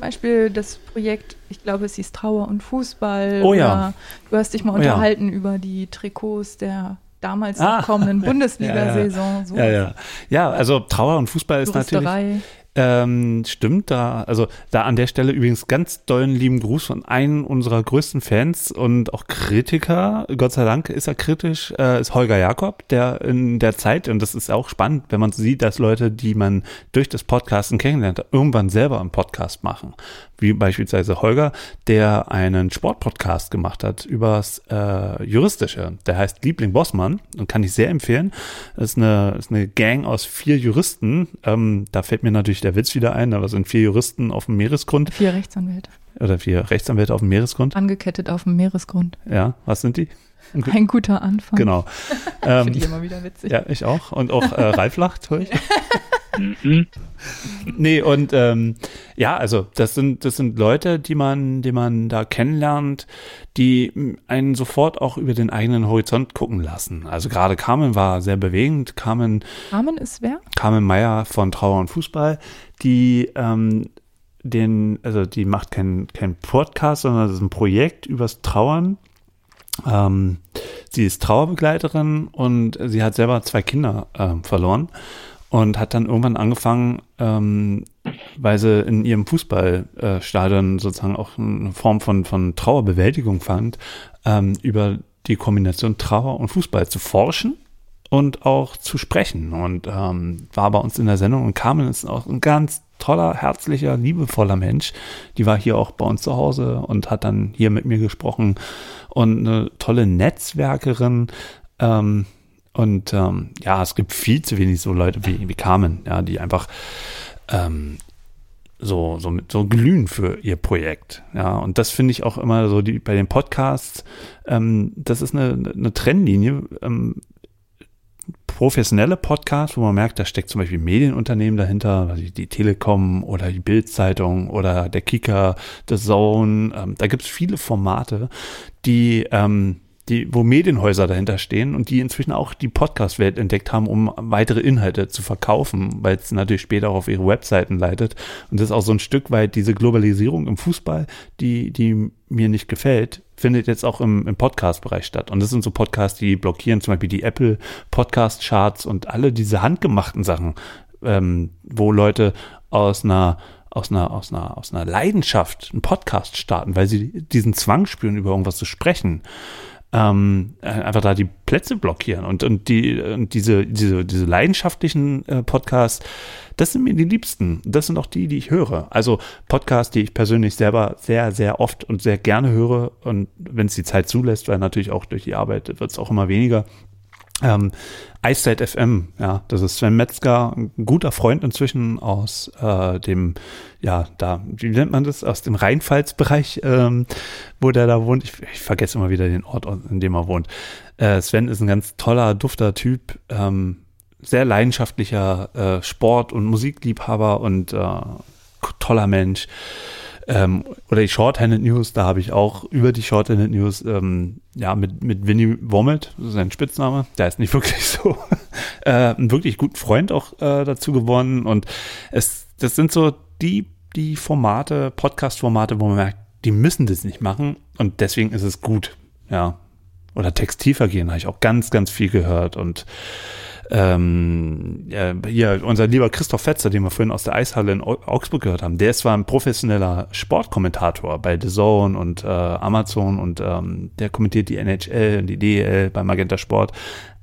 Speaker 6: Beispiel das Projekt, ich glaube, es hieß Trauer und Fußball.
Speaker 7: Oh ja.
Speaker 6: Du hast dich mal unterhalten oh ja. über die Trikots der damals ah. kommenden Bundesliga-Saison.
Speaker 7: Ja, ja. ja, ja. also Trauer und Fußball ist natürlich ähm, stimmt, da, also da an der Stelle übrigens ganz dollen lieben Gruß von einem unserer größten Fans und auch Kritiker. Gott sei Dank ist er kritisch, äh, ist Holger Jakob, der in der Zeit, und das ist auch spannend, wenn man sieht, dass Leute, die man durch das Podcasten kennenlernt, irgendwann selber einen Podcast machen wie beispielsweise Holger, der einen Sportpodcast gemacht hat übers äh, Juristische. Der heißt Liebling Bossmann und kann ich sehr empfehlen. Das ist eine, ist eine Gang aus vier Juristen. Ähm, da fällt mir natürlich der Witz wieder ein, aber es sind vier Juristen auf dem Meeresgrund.
Speaker 6: Vier Rechtsanwälte.
Speaker 7: Oder vier Rechtsanwälte auf dem Meeresgrund.
Speaker 6: Angekettet auf dem Meeresgrund.
Speaker 7: Ja, was sind die?
Speaker 6: Ein guter Anfang.
Speaker 7: Genau.
Speaker 6: ähm, Finde ich immer wieder witzig.
Speaker 7: Ja, ich auch. Und auch äh, Ralf lacht, höre ich. Nee, und ähm, ja, also das sind, das sind Leute, die man, die man da kennenlernt, die einen sofort auch über den eigenen Horizont gucken lassen. Also gerade Carmen war sehr bewegend. Carmen,
Speaker 6: Carmen ist wer?
Speaker 7: Carmen Meyer von Trauer und Fußball, die ähm, den, also die macht kein, kein Podcast, sondern das ist ein Projekt übers Trauern. Ähm, sie ist Trauerbegleiterin und sie hat selber zwei Kinder äh, verloren und hat dann irgendwann angefangen, ähm, weil sie in ihrem Fußballstadion sozusagen auch eine Form von, von Trauerbewältigung fand, ähm, über die Kombination Trauer und Fußball zu forschen und auch zu sprechen. Und ähm, war bei uns in der Sendung und Carmen ist auch ein ganz toller, herzlicher, liebevoller Mensch. Die war hier auch bei uns zu Hause und hat dann hier mit mir gesprochen und eine tolle Netzwerkerin. Ähm, und ähm, ja, es gibt viel zu wenig so Leute wie, wie Carmen, ja, die einfach ähm, so, so, mit, so glühen für ihr Projekt. Ja, und das finde ich auch immer so die, bei den Podcasts, ähm, das ist eine, eine Trennlinie. Ähm, professionelle Podcasts, wo man merkt, da steckt zum Beispiel Medienunternehmen dahinter, also die Telekom oder die Bildzeitung oder der Kicker, The Zone. Ähm, da gibt es viele Formate, die ähm, die, wo Medienhäuser dahinter stehen und die inzwischen auch die Podcast-Welt entdeckt haben, um weitere Inhalte zu verkaufen, weil es natürlich später auch auf ihre Webseiten leitet. Und das ist auch so ein Stück weit diese Globalisierung im Fußball, die, die mir nicht gefällt, findet jetzt auch im, im Podcast-Bereich statt. Und das sind so Podcasts, die blockieren zum Beispiel die Apple Podcast-Charts und alle diese handgemachten Sachen, ähm, wo Leute aus einer aus einer, aus einer, aus einer Leidenschaft einen Podcast starten, weil sie diesen Zwang spüren, über irgendwas zu sprechen ähm, äh, einfach da die Plätze blockieren. Und, und, die, und diese, diese, diese leidenschaftlichen äh, Podcasts, das sind mir die liebsten. Das sind auch die, die ich höre. Also Podcasts, die ich persönlich selber sehr, sehr oft und sehr gerne höre. Und wenn es die Zeit zulässt, weil natürlich auch durch die Arbeit wird es auch immer weniger, ähm, Eiszeit FM, ja, das ist Sven Metzger, ein guter Freund inzwischen aus äh, dem, ja, da, wie nennt man das, aus dem Rheinpfalz-Bereich, ähm, wo der da wohnt. Ich, ich, vergesse immer wieder den Ort, in dem er wohnt. Äh, Sven ist ein ganz toller, dufter Typ, ähm, sehr leidenschaftlicher äh, Sport- und Musikliebhaber und äh, toller Mensch. Ähm, oder die Shorthanded News, da habe ich auch über die Shorthanded News, ähm, ja, mit, mit Winnie Womit, das ist sein Spitzname, der ist nicht wirklich so, äh, einen wirklich guten Freund auch äh, dazu gewonnen. Und es, das sind so die, die Formate, Podcast-Formate, wo man merkt, die müssen das nicht machen und deswegen ist es gut, ja. Oder Textilvergehen habe ich auch ganz, ganz viel gehört und ähm, hier unser lieber Christoph Fetzer, den wir vorhin aus der Eishalle in Augsburg gehört haben, der ist zwar ein professioneller Sportkommentator bei The Zone und äh, Amazon und ähm, der kommentiert die NHL und die DEL bei Magenta Sport,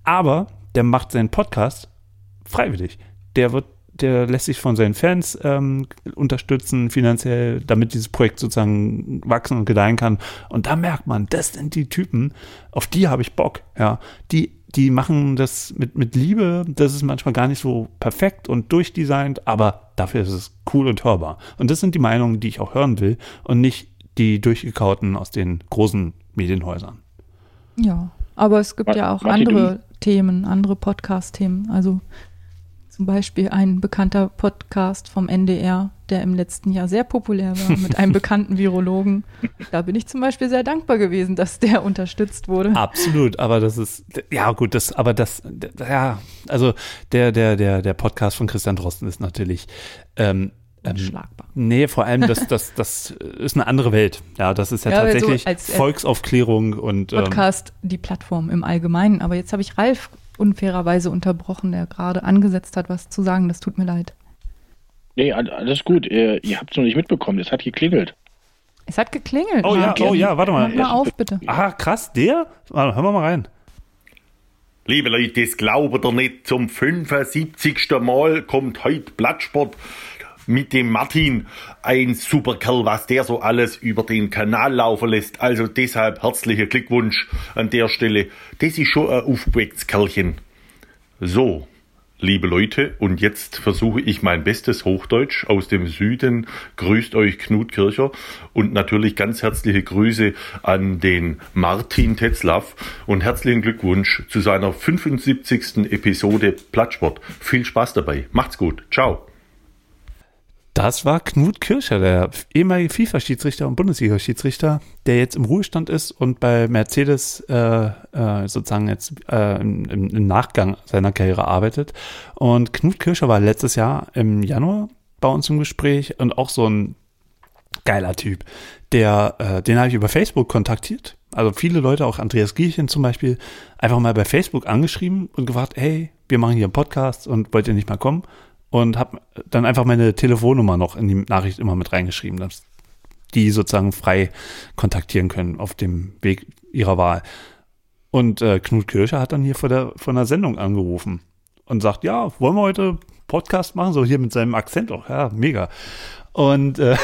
Speaker 7: aber der macht seinen Podcast freiwillig. Der wird der lässt sich von seinen Fans ähm, unterstützen finanziell, damit dieses Projekt sozusagen wachsen und gedeihen kann. Und da merkt man, das sind die Typen, auf die habe ich Bock. Ja, die die machen das mit, mit Liebe. Das ist manchmal gar nicht so perfekt und durchdesignt, aber dafür ist es cool und hörbar. Und das sind die Meinungen, die ich auch hören will und nicht die durchgekauten aus den großen Medienhäusern.
Speaker 6: Ja, aber es gibt ja auch andere Themen, andere Podcast-Themen. Also zum Beispiel ein bekannter Podcast vom NDR, der im letzten Jahr sehr populär war, mit einem bekannten Virologen. Da bin ich zum Beispiel sehr dankbar gewesen, dass der unterstützt wurde.
Speaker 7: Absolut, aber das ist, ja gut, das, aber das, ja, also der, der, der, der Podcast von Christian Drosten ist natürlich ähm,
Speaker 6: ähm Unschlagbar.
Speaker 7: Nee, vor allem, das, das, das ist eine andere Welt. Ja, das ist ja, ja tatsächlich so als, Volksaufklärung und.
Speaker 6: Ähm, Podcast, ähm, die Plattform im Allgemeinen. Aber jetzt habe ich Ralf unfairerweise unterbrochen, der gerade angesetzt hat, was zu sagen. Das tut mir leid.
Speaker 8: Nee, alles gut. Ihr, ihr habt es noch nicht mitbekommen. Es hat geklingelt.
Speaker 6: Es hat geklingelt.
Speaker 7: Oh ja, oh ja, warte mal.
Speaker 6: Mach mal auf, bitte.
Speaker 7: Ah, krass, der? Hören wir mal rein.
Speaker 20: Liebe Leute, das glaubt ihr nicht. Zum 75. Mal kommt heute Blattsport mit dem Martin. Ein super Kerl, was der so alles über den Kanal laufen lässt. Also deshalb herzlichen Glückwunsch an der Stelle. Das ist schon ein aufgewecktes Kerlchen. So, liebe Leute, und jetzt versuche ich mein bestes Hochdeutsch aus dem Süden. Grüßt euch Knut Kircher und natürlich ganz herzliche Grüße an den Martin Tetzlaff und herzlichen Glückwunsch zu seiner 75. Episode Plattsport. Viel Spaß dabei. Macht's gut. Ciao.
Speaker 7: Das war Knut Kircher, der ehemalige FIFA-Schiedsrichter und Bundesliga-Schiedsrichter, der jetzt im Ruhestand ist und bei Mercedes äh, äh, sozusagen jetzt äh, im, im, Nachgang seiner Karriere arbeitet. Und Knut Kircher war letztes Jahr im Januar bei uns im Gespräch und auch so ein geiler Typ. Der, äh, den habe ich über Facebook kontaktiert. Also viele Leute, auch Andreas Gielchen zum Beispiel, einfach mal bei Facebook angeschrieben und gefragt, hey, wir machen hier einen Podcast und wollt ihr nicht mal kommen? Und habe dann einfach meine Telefonnummer noch in die Nachricht immer mit reingeschrieben, dass die sozusagen frei kontaktieren können auf dem Weg ihrer Wahl. Und äh, Knut Kircher hat dann hier vor der, vor einer Sendung angerufen und sagt, ja, wollen wir heute Podcast machen, so hier mit seinem Akzent auch, ja, mega. Und äh,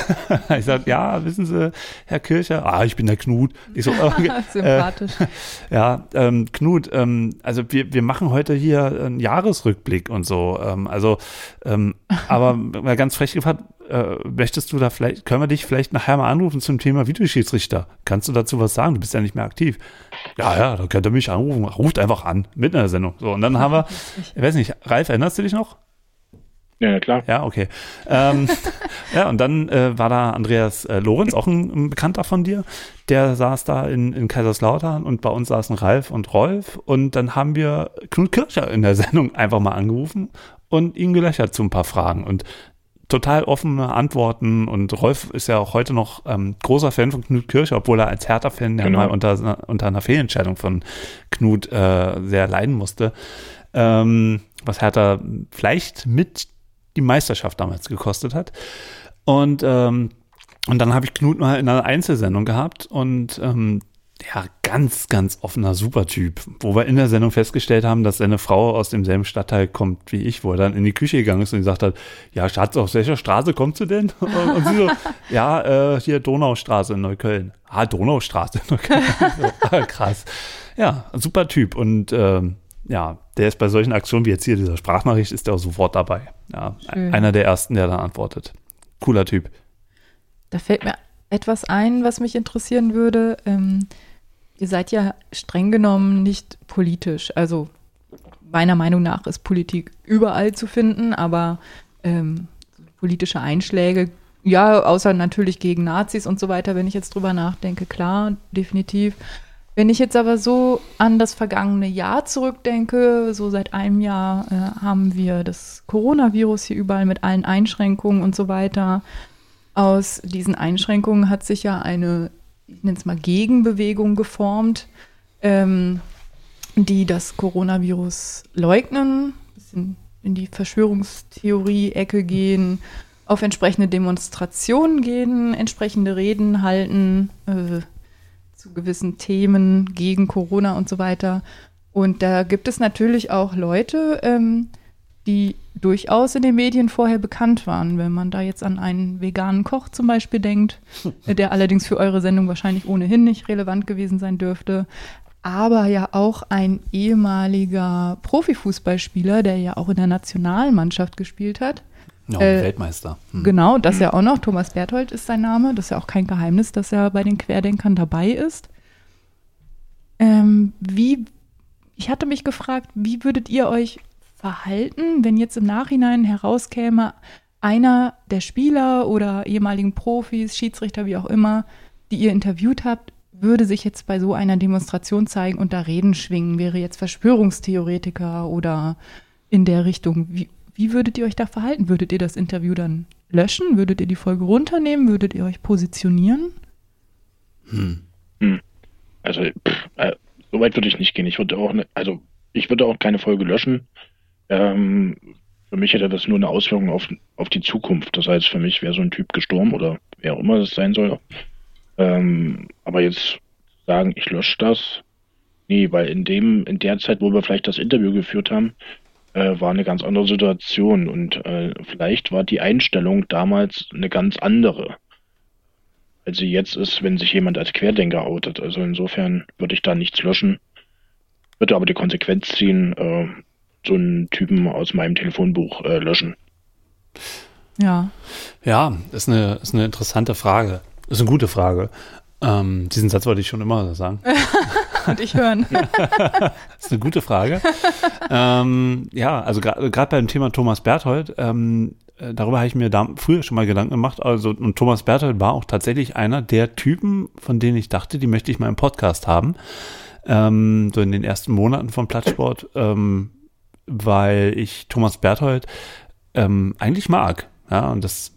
Speaker 7: ich sage, ja, wissen Sie, Herr Kircher, ah, ich bin der Knut. Ich so, okay,
Speaker 6: Sympathisch.
Speaker 7: Äh, ja, ähm, Knut, ähm, also wir, wir machen heute hier einen Jahresrückblick und so. Ähm, also, ähm, aber mal ganz frech gefragt, äh, möchtest du da vielleicht, können wir dich vielleicht nachher mal anrufen zum Thema Videoschiedsrichter? Kannst du dazu was sagen? Du bist ja nicht mehr aktiv. Ja, ja, da könnt ihr mich anrufen. Ruft einfach an, mitten in der Sendung. So, und dann haben wir, ich weiß nicht, Ralf, erinnerst du dich noch?
Speaker 8: Ja, klar.
Speaker 7: Ja, okay. Ähm, ja, und dann äh, war da Andreas äh, Lorenz, auch ein, ein, Bekannter von dir. Der saß da in, in Kaiserslautern und bei uns saßen Ralf und Rolf. Und dann haben wir Knut Kircher in der Sendung einfach mal angerufen und ihn gelöchert zu ein paar Fragen. Und total offene Antworten. Und Rolf ist ja auch heute noch ähm, großer Fan von Knut Kircher, obwohl er als Hertha-Fan ja
Speaker 8: Genau.
Speaker 7: mal unter, unter einer Fehlentscheidung von Knut äh, sehr leiden musste. Ähm, was Hertha vielleicht mit die Meisterschaft damals gekostet hat. Und, ähm, und dann habe ich Knut mal in einer Einzelsendung gehabt und ähm, ja, ganz, ganz offener Supertyp, wo wir in der Sendung festgestellt haben, dass seine Frau aus demselben Stadtteil kommt wie ich, wo er dann in die Küche gegangen ist und gesagt hat, ja, Schatz, auf welcher Straße kommst du denn? Und, sie so, ja, äh, hier Donaustraße in Neukölln. Ah, Donaustraße in Neukölln. ah, krass. Ja, super Typ und ähm, ja, der ist bei solchen Aktionen wie jetzt hier dieser Sprachnachricht, ist der auch sofort dabei. Ja,
Speaker 6: Schön.
Speaker 7: einer der ersten, der dann antwortet. Cooler Typ.
Speaker 6: Da fällt mir etwas ein, was mich interessieren würde. Ähm, ihr seid ja streng genommen nicht politisch. Also meiner Meinung nach ist Politik überall zu finden, aber ähm, politische Einschläge, ja, außer natürlich gegen Nazis und so weiter, wenn ich jetzt drüber nachdenke, klar, definitiv. Wenn ich jetzt aber so an das vergangene Jahr zurückdenke, so seit einem Jahr äh, haben wir das Coronavirus hier überall mit allen Einschränkungen und so weiter. Aus diesen Einschränkungen hat sich ja eine, ich nenne es mal Gegenbewegung geformt, ähm, die das Coronavirus leugnen, bisschen in die Verschwörungstheorie-Ecke gehen, auf entsprechende Demonstrationen gehen, entsprechende Reden halten, äh, zu gewissen Themen gegen Corona und so weiter. Und da gibt es natürlich auch Leute, ähm, die durchaus in den Medien vorher bekannt waren. Wenn man da jetzt an einen veganen Koch zum Beispiel denkt, der allerdings für eure Sendung wahrscheinlich ohnehin nicht relevant gewesen sein dürfte. Aber ja auch ein ehemaliger Profifußballspieler, der ja auch in der Nationalmannschaft gespielt hat.
Speaker 7: Ja,
Speaker 6: Äh,
Speaker 7: Weltmeister. Hm.
Speaker 6: Genau, das ja auch noch. Thomas Berthold ist sein Name. Das ist ja auch kein Geheimnis, dass er bei den Querdenkern dabei ist. Ähm, wie, ich hatte mich gefragt, wie würdet ihr euch verhalten, wenn jetzt im Nachhinein herauskäme, einer der Spieler oder ehemaligen Profis, Schiedsrichter, wie auch immer, die ihr interviewt habt, würde sich jetzt bei so einer Demonstration zeigen und da Reden schwingen, wäre jetzt Verschwörungstheoretiker oder in der Richtung. Wie, wie würdet ihr euch da verhalten? Würdet ihr das Interview dann löschen? Würdet ihr die Folge runternehmen? Würdet ihr euch positionieren?
Speaker 8: Hm. Also, pff, äh, so weit würde ich nicht gehen. Ich würde auch, ne, also, ich würde auch keine Folge löschen. Ähm, für mich hätte das nur eine Auswirkung auf, auf die Zukunft. Das heißt, für mich wäre so ein Typ gestorben oder wer auch immer das sein soll. Ähm, aber jetzt sagen, ich lösche das, nee, weil in dem, in der Zeit, wo wir vielleicht das Interview geführt haben, äh, war eine ganz andere Situation und äh, vielleicht war die Einstellung damals eine ganz andere, als sie jetzt ist, wenn sich jemand als Querdenker outet. Also insofern würde ich da nichts löschen, würde aber die Konsequenz ziehen, äh, so einen Typen aus meinem Telefonbuch äh, löschen.
Speaker 6: Ja.
Speaker 7: Ja, ist eine, ist eine interessante Frage. Ist eine gute Frage. Ähm, diesen Satz wollte ich schon immer sagen.
Speaker 6: Und ich hören.
Speaker 7: das ist eine gute Frage. ähm, ja, also gerade beim Thema Thomas Berthold, ähm, äh, darüber habe ich mir da früher schon mal Gedanken gemacht. Also, und Thomas Berthold war auch tatsächlich einer der Typen, von denen ich dachte, die möchte ich mal im Podcast haben. Ähm, so in den ersten Monaten von Plattsport, ähm, weil ich Thomas Berthold ähm, eigentlich mag. Ja, und das,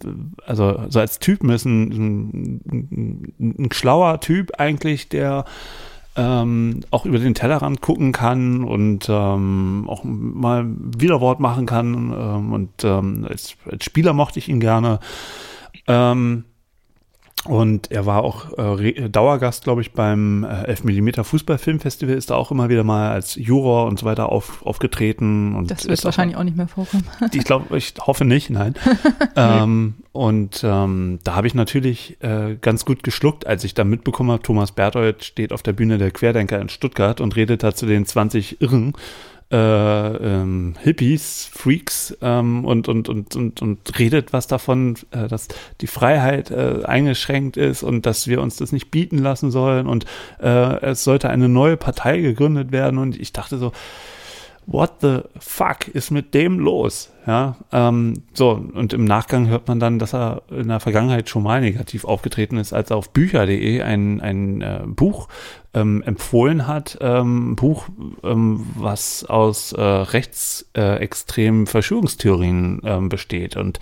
Speaker 7: also so als Typen ist ein, ein, ein, ein schlauer Typ eigentlich, der ähm, auch über den Tellerrand gucken kann und ähm, auch mal Widerwort machen kann. Ähm, und ähm, als, als Spieler mochte ich ihn gerne. Ähm, Und er war auch äh, Dauergast, glaube ich, beim äh, 11 mm Fußballfilmfestival, ist da auch immer wieder mal als Juror und so weiter auf, aufgetreten. Und
Speaker 6: das wird wahrscheinlich auch, auch nicht mehr vorkommen.
Speaker 7: ich glaube, ich hoffe nicht, nein. ähm, und ähm, da habe ich natürlich äh, ganz gut geschluckt, als ich da mitbekommen habe, Thomas Berthold steht auf der Bühne der Querdenker in Stuttgart und redet da zu den 20 Irren äh, ähm, Hippies, Freaks ähm, und, und, und, und, und redet was davon, äh, dass die Freiheit äh, eingeschränkt ist und dass wir uns das nicht bieten lassen sollen und äh, es sollte eine neue Partei gegründet werden und ich dachte so, what the fuck ist mit dem los? Ja, ähm, so, und im Nachgang hört man dann, dass er in der Vergangenheit schon mal negativ aufgetreten ist, als er auf bücher.de ein, ein äh, Buch ähm, empfohlen hat, ähm, ein Buch, ähm, was aus äh, rechtsextremen Verschwörungstheorien ähm, besteht. Und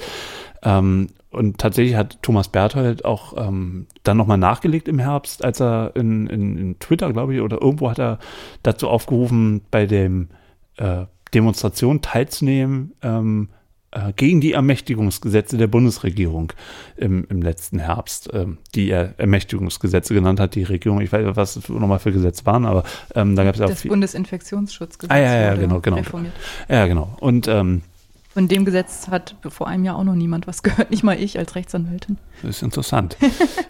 Speaker 7: ähm, und tatsächlich hat Thomas Berthold auch ähm, dann nochmal nachgelegt im Herbst, als er in, in, in Twitter, glaube ich, oder irgendwo hat er dazu aufgerufen, bei dem äh, Demonstration teilzunehmen ähm, äh, gegen die Ermächtigungsgesetze der Bundesregierung im, im letzten Herbst, ähm, die er Ermächtigungsgesetze genannt hat, die Regierung. Ich weiß nicht, was nochmal für Gesetze waren, aber ähm, da gab es auch
Speaker 6: das. Bundesinfektionsschutzgesetz.
Speaker 7: Ah, ja, ja, genau, genau.
Speaker 6: Reformiert.
Speaker 7: Ja, genau. Und ähm,
Speaker 6: von dem Gesetz hat vor einem Jahr auch noch niemand was gehört, nicht mal ich als Rechtsanwältin.
Speaker 7: Das ist interessant.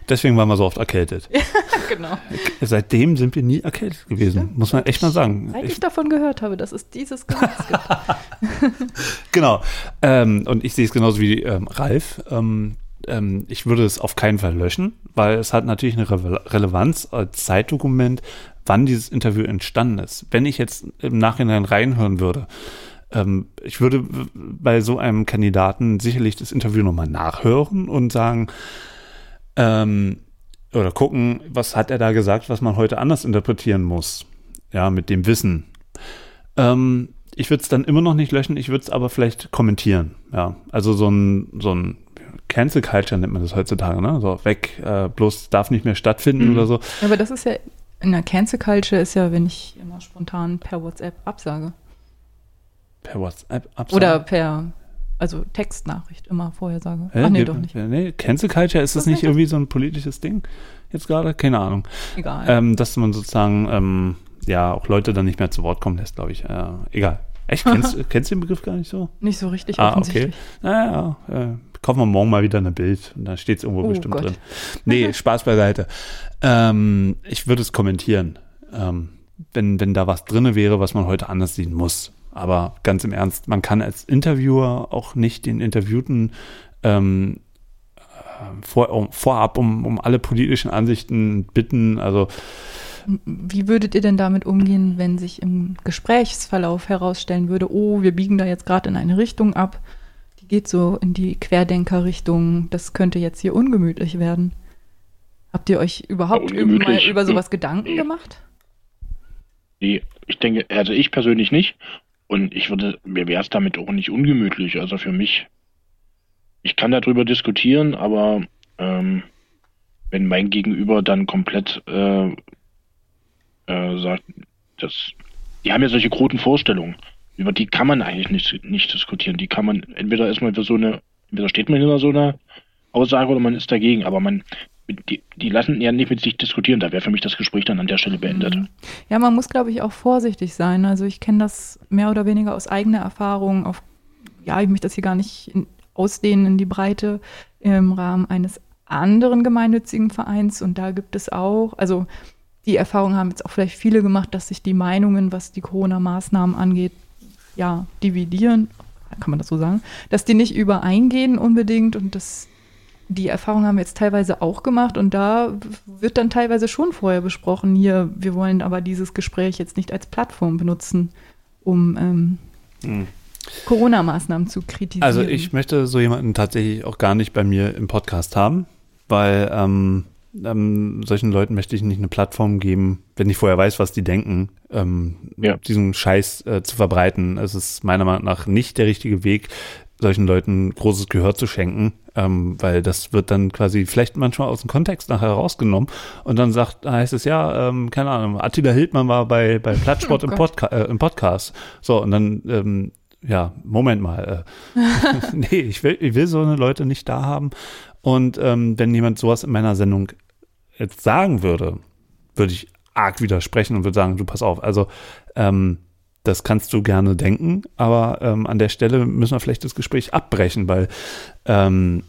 Speaker 7: Deswegen waren wir so oft erkältet.
Speaker 6: ja, genau.
Speaker 7: Seitdem sind wir nie erkältet gewesen, Stimmt. muss man echt mal sagen.
Speaker 6: Seit ich, ich, davon gehört habe, dass es dieses Gesetz gibt.
Speaker 7: genau. Ähm, und ich sehe es genauso wie ähm, Ralf. Ähm, ähm, ich würde es auf keinen Fall löschen, weil es hat natürlich eine Re Relevanz als Zeitdokument, wann dieses Interview entstanden ist. Wenn ich jetzt im Nachhinein reinhören würde, ähm, ich würde bei so einem Kandidaten sicherlich das Interview nochmal nachhören und sagen, ähm, oder gucken, was hat er da gesagt, was man heute anders interpretieren muss. Ja, mit dem Wissen. Ähm, ich würde es dann immer noch nicht löschen, ich würde es aber vielleicht kommentieren. Ja, also so ein, so ein Cancel Culture nennt man das heutzutage, ne? So weg, äh, bloß darf nicht mehr stattfinden mhm. oder so.
Speaker 6: Aber das ist ja, in der Cancel Culture ist ja, wenn ich immer spontan per WhatsApp absage.
Speaker 7: Per WhatsApp absagen?
Speaker 6: Oder per, also Textnachricht immer vorher sage.
Speaker 7: Ach nee, doch nicht. Nee, Cancel Culture, ist das, das nicht irgendwie so ein politisches Ding jetzt gerade? Keine Ahnung.
Speaker 6: Egal.
Speaker 7: Ähm, dass man sozusagen, ähm, ja, auch Leute dann nicht mehr zu Wort kommen lässt, glaube ich. Äh, egal. Echt? Kennst, kennst du den Begriff gar nicht so?
Speaker 6: Nicht so richtig
Speaker 7: ah, okay. Naja, äh, kaufen wir morgen mal wieder ein Bild und da steht es irgendwo oh, bestimmt Gott. drin. Nee, Spaß beiseite. Ähm, ich würde es kommentieren, ähm, wenn, wenn da was drin wäre, was man heute anders sehen muss. Aber ganz im Ernst, man kann als Interviewer auch nicht den Interviewten ähm, äh, vor, um, vorab um, um alle politischen Ansichten bitten. Also
Speaker 6: wie würdet ihr denn damit umgehen, wenn sich im Gesprächsverlauf herausstellen würde, oh, wir biegen da jetzt gerade in eine Richtung ab, die geht so in die Querdenker-Richtung, das könnte jetzt hier ungemütlich werden. Habt ihr euch überhaupt mal über sowas Gedanken gemacht?
Speaker 8: Nee, ich denke, also ich persönlich nicht. Und ich würde, mir wäre es damit auch nicht ungemütlich. Also für mich, ich kann darüber diskutieren, aber ähm, wenn mein Gegenüber dann komplett äh, äh, sagt, dass die haben ja solche großen Vorstellungen, über die kann man eigentlich nicht, nicht diskutieren. Die kann man, entweder ist man für so eine, entweder steht man hinter so einer Aussage oder man ist dagegen, aber man, die, die lassen ja nicht mit sich diskutieren. Da wäre für mich das Gespräch dann an der Stelle beendet. Mhm.
Speaker 6: Ja, man muss, glaube ich, auch vorsichtig sein. Also ich kenne das mehr oder weniger aus eigener Erfahrung. Auf, ja, ich möchte das hier gar nicht in, ausdehnen in die Breite im Rahmen eines anderen gemeinnützigen Vereins. Und da gibt es auch, also die Erfahrung haben jetzt auch vielleicht viele gemacht, dass sich die Meinungen, was die Corona-Maßnahmen angeht, ja, dividieren, kann man das so sagen, dass die nicht übereingehen unbedingt und das die Erfahrung haben wir jetzt teilweise auch gemacht und da wird dann teilweise schon vorher besprochen, hier, wir wollen aber dieses Gespräch jetzt nicht als Plattform benutzen, um ähm, hm. Corona-Maßnahmen zu kritisieren.
Speaker 7: Also ich möchte so jemanden tatsächlich auch gar nicht bei mir im Podcast haben, weil ähm, ähm, solchen Leuten möchte ich nicht eine Plattform geben, wenn ich vorher weiß, was die denken, ähm, ja. diesen Scheiß äh, zu verbreiten. Es ist meiner Meinung nach nicht der richtige Weg, solchen Leuten großes Gehör zu schenken, ähm, weil das wird dann quasi vielleicht manchmal aus dem Kontext nachher rausgenommen und dann sagt, heißt es ja, ähm, keine Ahnung, Attila Hildmann war bei, bei Plattsport oh im, Podca äh, im Podcast. So, und dann, ähm, ja, Moment mal. Äh, nee, ich will, ich will so eine Leute nicht da haben. Und ähm, wenn jemand sowas in meiner Sendung jetzt sagen würde, würde ich arg widersprechen und würde sagen, du pass auf, also ähm, das kannst du gerne denken, aber ähm, an der Stelle müssen wir vielleicht das Gespräch abbrechen, weil ähm,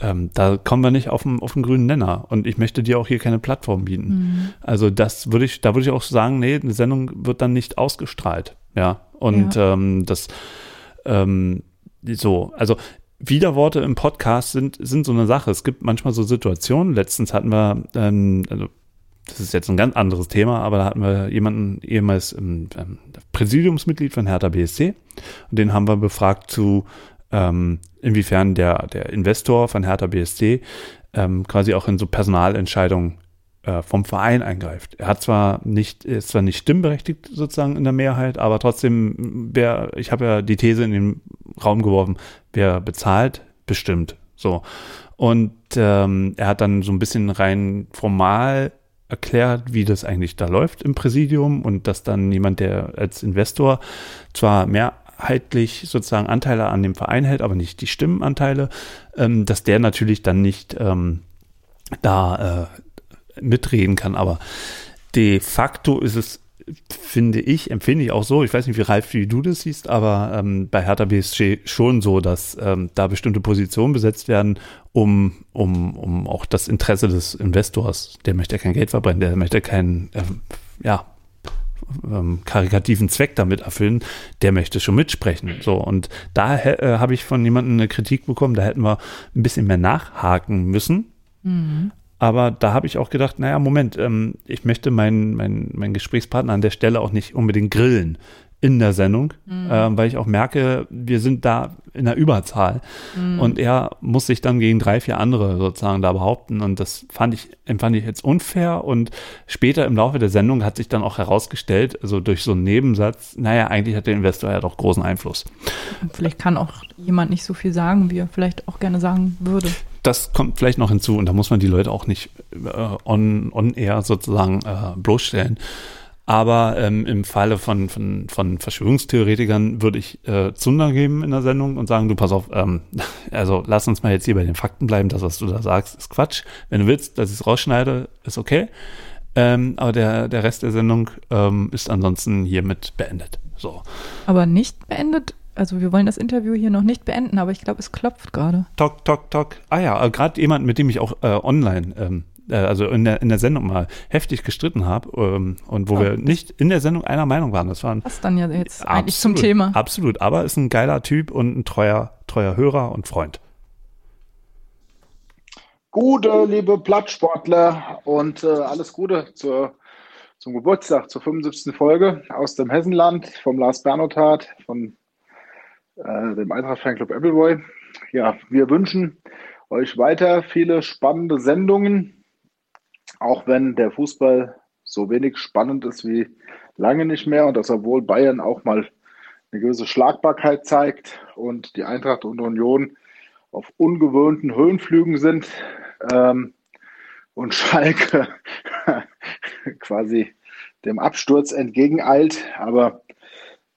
Speaker 7: ähm, da kommen wir nicht auf den, auf den grünen Nenner und ich möchte dir auch hier keine Plattform bieten.
Speaker 6: Mhm.
Speaker 7: Also das würde ich, da würde ich auch sagen, nee, eine Sendung wird dann nicht ausgestrahlt, ja. Und
Speaker 6: Ja.
Speaker 7: Ähm, das ähm, so, also Widerworte im Podcast sind, sind so eine Sache. Es gibt manchmal so Situationen. Letztens hatten wir, ähm, also das ist jetzt ein ganz anderes Thema, aber da hatten wir jemanden, ehemals ähm, ähm, Präsidiumsmitglied von Hertha BSC und den haben wir befragt zu, ähm, inwiefern der, der Investor von Hertha BSC ähm, quasi auch in so Personalentscheidungen äh, vom Verein eingreift. Er hat zwar nicht, ist zwar nicht stimmberechtigt sozusagen in der Mehrheit, aber trotzdem, wer, ich habe ja die These in den Raum geworfen, wer bezahlt, bestimmt. So. Und ähm, er hat dann so ein bisschen rein formal erklärt, wie das eigentlich da läuft im Präsidium und dass dann jemand, der als Investor zwar mehrheitlich sozusagen Anteile an dem Verein hält, aber nicht die Stimmenanteile, ähm, dass der natürlich dann nicht ähm, da äh, mitreden kann. Aber de facto ist es, finde ich, empfinde ich auch so, ich weiß nicht, wie reif wie du das siehst, aber ähm, bei Hertha BSC schon so, dass ähm, da bestimmte Positionen besetzt werden, um, um, um auch das Interesse des Investors, der möchte kein Geld verbrennen, der möchte keinen, ähm, ja, ähm, karikativen Zweck damit erfüllen, der möchte schon mitsprechen. So, und da äh, habe ich von jemandem eine Kritik bekommen, da hätten wir ein bisschen mehr nachhaken müssen.
Speaker 6: Mhm.
Speaker 7: Aber da habe ich auch gedacht, naja, Moment, ähm, ich möchte meinen mein, mein Gesprächspartner an der Stelle auch nicht unbedingt grillen in der Sendung,
Speaker 6: Mhm.
Speaker 7: ähm, weil ich auch merke, wir sind da in der Überzahl.
Speaker 6: Mhm.
Speaker 7: Und er muss sich dann gegen drei, vier andere sozusagen da behaupten. Und das fand ich, empfand ich jetzt unfair. Und später im Laufe der Sendung hat sich dann auch herausgestellt, also durch so einen Nebensatz, naja, eigentlich hat der Investor ja doch großen Einfluss.
Speaker 6: Vielleicht kann auch jemand nicht so viel sagen, wie er vielleicht auch gerne sagen würde.
Speaker 7: Das kommt vielleicht noch hinzu und da muss man die Leute auch nicht äh, on, on air sozusagen äh, bloßstellen. Aber ähm, im Falle von, von, von Verschwörungstheoretikern würde ich äh, Zunder geben in der Sendung und sagen, du pass auf, ähm, also lass uns mal jetzt hier bei den Fakten bleiben, das, was du da sagst, ist Quatsch. Wenn du willst, dass ich es rausschneide, ist okay. Ähm, aber der, der Rest der Sendung ähm, ist ansonsten hiermit beendet. So.
Speaker 6: Aber nicht beendet. Also wir wollen das Interview hier noch nicht beenden, aber ich glaube, es klopft gerade.
Speaker 7: Tok, tok, tok. Ah ja, äh, gerade jemand, mit dem ich auch äh, online, ähm, äh, also in der, in der Sendung mal heftig gestritten habe ähm, und wo
Speaker 6: Oh.
Speaker 7: wir nicht in der Sendung einer Meinung waren. Das waren
Speaker 6: Was dann ja jetzt eigentlich zum
Speaker 7: absolut,
Speaker 6: Thema.
Speaker 7: Absolut, aber ist ein geiler Typ und ein treuer, treuer Hörer und Freund.
Speaker 3: Gute, liebe Plattsportler und äh, alles Gute zur, zum Geburtstag, zur 75. Folge aus dem Hessenland vom Lars Bernotat, von äh, dem Eintracht Fanclub Appleboy. Ja, wir wünschen euch weiter viele spannende Sendungen, auch wenn der Fußball so wenig spannend ist wie lange nicht mehr und dass obwohl Bayern auch mal eine gewisse Schlagbarkeit zeigt und die Eintracht und Union auf ungewöhnten Höhenflügen sind ähm, und Schalke quasi dem Absturz entgegeneilt. Aber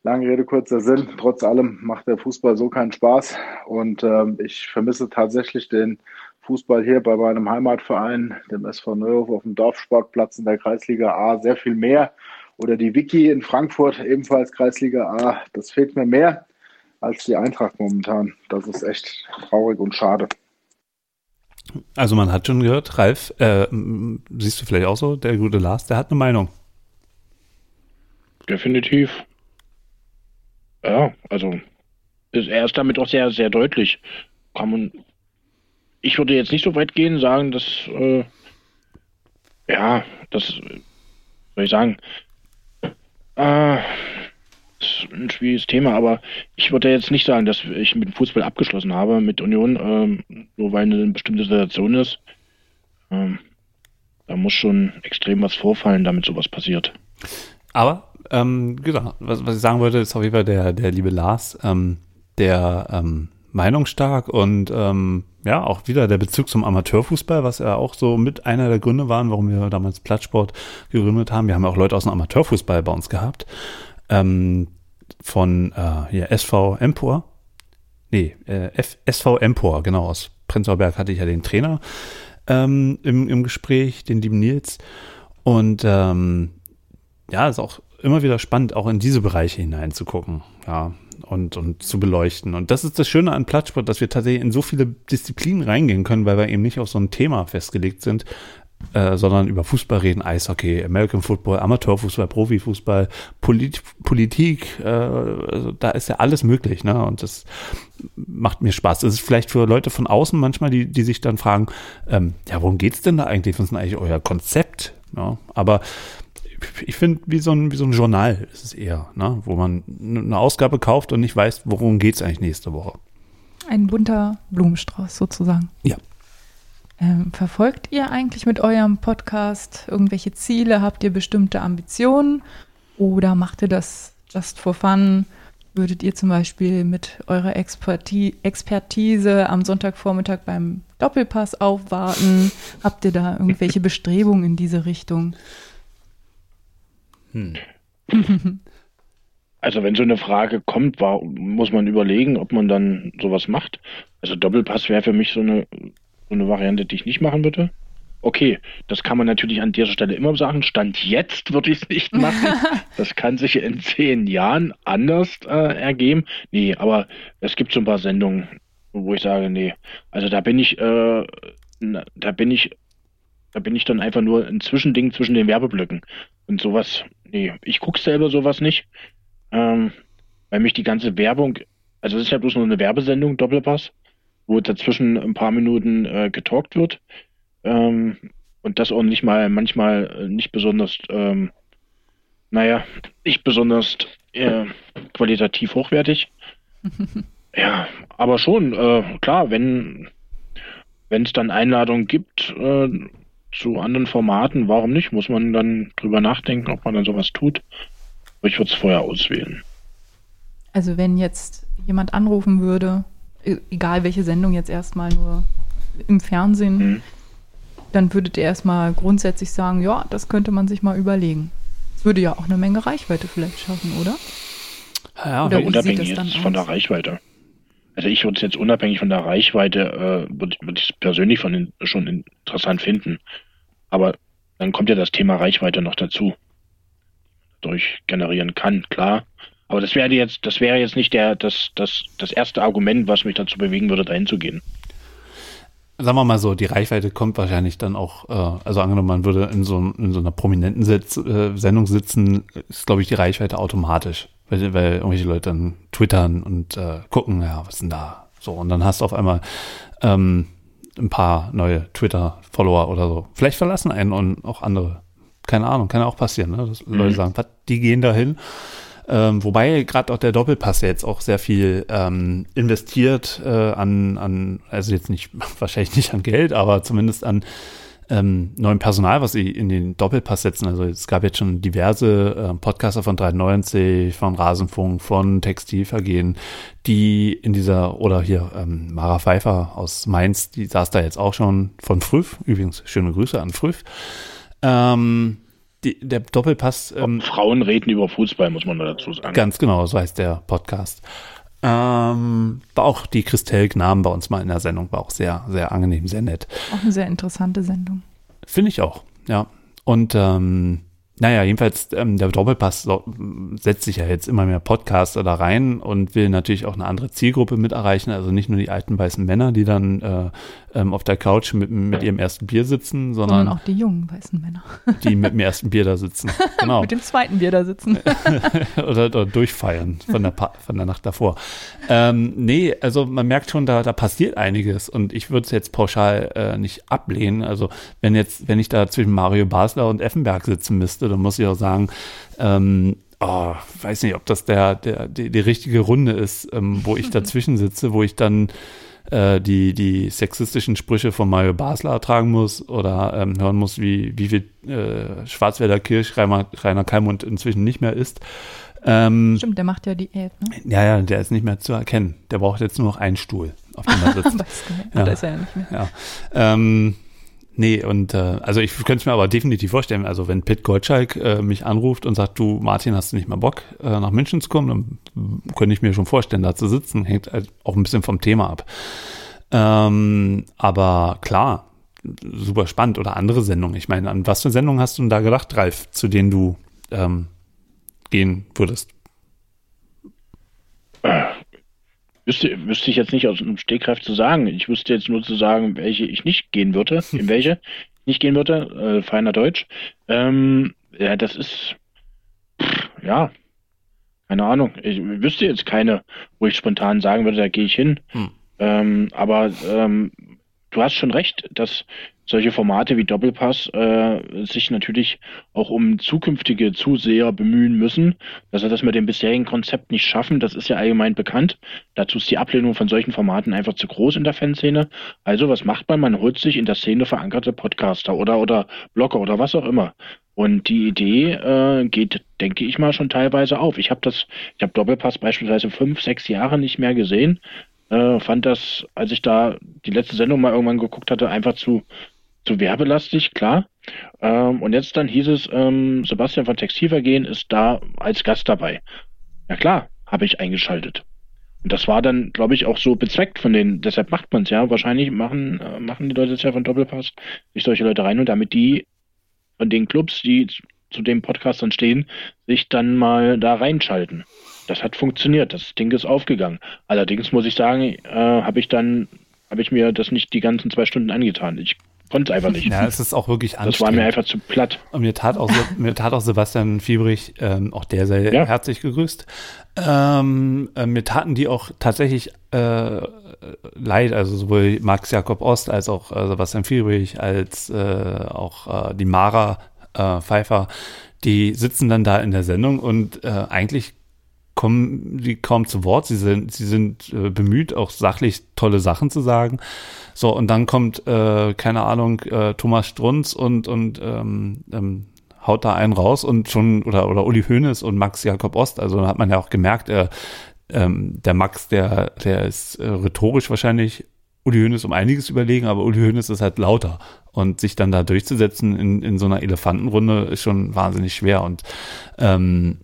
Speaker 3: lange Rede, kurzer Sinn, trotz allem macht der Fußball so keinen Spaß und ähm, ich vermisse tatsächlich den Fußball hier bei meinem Heimatverein, dem SV Neuhof auf dem Dorfsportplatz in der Kreisliga A, sehr viel mehr. Oder die Wiki in Frankfurt, ebenfalls Kreisliga A. Das fehlt mir mehr als die Eintracht momentan. Das ist echt traurig und schade.
Speaker 7: Also man hat schon gehört, Ralf, äh, siehst du vielleicht auch so, der gute Lars, der hat eine Meinung.
Speaker 8: Definitiv. Ja, also er ist damit auch sehr, sehr deutlich. Kann man, ich würde jetzt nicht so weit gehen, sagen, dass, äh, ja, das, soll ich sagen, äh, ist ein schwieriges Thema, aber ich würde jetzt nicht sagen, dass ich mit dem Fußball abgeschlossen habe, mit Union, ähm, nur weil eine bestimmte Situation ist. Ähm, da muss schon extrem was vorfallen, damit sowas passiert.
Speaker 7: Aber, ähm, genau, was, was ich sagen wollte, ist auf jeden Fall der, der liebe Lars, ähm, der ähm, meinungsstark und ähm, ja, auch wieder der Bezug zum Amateurfußball, was ja auch so mit einer der Gründe waren, warum wir damals Plattsport gegründet haben. Wir haben ja auch Leute aus dem Amateurfußball bei uns gehabt. Ähm, von äh, hier SV Empor. Nee, äh, F SV Empor, genau, aus Prenzlauer Berg hatte ich ja den Trainer ähm, im, im Gespräch, den lieben Nils. Und ähm, ja, ist auch immer wieder spannend, auch in diese Bereiche hineinzugucken. Ja, und, und zu beleuchten. Und das ist das Schöne an Plattsport, dass wir tatsächlich in so viele Disziplinen reingehen können, weil wir eben nicht auf so ein Thema festgelegt sind, äh, sondern über Fußball reden, Eishockey, American Football, Amateurfußball, Profifußball, Polit Politik, äh, also da ist ja alles möglich, ne? Und das macht mir Spaß. Das ist vielleicht für Leute von außen manchmal, die, die sich dann fragen, ähm, ja, worum geht's denn da eigentlich? Was ist denn eigentlich euer Konzept? Ja, aber ich finde, wie, so ein, wie so ein Journal ist es eher, ne? wo man eine Ausgabe kauft und nicht weiß, worum geht es eigentlich nächste Woche.
Speaker 6: Ein bunter Blumenstrauß sozusagen.
Speaker 7: Ja.
Speaker 6: Ähm, verfolgt ihr eigentlich mit eurem Podcast irgendwelche Ziele? Habt ihr bestimmte Ambitionen? Oder macht ihr das just for fun? Würdet ihr zum Beispiel mit eurer Experti Expertise am Sonntagvormittag beim Doppelpass aufwarten? Habt ihr da irgendwelche Bestrebungen in diese Richtung?
Speaker 8: Hm. Also wenn so eine Frage kommt, war, muss man überlegen, ob man dann sowas macht. Also Doppelpass wäre für mich so eine, so eine Variante, die ich nicht machen würde. Okay, das kann man natürlich an dieser Stelle immer sagen. Stand jetzt würde ich es nicht machen. Das kann sich in zehn Jahren anders äh, ergeben. Nee, aber es gibt so ein paar Sendungen, wo ich sage, nee, also da bin ich, äh, da bin ich, da bin ich dann einfach nur ein Zwischending zwischen den Werbeblöcken. Und sowas, nee, ich gucke selber sowas nicht, ähm, weil mich die ganze Werbung, also es ist ja bloß nur eine Werbesendung, Doppelpass, wo dazwischen ein paar Minuten äh, getalkt wird. Ähm, und das auch nicht mal, manchmal nicht besonders, ähm, naja, nicht besonders äh, qualitativ hochwertig. ja, aber schon, äh, klar, wenn wenn es dann Einladungen gibt äh, zu anderen Formaten, warum nicht? Muss man dann drüber nachdenken, ob man dann sowas tut. Aber ich würde es vorher auswählen.
Speaker 6: Also wenn jetzt jemand anrufen würde, e- egal welche Sendung jetzt erstmal nur im Fernsehen, mhm. dann würdet ihr erstmal grundsätzlich sagen, ja, das könnte man sich mal überlegen. Das würde ja auch eine Menge Reichweite vielleicht schaffen, oder?
Speaker 8: Ja, oder unabhängig jetzt von der Reichweite. Also ich würde es jetzt unabhängig von der Reichweite, äh, würde würd ich es persönlich von den, schon interessant finden. Aber dann kommt ja das Thema Reichweite noch dazu. Durch generieren kann, klar. Aber das wäre jetzt, das wäre jetzt nicht der, das, das, das erste Argument, was mich dazu bewegen würde, dahin zu gehen.
Speaker 7: Sagen wir mal so, die Reichweite kommt wahrscheinlich dann auch, äh, also angenommen, man würde in so, in so einer prominenten Sitz, äh, Sendung sitzen, ist, glaube ich, die Reichweite automatisch. Weil, weil irgendwelche Leute dann twittern und äh, gucken, ja, was ist denn da? So, und dann hast du auf einmal ähm, ein paar neue Twitter-Follower oder so. Vielleicht verlassen einen und auch andere. Keine Ahnung, kann ja auch passieren, ne? dass mhm. Leute sagen, was, die gehen dahin. Ähm, wobei gerade auch der Doppelpass jetzt auch sehr viel ähm, investiert äh, an, an, also jetzt nicht, wahrscheinlich nicht an Geld, aber zumindest an ähm, neuem Personal, was sie in den Doppelpass setzen. Also es gab jetzt schon diverse äh, Podcaster von 93, von Rasenfunk, von Textilvergehen, die in dieser, oder hier ähm, Mara Pfeiffer aus Mainz, die saß da jetzt auch schon von Früff. Übrigens, schöne Grüße an Früff. Ähm, die, der Doppelpass.
Speaker 8: Ähm, Frauen reden über Fußball, muss man dazu sagen.
Speaker 7: Ganz genau, so heißt der Podcast. Ähm, war auch die Christelle Gnamen bei uns mal in der Sendung, war auch sehr, sehr angenehm, sehr nett.
Speaker 6: Auch eine sehr interessante Sendung.
Speaker 7: Finde ich auch, ja. Und ähm, naja, jedenfalls, ähm, der Doppelpass setzt sich ja jetzt immer mehr Podcaster da rein und will natürlich auch eine andere Zielgruppe mit erreichen. Also nicht nur die alten weißen Männer, die dann äh, ähm, auf der Couch mit, mit ihrem ersten Bier sitzen, sondern,
Speaker 6: sondern auch die jungen weißen Männer.
Speaker 7: die mit dem ersten Bier da sitzen. Genau.
Speaker 6: mit dem zweiten Bier da sitzen.
Speaker 7: oder, oder, durchfeiern von der, von der Nacht davor. Ähm, nee, also man merkt schon, da, da passiert einiges und ich würde es jetzt pauschal äh, nicht ablehnen. Also wenn jetzt, wenn ich da zwischen Mario Basler und Effenberg sitzen müsste, dann muss ich auch sagen, ähm, oh, weiß nicht, ob das der, der, die, die richtige Runde ist, ähm, wo ich dazwischen sitze, wo ich dann äh, die, die sexistischen Sprüche von Mario Basler ertragen muss oder ähm, hören muss, wie, wie viel äh, Schwarzwälder Kirsch Rainer, Rainer Kalmund inzwischen nicht mehr ist.
Speaker 6: Ähm, Stimmt, der macht ja Diät, ne?
Speaker 7: Ja, ja, der ist nicht mehr zu erkennen. Der braucht jetzt nur noch einen Stuhl, auf dem er sitzt.
Speaker 6: ja, da ist er ja nicht mehr.
Speaker 7: Ja. Ähm, Nee, und äh, also ich könnte es mir aber definitiv vorstellen, also wenn Pitt Gottschalk äh, mich anruft und sagt, du Martin, hast du nicht mehr Bock, äh, nach München zu kommen, dann könnte ich mir schon vorstellen, da zu sitzen, hängt halt auch ein bisschen vom Thema ab. Ähm, aber klar, super spannend. Oder andere Sendungen. Ich meine, an was für Sendungen hast du denn da gedacht, Ralf, zu denen du ähm, gehen würdest?
Speaker 8: Wüsste, wüsste ich jetzt nicht aus dem Stegreif zu sagen. Ich wüsste jetzt nur zu sagen, welche ich nicht gehen würde, in welche ich nicht gehen würde, äh, feiner Deutsch. Ähm, ja, das ist, pff, ja, keine Ahnung. Ich wüsste jetzt keine, wo ich spontan sagen würde, da gehe ich hin.
Speaker 7: Hm.
Speaker 8: Ähm, aber ähm, du hast schon recht, dass solche Formate wie Doppelpass äh, sich natürlich auch um zukünftige Zuseher bemühen müssen, dass sie das mit dem bisherigen Konzept nicht schaffen. Das ist ja allgemein bekannt. Dazu ist die Ablehnung von solchen Formaten einfach zu groß in der Fanszene. Also was macht man? Man holt sich in der Szene verankerte Podcaster oder oder Blogger oder was auch immer. Und die Idee äh, geht, denke ich mal, schon teilweise auf. Ich habe das, ich habe Doppelpass beispielsweise fünf, sechs Jahre nicht mehr gesehen. Äh, fand das, als ich da die letzte Sendung mal irgendwann geguckt hatte, einfach zu, zu werbelastig, klar. Ähm, und jetzt dann hieß es, ähm, Sebastian von Textilvergehen ist da als Gast dabei. Ja klar, habe ich eingeschaltet. Und das war dann, glaube ich, auch so bezweckt von denen. Deshalb macht man es ja. Wahrscheinlich machen, äh, machen die Leute es ja von Doppelpass, sich solche Leute rein und damit die von den Clubs, die zu, dem Podcast dann stehen, sich dann mal da reinschalten. Das hat funktioniert. Das Ding ist aufgegangen. Allerdings muss ich sagen, äh, habe ich dann, habe ich mir das nicht die ganzen zwei Stunden angetan. Ich konnte einfach nicht.
Speaker 7: Ja, es ist auch wirklich anstrengend.
Speaker 8: Das war mir einfach zu platt.
Speaker 7: Und mir tat auch, mir tat auch Sebastian Fiebrich, ähm, auch der sei
Speaker 8: Ja.
Speaker 7: herzlich gegrüßt. Ähm, äh, mir taten die auch tatsächlich äh, leid, also sowohl Max Jakob Ost als auch äh, Sebastian Fiebrich, als äh, auch äh, die Mara äh, Pfeiffer, die sitzen dann da in der Sendung und eigentlich kommen die kaum zu Wort. Sie sind, sie sind äh, bemüht, auch sachlich tolle Sachen zu sagen. So, und dann kommt, äh, keine Ahnung, äh, Thomas Strunz und, und ähm, ähm, haut da einen raus und schon, oder, oder Uli Hoeneß und Max Jakob Ost. Also hat man ja auch gemerkt, äh, ähm, der Max, der, der ist äh, rhetorisch wahrscheinlich Uli Hoeneß um einiges überlegen, aber Uli Hoeneß ist halt lauter. Und sich dann da durchzusetzen in, in so einer Elefantenrunde ist schon wahnsinnig schwer. Und ähm,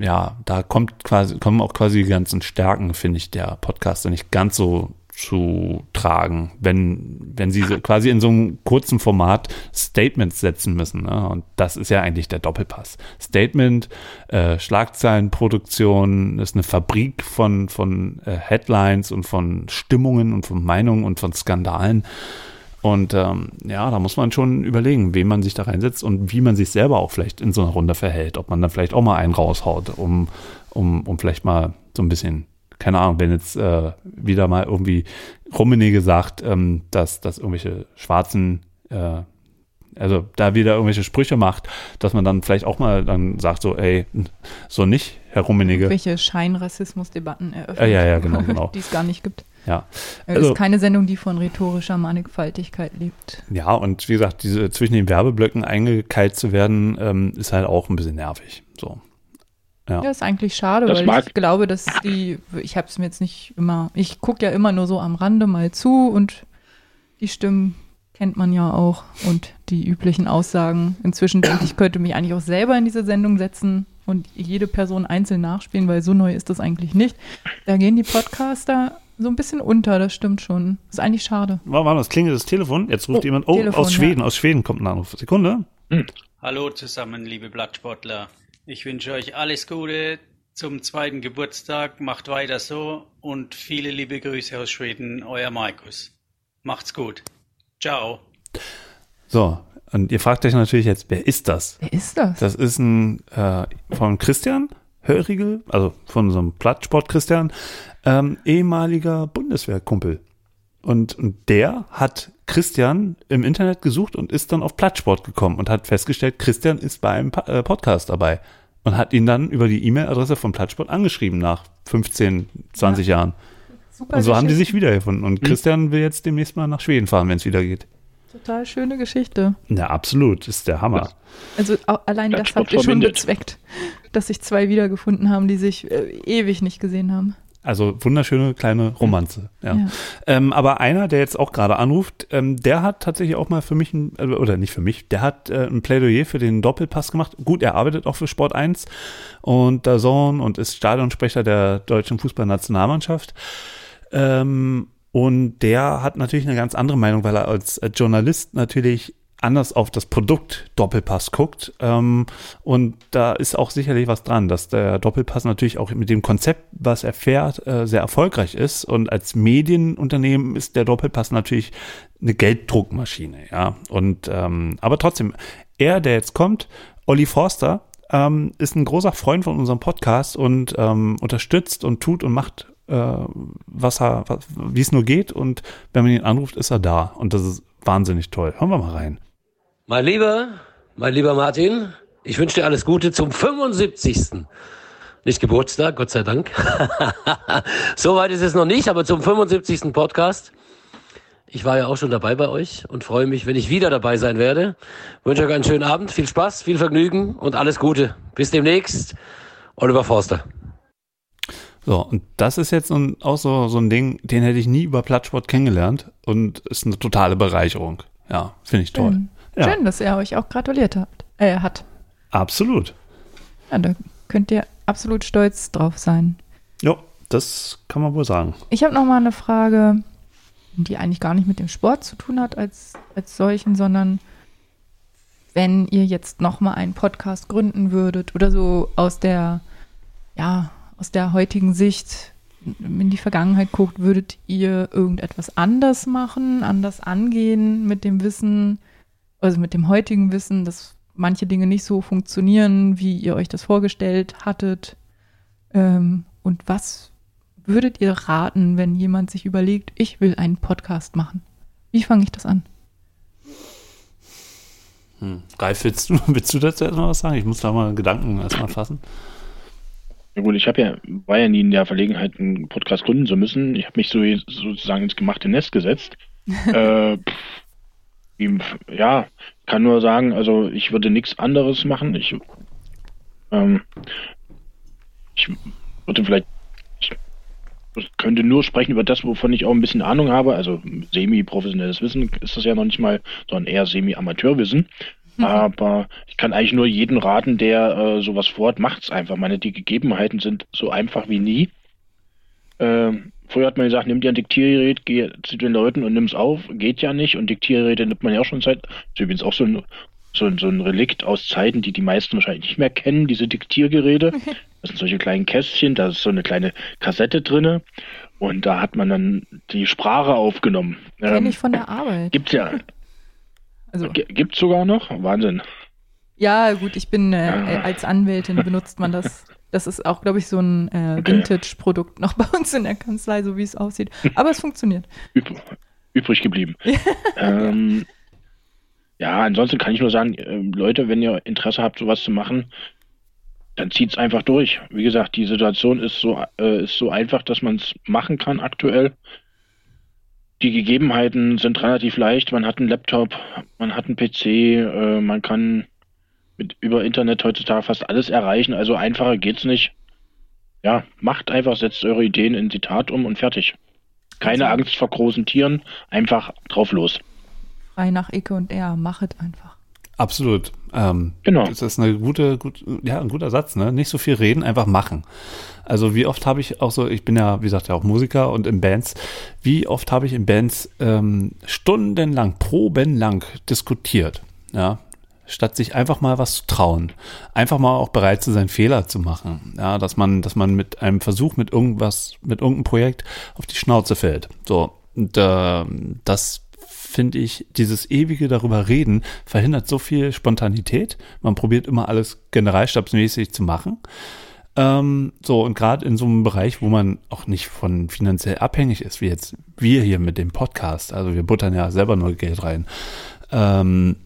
Speaker 7: ja, da kommt quasi, kommen auch quasi die ganzen Stärken, finde ich, der Podcaster nicht ganz so zu tragen, wenn, wenn sie so quasi in so einem kurzen Format Statements setzen müssen. Ne? Und das ist ja eigentlich der Doppelpass. Statement, äh, Schlagzeilenproduktion ist eine Fabrik von, von äh, Headlines und von Stimmungen und von Meinungen und von Skandalen. Und ähm, ja, da muss man schon überlegen, wen man sich da reinsetzt und wie man sich selber auch vielleicht in so einer Runde verhält. Ob man dann vielleicht auch mal einen raushaut, um, um, um vielleicht mal so ein bisschen, keine Ahnung, wenn jetzt äh, wieder mal irgendwie Rummenigge sagt, ähm, dass, dass irgendwelche Schwarzen, äh, also da wieder irgendwelche Sprüche macht, dass man dann vielleicht auch mal dann sagt so, ey, so nicht, Herr Rummenigge.
Speaker 6: Welche Scheinrassismusdebatten eröffnet,
Speaker 7: Äh, ja, ja, genau, genau.
Speaker 6: die es gar nicht gibt.
Speaker 7: Ja.
Speaker 6: Es
Speaker 7: Also-
Speaker 6: ist keine Sendung, die von rhetorischer Mannigfaltigkeit lebt.
Speaker 7: Ja, und wie gesagt, diese zwischen den Werbeblöcken eingekeilt zu werden, ähm, ist halt auch ein bisschen nervig. So. Ja.
Speaker 6: Ja, ist eigentlich schade,
Speaker 7: Das
Speaker 6: weil
Speaker 7: mag-
Speaker 6: ich glaube, dass die, ich habe es mir jetzt nicht immer, ich gucke ja immer nur so am Rande mal zu und die Stimmen kennt man ja auch und die üblichen Aussagen. Inzwischen denke ich, könnte mich eigentlich auch selber in diese Sendung setzen und jede Person einzeln nachspielen, weil so neu ist das eigentlich nicht. Da gehen die Podcaster so ein bisschen unter, das stimmt schon. Ist eigentlich schade.
Speaker 7: War, war das klingelt das Telefon? Jetzt ruft
Speaker 6: Oh,
Speaker 7: jemand. Oh,
Speaker 6: Telefon,
Speaker 7: aus Schweden,
Speaker 6: ja.
Speaker 7: aus Schweden kommt ein Anruf. Sekunde.
Speaker 21: Hallo zusammen, liebe Blattsportler. Ich wünsche euch alles Gute zum zweiten Geburtstag. Macht weiter so und viele liebe Grüße aus Schweden, euer Markus. Macht's gut. Ciao.
Speaker 7: So, und ihr fragt euch natürlich jetzt, wer ist das?
Speaker 6: Wer ist das?
Speaker 7: Das ist ein äh, von Christian Hörigel, also von unserem Plattsport Christian, ähm, ehemaliger Bundeswehrkumpel. Und, und der hat Christian im Internet gesucht und ist dann auf Plattsport gekommen und hat festgestellt, Christian ist bei einem äh, Podcast dabei. Und hat ihn dann über die E-Mail-Adresse von Plattsport angeschrieben nach 15, 20 Jahren.
Speaker 6: Super
Speaker 7: und so haben die sich wiedergefunden. Und Christian will jetzt demnächst mal nach Schweden fahren, wenn es wieder geht.
Speaker 6: Total schöne Geschichte.
Speaker 7: Ja, absolut. Ist der Hammer.
Speaker 6: Also allein das
Speaker 7: Plattsport
Speaker 6: habt ihr schon bezweckt, dass sich zwei wiedergefunden haben, die sich äh, ewig nicht gesehen haben.
Speaker 7: Also wunderschöne kleine Romanze. Ja.
Speaker 6: Ja.
Speaker 7: Ähm, aber einer, der jetzt auch gerade anruft, ähm, der hat tatsächlich auch mal für mich, ein, äh, oder nicht für mich, der hat äh, ein Plädoyer für den Doppelpass gemacht. Gut, er arbeitet auch für Sport 1 und DAZN und ist Stadionsprecher der deutschen Fußballnationalmannschaft. Ähm, Und der hat natürlich eine ganz andere Meinung, weil er als Journalist natürlich anders auf das Produkt Doppelpass guckt. Ähm, und da ist auch sicherlich was dran, dass der Doppelpass natürlich auch mit dem Konzept, was er fährt, äh, sehr erfolgreich ist. Und als Medienunternehmen ist der Doppelpass natürlich eine Gelddruckmaschine, ja. Und ähm, aber trotzdem, er, der jetzt kommt, Olli Forster, ähm, ist ein großer Freund von unserem Podcast und unterstützt und tut und macht, äh, was er, wie es nur geht. Und wenn man ihn anruft, ist er da. Und das ist wahnsinnig toll. Hören wir mal rein.
Speaker 22: Mein Lieber, mein lieber Martin, ich wünsche dir alles Gute zum 75. Nicht Geburtstag, Gott sei Dank. Soweit ist es noch nicht, aber zum 75. Podcast. Ich war ja auch schon dabei bei euch und freue mich, wenn ich wieder dabei sein werde. Wünsche euch einen schönen Abend, viel Spaß, viel Vergnügen und alles Gute. Bis demnächst. Oliver Forster.
Speaker 7: So, und das ist jetzt ein, auch so, so ein Ding, den hätte ich nie über Plattsport kennengelernt und ist eine totale Bereicherung. Ja, finde ich toll.
Speaker 6: Schön.
Speaker 7: Ja.
Speaker 6: Schön, dass er euch auch gratuliert hat. Äh, hat.
Speaker 7: Absolut.
Speaker 6: Ja, da könnt ihr absolut stolz drauf sein.
Speaker 7: Ja, das kann man wohl sagen.
Speaker 6: Ich habe noch mal eine Frage, die eigentlich gar nicht mit dem Sport zu tun hat als, als solchen, sondern wenn ihr jetzt noch mal einen Podcast gründen würdet oder so aus der, ja, aus der heutigen Sicht in die Vergangenheit guckt, würdet ihr irgendetwas anders machen, anders angehen mit dem Wissen, also mit dem heutigen Wissen, dass manche Dinge nicht so funktionieren, wie ihr euch das vorgestellt hattet? Ähm, und was würdet ihr raten, wenn jemand sich überlegt, ich will einen Podcast machen? Wie fange ich das an?
Speaker 7: Hm. Ralf, willst du, willst du dazu erstmal was sagen? Ich muss da mal Gedanken erstmal fassen.
Speaker 8: Ja gut, ich habe ja, war ja nie in der Verlegenheit, einen Podcast gründen zu müssen. Ich habe mich so sozusagen ins gemachte Nest gesetzt. äh, pff, ja, kann nur sagen, also ich würde nichts anderes machen. Ich, ähm, ich würde vielleicht, ich könnte nur sprechen über das, wovon ich auch ein bisschen Ahnung habe. Also semi-professionelles Wissen ist das ja noch nicht mal, sondern eher semi-Amateurwissen. Mhm. Aber ich kann eigentlich nur jeden raten, der äh, sowas vorhat, macht's einfach. Meine, die Gegebenheiten sind so einfach wie nie. Ähm, früher hat man gesagt, nimm dir ein Diktiergerät, geh zu den Leuten und nimm's auf. Geht ja nicht. Und Diktiergeräte nimmt man ja auch schon seit, ist übrigens auch so ein, so, ein, so ein Relikt aus Zeiten, die die meisten wahrscheinlich nicht mehr kennen, diese Diktiergeräte. Das sind solche kleinen Kästchen, da ist so eine kleine Kassette drinne. Und da hat man dann die Sprache aufgenommen.
Speaker 6: Kenn ähm, ich von der Arbeit.
Speaker 8: Gibt's ja. Also. Gibt's sogar noch? Wahnsinn.
Speaker 6: Ja, gut, ich bin äh, als Anwältin benutzt man das. Das ist auch, glaube ich, so ein äh, Vintage-Produkt noch bei uns in der Kanzlei, so wie es aussieht. Aber es funktioniert.
Speaker 8: Üb übrig geblieben. ähm, ja, ansonsten kann ich nur sagen, äh, Leute, wenn ihr Interesse habt, sowas zu machen, dann zieht's einfach durch. Wie gesagt, die Situation ist so, äh, ist so einfach, dass man es machen kann aktuell. Die Gegebenheiten sind relativ leicht. Man hat einen Laptop, man hat einen PC, äh, man kann mit über Internet heutzutage fast alles erreichen. Also einfacher geht's nicht. Ja, macht einfach, setzt eure Ideen in die Tat um und fertig. Keine also, Angst vor großen Tieren, einfach drauf los.
Speaker 6: Frei nach Ecke und er, machet einfach.
Speaker 7: Absolut. Ähm,
Speaker 8: genau.
Speaker 7: Das ist eine gute, gut, ja, ein guter Satz, ne? Nicht so viel reden, einfach machen. Also wie oft habe ich auch so, ich bin ja, wie gesagt, ja auch Musiker und in Bands, wie oft habe ich in Bands ähm, stundenlang, probenlang diskutiert, ja, statt sich einfach mal was zu trauen, einfach mal auch bereit zu sein, Fehler zu machen, ja, dass man, dass man mit einem Versuch, mit irgendwas, mit irgendeinem Projekt auf die Schnauze fällt. So, und äh, das finde ich, dieses ewige darüber reden verhindert so viel Spontanität. Man probiert immer alles generalstabsmäßig zu machen. Ähm, so, und gerade in so einem Bereich, wo man auch nicht von finanziell abhängig ist, wie jetzt wir hier mit dem Podcast, also wir buttern ja selber nur Geld rein, ähm,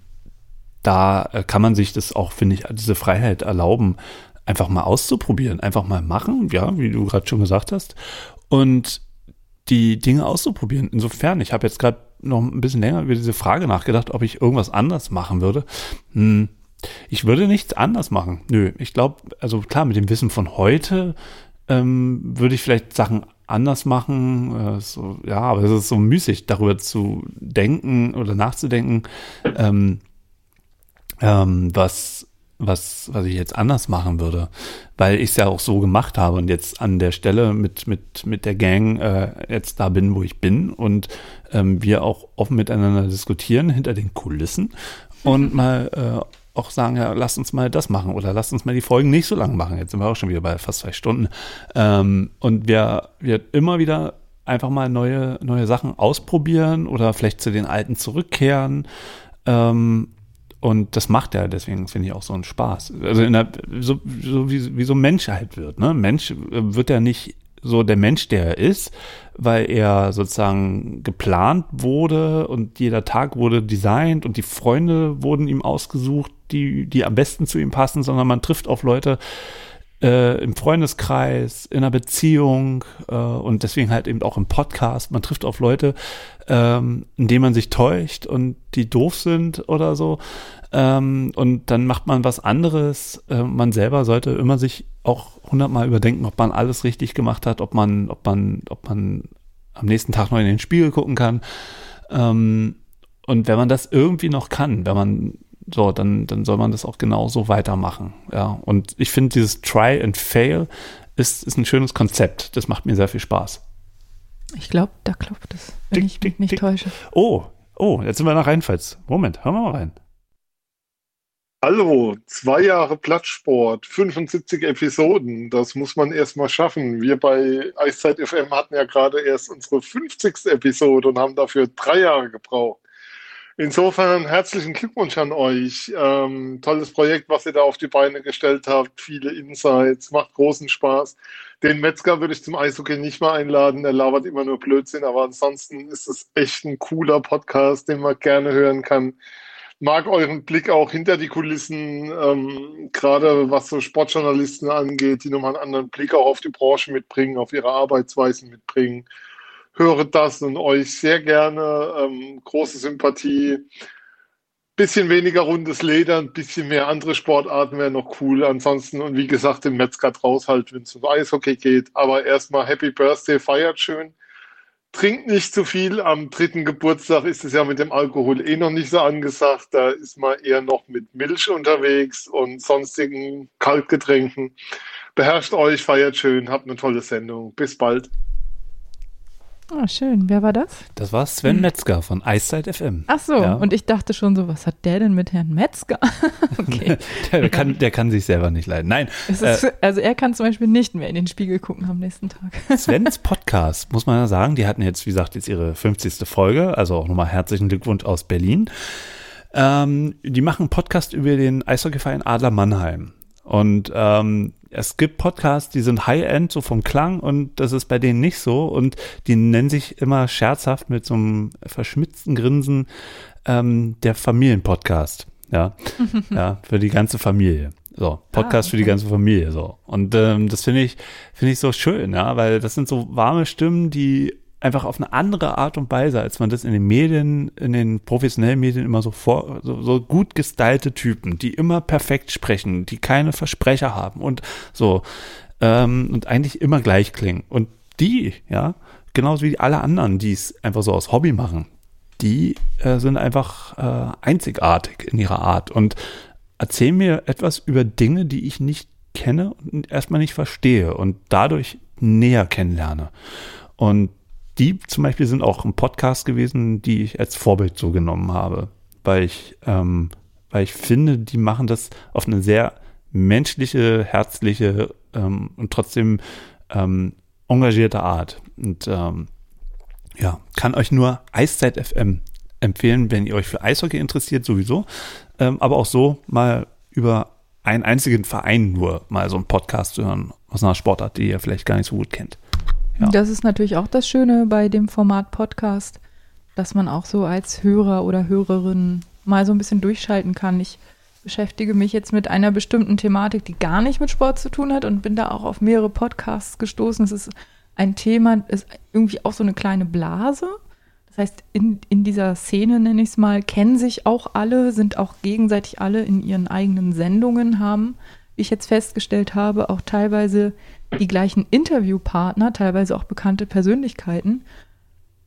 Speaker 7: da äh, kann man sich das auch, finde ich, diese Freiheit erlauben, einfach mal auszuprobieren, einfach mal machen, ja, wie du gerade schon gesagt hast, und die Dinge auszuprobieren. Insofern, ich habe jetzt gerade noch ein bisschen länger über diese Frage nachgedacht, ob ich irgendwas anders machen würde. Hm, ich würde nichts anders machen. Nö, ich glaube, also klar, mit dem Wissen von heute ähm, würde ich vielleicht Sachen anders machen. Äh, so, ja, aber es ist so müßig, darüber zu denken oder nachzudenken, ähm, ähm, was was, was ich jetzt anders machen würde, weil ich es ja auch so gemacht habe und jetzt an der Stelle mit, mit, mit der Gang äh, jetzt da bin, wo ich bin und ähm, wir auch offen miteinander diskutieren hinter den Kulissen und mal äh, auch sagen, ja, lasst uns mal das machen oder lasst uns mal die Folgen nicht so lang machen. Jetzt sind wir auch schon wieder bei fast zwei Stunden. Ähm, und wir, wir immer wieder einfach mal neue, neue Sachen ausprobieren oder vielleicht zu den alten zurückkehren. Ähm, und das macht ja deswegen, finde ich, auch so einen Spaß. Also in der, so, so wie, wie so ein Mensch halt wird. Ne? Mensch äh, wird ja nicht so der Mensch, der er ist, weil er sozusagen geplant wurde und jeder Tag wurde designt und die Freunde wurden ihm ausgesucht, die, die am besten zu ihm passen, sondern man trifft auf Leute, äh, im Freundeskreis, in einer Beziehung äh, und deswegen halt eben auch im Podcast. Man trifft auf Leute, ähm, indem man sich täuscht und die doof sind oder so. Ähm, und dann macht man was anderes. Äh, man selber sollte immer sich auch hundertmal überdenken, ob man alles richtig gemacht hat, ob man, ob man, ob man am nächsten Tag noch in den Spiegel gucken kann. Ähm, und wenn man das irgendwie noch kann, wenn man so, dann, dann soll man das auch genauso weitermachen. Ja, und ich finde, dieses Try and Fail ist, ist ein schönes Konzept. Das macht mir sehr viel Spaß.
Speaker 6: Ich glaube, da klopft es, wenn
Speaker 7: Dick,
Speaker 6: ich mich nicht täusche.
Speaker 7: Oh, oh, jetzt sind wir nach Rheinpfalz. Moment, hören wir mal rein.
Speaker 23: Hallo, zwei Jahre Plattsport, 75 Episoden, das muss man erstmal schaffen. Wir bei Eiszeit FM hatten ja gerade erst unsere 50. Episode und haben dafür drei Jahre gebraucht. Insofern herzlichen Glückwunsch an euch. Ähm, tolles Projekt, was ihr da auf die Beine gestellt habt. Viele Insights, macht großen Spaß. Den Metzger würde ich zum Eishockey nicht mehr einladen. Er labert immer nur Blödsinn, aber ansonsten ist es echt ein cooler Podcast, den man gerne hören kann. Mag euren Blick auch hinter die Kulissen, ähm, gerade was so Sportjournalisten angeht, die nochmal einen anderen Blick auch auf die Branche mitbringen, auf ihre Arbeitsweisen mitbringen höre das und euch sehr gerne. Ähm, große Sympathie. Bisschen weniger rundes Leder, ein bisschen mehr andere Sportarten wäre noch cool. Ansonsten, und wie gesagt, den Metzger draus halt, wenn es um Eishockey geht. Aber erstmal Happy Birthday, feiert schön. Trinkt nicht zu viel. Am dritten Geburtstag ist es ja mit dem Alkohol eh noch nicht so angesagt. Da ist man eher noch mit Milch unterwegs und sonstigen Kaltgetränken. Beherrscht euch, feiert schön, habt eine tolle Sendung. Bis bald.
Speaker 6: Ah, schön. Wer war das?
Speaker 7: Das war Sven Metzger von Eiszeit FM.
Speaker 6: Ach so,
Speaker 7: Ja.
Speaker 6: und ich dachte schon so, was hat der denn mit Herrn Metzger? okay.
Speaker 7: der, kann, der kann sich selber nicht leiden. Nein,
Speaker 6: Es
Speaker 7: äh,
Speaker 6: ist, also er kann zum Beispiel nicht mehr in den Spiegel gucken am nächsten Tag.
Speaker 7: Svens Podcast, muss man ja sagen, die hatten jetzt, wie gesagt, jetzt ihre 50. Folge, also auch nochmal herzlichen Glückwunsch aus Berlin. Ähm, die machen einen Podcast über den Eishockeyverein Adler Mannheim. Und ähm, es gibt Podcasts, die sind High-End, so vom Klang, und das ist bei denen nicht so. Und die nennen sich immer scherzhaft mit so einem verschmitzten Grinsen ähm, der Familienpodcast. Ja, ja, für die ganze Familie. So, Podcast
Speaker 6: Ah,
Speaker 7: für die
Speaker 6: okay.
Speaker 7: ganze Familie. So. Und ähm, das finde ich, finde ich so schön, ja, weil das sind so warme Stimmen, die einfach auf eine andere Art und Weise, als man das in den Medien, in den professionellen Medien immer so vor, so, so gut gestylte Typen, die immer perfekt sprechen, die keine Versprecher haben und so, ähm, und eigentlich immer gleich klingen. Und die, ja, genauso wie alle anderen, die es einfach so aus Hobby machen, die äh, sind einfach äh, einzigartig in ihrer Art und erzählen mir etwas über Dinge, die ich nicht kenne und erstmal nicht verstehe und dadurch näher kennenlerne. Und die zum Beispiel sind auch ein Podcast gewesen, die ich als Vorbild so genommen habe, weil ich, ähm, weil ich finde, die machen das auf eine sehr menschliche, herzliche ähm, und trotzdem ähm, engagierte Art. Und ähm, ja, kann euch nur Eiszeit FM empfehlen, wenn ihr euch für Eishockey interessiert, sowieso. Ähm, aber auch so mal über einen einzigen Verein nur mal so einen Podcast zu hören aus einer Sportart, die ihr vielleicht gar nicht so gut kennt.
Speaker 6: Das ist natürlich auch das Schöne bei dem Format Podcast, dass man auch so als Hörer oder Hörerin mal so ein bisschen durchschalten kann. Ich beschäftige mich jetzt mit einer bestimmten Thematik, die gar nicht mit Sport zu tun hat und bin da auch auf mehrere Podcasts gestoßen. Es ist ein Thema, ist irgendwie auch so eine kleine Blase. Das heißt, in, in dieser Szene, nenne ich es mal, kennen sich auch alle, sind auch gegenseitig alle in ihren eigenen Sendungen, haben, wie ich jetzt festgestellt habe, auch teilweise die gleichen Interviewpartner, teilweise auch bekannte Persönlichkeiten.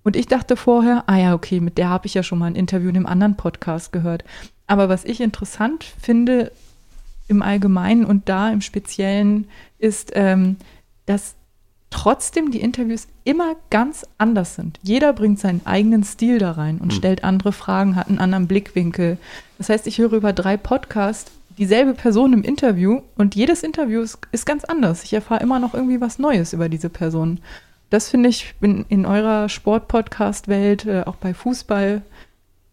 Speaker 6: Und ich dachte vorher, ah ja, okay, mit der habe ich ja schon mal ein Interview in einem anderen Podcast gehört. Aber was ich interessant finde, im Allgemeinen und da im Speziellen ist, ähm, dass trotzdem die Interviews immer ganz anders sind. Jeder bringt seinen eigenen Stil da rein und
Speaker 7: Hm.
Speaker 6: stellt andere Fragen, hat einen anderen Blickwinkel. Das heißt, ich höre über drei Podcasts dieselbe Person im Interview und jedes Interview ist, ist ganz anders. Ich erfahre immer noch irgendwie was Neues über diese Person. Das finde ich in, in eurer Sport-Podcast-Welt, äh, auch bei Fußball,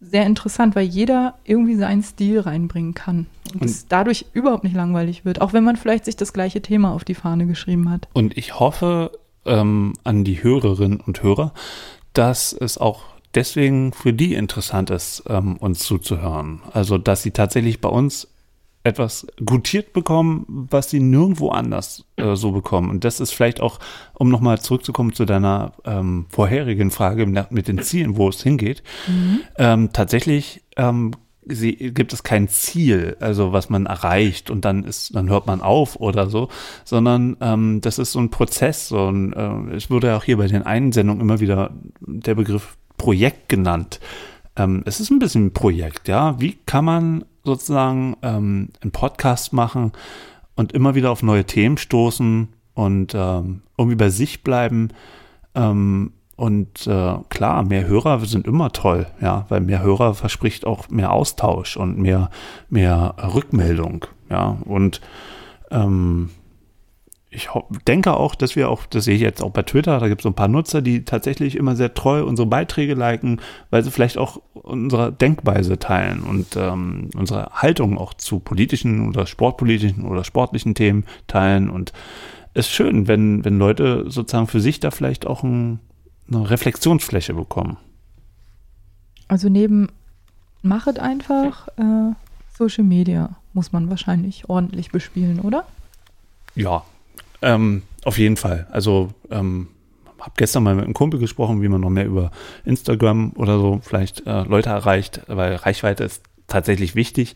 Speaker 6: sehr interessant, weil jeder irgendwie seinen Stil reinbringen kann und es dadurch überhaupt nicht langweilig wird, auch wenn man vielleicht sich das gleiche Thema auf die Fahne geschrieben hat.
Speaker 7: Und ich hoffe ähm, an die Hörerinnen und Hörer, dass es auch deswegen für die interessant ist, ähm, uns zuzuhören. Also, dass sie tatsächlich bei uns etwas gutiert bekommen, was sie nirgendwo anders äh, so bekommen. Und das ist vielleicht auch, um nochmal zurückzukommen zu deiner ähm, vorherigen Frage mit den Zielen, wo es hingeht. Ähm, tatsächlich ähm, sie, gibt es kein Ziel, also was man erreicht und dann ist, dann hört man auf oder so, sondern ähm, das ist so ein Prozess. So ein, äh, es wurde ja auch hier bei den Einsendungen immer wieder der Begriff Projekt genannt. Ähm, es ist ein bisschen ein Projekt, ja. Wie kann man sozusagen ähm, einen Podcast machen und immer wieder auf neue Themen stoßen und ähm, irgendwie bei sich bleiben? Ähm, und äh, klar, mehr Hörer sind immer toll, ja, weil mehr Hörer verspricht auch mehr Austausch und mehr, mehr Rückmeldung, ja. Und ähm, ich denke auch, dass wir auch, das sehe ich jetzt auch bei Twitter, da gibt es so ein paar Nutzer, die tatsächlich immer sehr treu unsere Beiträge liken, weil sie vielleicht auch unsere Denkweise teilen und ähm, unsere Haltung auch zu politischen oder sportpolitischen oder sportlichen Themen teilen. Und es ist schön, wenn, wenn Leute sozusagen für sich da vielleicht auch ein, eine Reflexionsfläche bekommen.
Speaker 6: Also neben machet einfach äh, Social Media muss man wahrscheinlich ordentlich bespielen, oder?
Speaker 7: Ja, ähm, auf jeden Fall. Also ähm, habe gestern mal mit einem Kumpel gesprochen, wie man noch mehr über Instagram oder so vielleicht äh, Leute erreicht, weil Reichweite ist tatsächlich wichtig,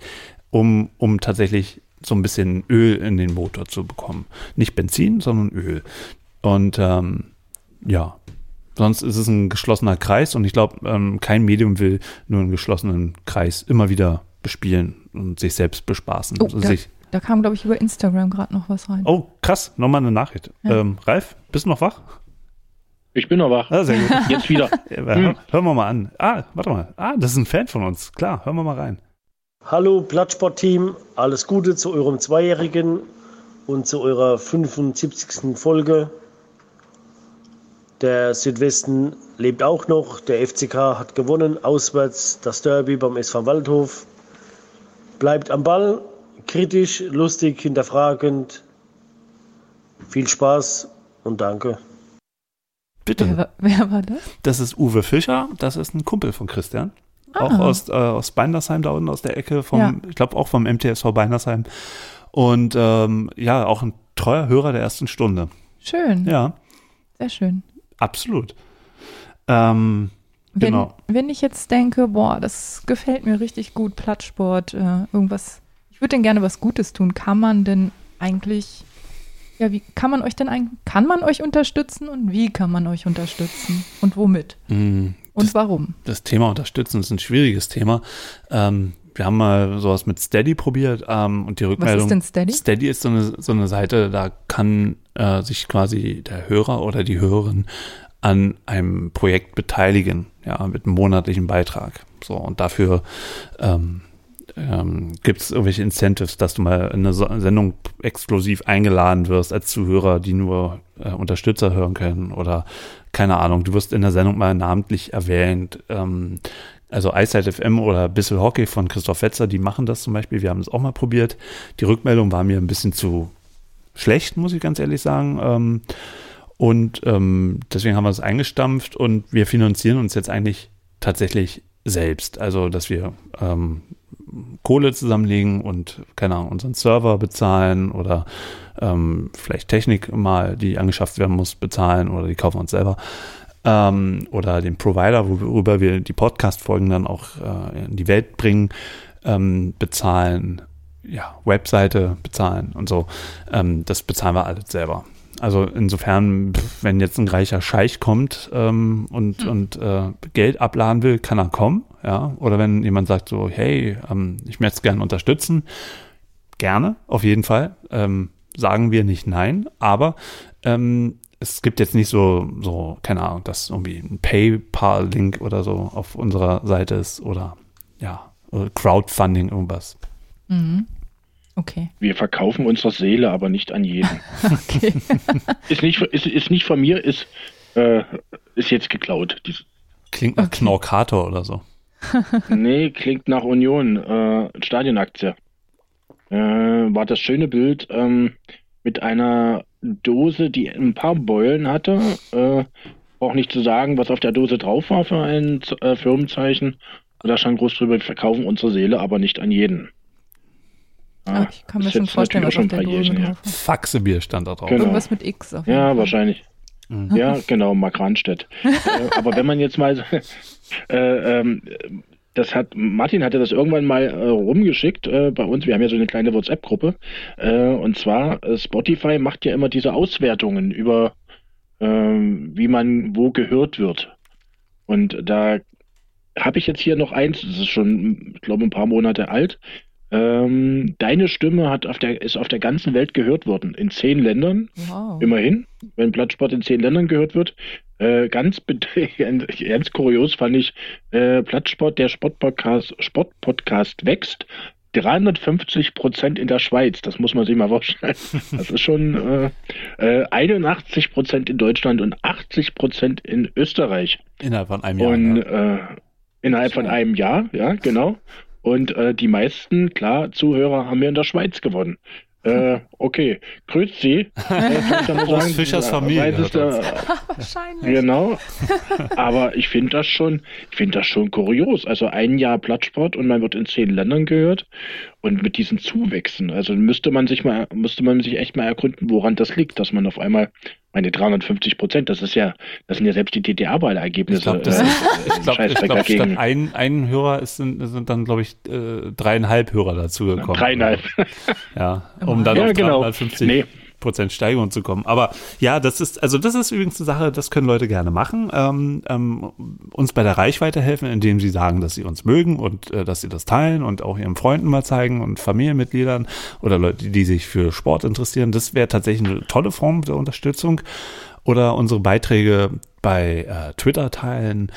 Speaker 7: um, um tatsächlich so ein bisschen Öl in den Motor zu bekommen. Nicht Benzin, sondern Öl. Und ähm, ja, sonst ist es ein geschlossener Kreis und ich glaube, ähm, kein Medium will nur einen geschlossenen Kreis immer wieder bespielen und sich selbst bespaßen.
Speaker 6: Oh,
Speaker 7: Also
Speaker 6: da,
Speaker 7: sich,
Speaker 6: da kam, glaube ich, über Instagram gerade noch was rein.
Speaker 7: Oh, krass, nochmal eine Nachricht.
Speaker 6: Ja.
Speaker 7: Ähm, Ralf, bist du noch wach?
Speaker 8: Ich bin noch wach.
Speaker 7: Ah, sehr gut.
Speaker 8: Jetzt wieder.
Speaker 7: Ja, hör, hören wir mal an. Ah, warte mal. Ah, das ist ein Fan von uns. Klar, hören wir mal rein.
Speaker 24: Hallo Plattsport-Team, alles Gute zu eurem Zweijährigen und zu eurer 75. Folge. Der Südwesten lebt auch noch. Der FCK hat gewonnen, auswärts das Derby beim SV Waldhof. Bleibt am Ball, kritisch, lustig, hinterfragend. Viel Spaß und danke.
Speaker 7: Bitte.
Speaker 6: Wer, war- wer war das?
Speaker 7: Das ist Uwe Fischer. Das ist ein Kumpel von Christian.
Speaker 6: Ah.
Speaker 7: Auch aus, äh, aus Beindersheim, da unten aus der Ecke vom,
Speaker 6: Ja.
Speaker 7: ich glaube auch vom MTSV Beindersheim. Und ähm, ja, auch ein treuer Hörer der ersten Stunde.
Speaker 6: Schön.
Speaker 7: Ja,
Speaker 6: Sehr schön.
Speaker 7: absolut. Ähm,
Speaker 6: Wenn,
Speaker 7: genau.
Speaker 6: wenn ich jetzt denke, boah, das gefällt mir richtig gut, Plattsport, äh, irgendwas, würde denn gerne was Gutes tun, kann man denn eigentlich, ja, wie kann man euch denn eigentlich, kann man euch unterstützen und wie kann man euch unterstützen und womit
Speaker 7: Mm,
Speaker 6: und warum?
Speaker 7: Das Thema Unterstützen ist ein schwieriges Thema. Ähm, wir haben mal sowas mit Steady probiert ähm, und die Rückmeldung.
Speaker 6: denn Steady?
Speaker 7: Steady ist so eine, so eine Seite, da kann äh, sich quasi der Hörer oder die Hörerin an einem Projekt beteiligen, ja, mit einem monatlichen Beitrag. So, und dafür ähm, ähm, gibt es irgendwelche Incentives, dass du mal in eine Sendung exklusiv eingeladen wirst als Zuhörer, die nur äh, Unterstützer hören können oder keine Ahnung, du wirst in der Sendung mal namentlich erwähnt. Ähm, also Eyesight FM oder Bissel Hockey von Christoph Wetzer, die machen das zum Beispiel. Wir haben es auch mal probiert. Die Rückmeldung war mir ein bisschen zu schlecht, muss ich ganz ehrlich sagen. Ähm, und ähm, deswegen haben wir es eingestampft und wir finanzieren uns jetzt eigentlich tatsächlich selbst. Also, dass wir ähm, Kohle zusammenlegen und, keine Ahnung, unseren Server bezahlen oder ähm, vielleicht Technik mal, die angeschafft werden muss, bezahlen oder die kaufen wir uns selber. Ähm, oder den Provider, worüber wir die Podcast-Folgen dann auch äh, in die Welt bringen, ähm, bezahlen, ja, Webseite bezahlen und so. Ähm, das bezahlen wir alles selber. Also insofern, wenn jetzt ein reicher Scheich kommt ähm, und, und äh, Geld abladen will, kann er kommen. Ja? Oder wenn jemand sagt so, hey, ähm, ich möchte es gerne unterstützen, gerne, auf jeden Fall. Ähm, sagen wir nicht nein, aber ähm, es gibt jetzt nicht so, so, keine Ahnung, dass irgendwie ein PayPal-Link oder so auf unserer Seite ist oder ja, oder Crowdfunding, irgendwas.
Speaker 6: Mhm. Okay.
Speaker 8: Wir verkaufen unsere Seele, aber nicht an jeden.
Speaker 6: Okay.
Speaker 8: ist, nicht, ist, ist nicht von mir, ist, äh, ist jetzt geklaut. Dies-
Speaker 7: Klingt nach Knorkator oder so.
Speaker 8: nee, klingt nach Union, äh, Stadionaktie. Äh, war das schöne Bild ähm, mit einer Dose, die ein paar Beulen hatte. Äh, auch nicht zu sagen, was auf der Dose drauf war für ein äh, Firmenzeichen. Da stand groß drüber, wir verkaufen unsere Seele, aber nicht an jeden.
Speaker 6: Ah, ich kann mir schon vorstellen, was
Speaker 8: natürlich
Speaker 6: auf
Speaker 8: auch
Speaker 6: der
Speaker 8: schon
Speaker 6: Dose.
Speaker 7: Faxebier stand da drauf.
Speaker 8: Genau.
Speaker 6: Irgendwas mit X auf jeden
Speaker 8: Ja,
Speaker 6: Fall.
Speaker 8: wahrscheinlich.
Speaker 7: Mhm.
Speaker 8: Ja, genau, Mark Ranstedt. äh, aber wenn man jetzt mal, äh, ähm, das hat, Martin hatte das irgendwann mal äh, rumgeschickt äh, bei uns. Wir haben ja so eine kleine WhatsApp-Gruppe. Äh, und zwar, äh, Spotify macht ja immer diese Auswertungen über, ähm, wie man wo gehört wird. Und da habe ich jetzt hier noch eins, das ist schon, ich glaube, ein paar Monate alt. Ähm, deine Stimme hat auf der, ist auf der ganzen Welt gehört worden, in zehn Ländern.
Speaker 6: Wow.
Speaker 8: Immerhin, wenn Plattsport in zehn Ländern gehört wird. Äh, ganz, ganz kurios fand ich, äh, Plattsport, der Sportpodcast, Sportpodcast wächst. 350 Prozent in der Schweiz, das muss man sich mal vorstellen. Das ist schon äh, äh, 81 Prozent in Deutschland und 80 Prozent in Österreich.
Speaker 7: Innerhalb von einem Jahr.
Speaker 8: Und äh, innerhalb von einem Jahr, ja, genau. Und äh, die meisten, klar, Zuhörer haben wir in der Schweiz gewonnen. Äh, okay, grüßt Sie. Äh, sagen,
Speaker 7: Fischers
Speaker 8: äh,
Speaker 7: Familie
Speaker 8: der-
Speaker 7: uns.
Speaker 6: Wahrscheinlich.
Speaker 8: Genau. Aber ich finde das schon, ich finde das schon kurios. Also ein Jahr Plattsport und man wird in zehn Ländern gehört. Und mit diesen Zuwächsen, also müsste man sich mal, müsste man sich echt mal ergründen, woran das liegt, dass man auf einmal meine 350 Prozent, das ist ja, das sind ja selbst die DDR-Wahlergebnisse.
Speaker 7: Ich glaube, das
Speaker 8: äh,
Speaker 7: glaub, glaub, statt ein, ein Hörer ist, sind, sind dann, glaube ich, äh, dreieinhalb Hörer dazugekommen.
Speaker 8: Dreieinhalb.
Speaker 7: Ja, um dann
Speaker 8: Ja,
Speaker 7: auf
Speaker 8: genau.
Speaker 7: 350
Speaker 8: Nee.
Speaker 7: Prozent Steigerung zu kommen. Aber ja, das ist, also das ist übrigens eine Sache, das können Leute gerne machen. Ähm, ähm, uns bei der Reichweite helfen, indem sie sagen, dass sie uns mögen und äh, dass sie das teilen und auch ihren Freunden mal zeigen und Familienmitgliedern oder Leute, die sich für Sport interessieren. Das wäre tatsächlich eine tolle Form der Unterstützung. Oder unsere Beiträge bei äh, Twitter teilen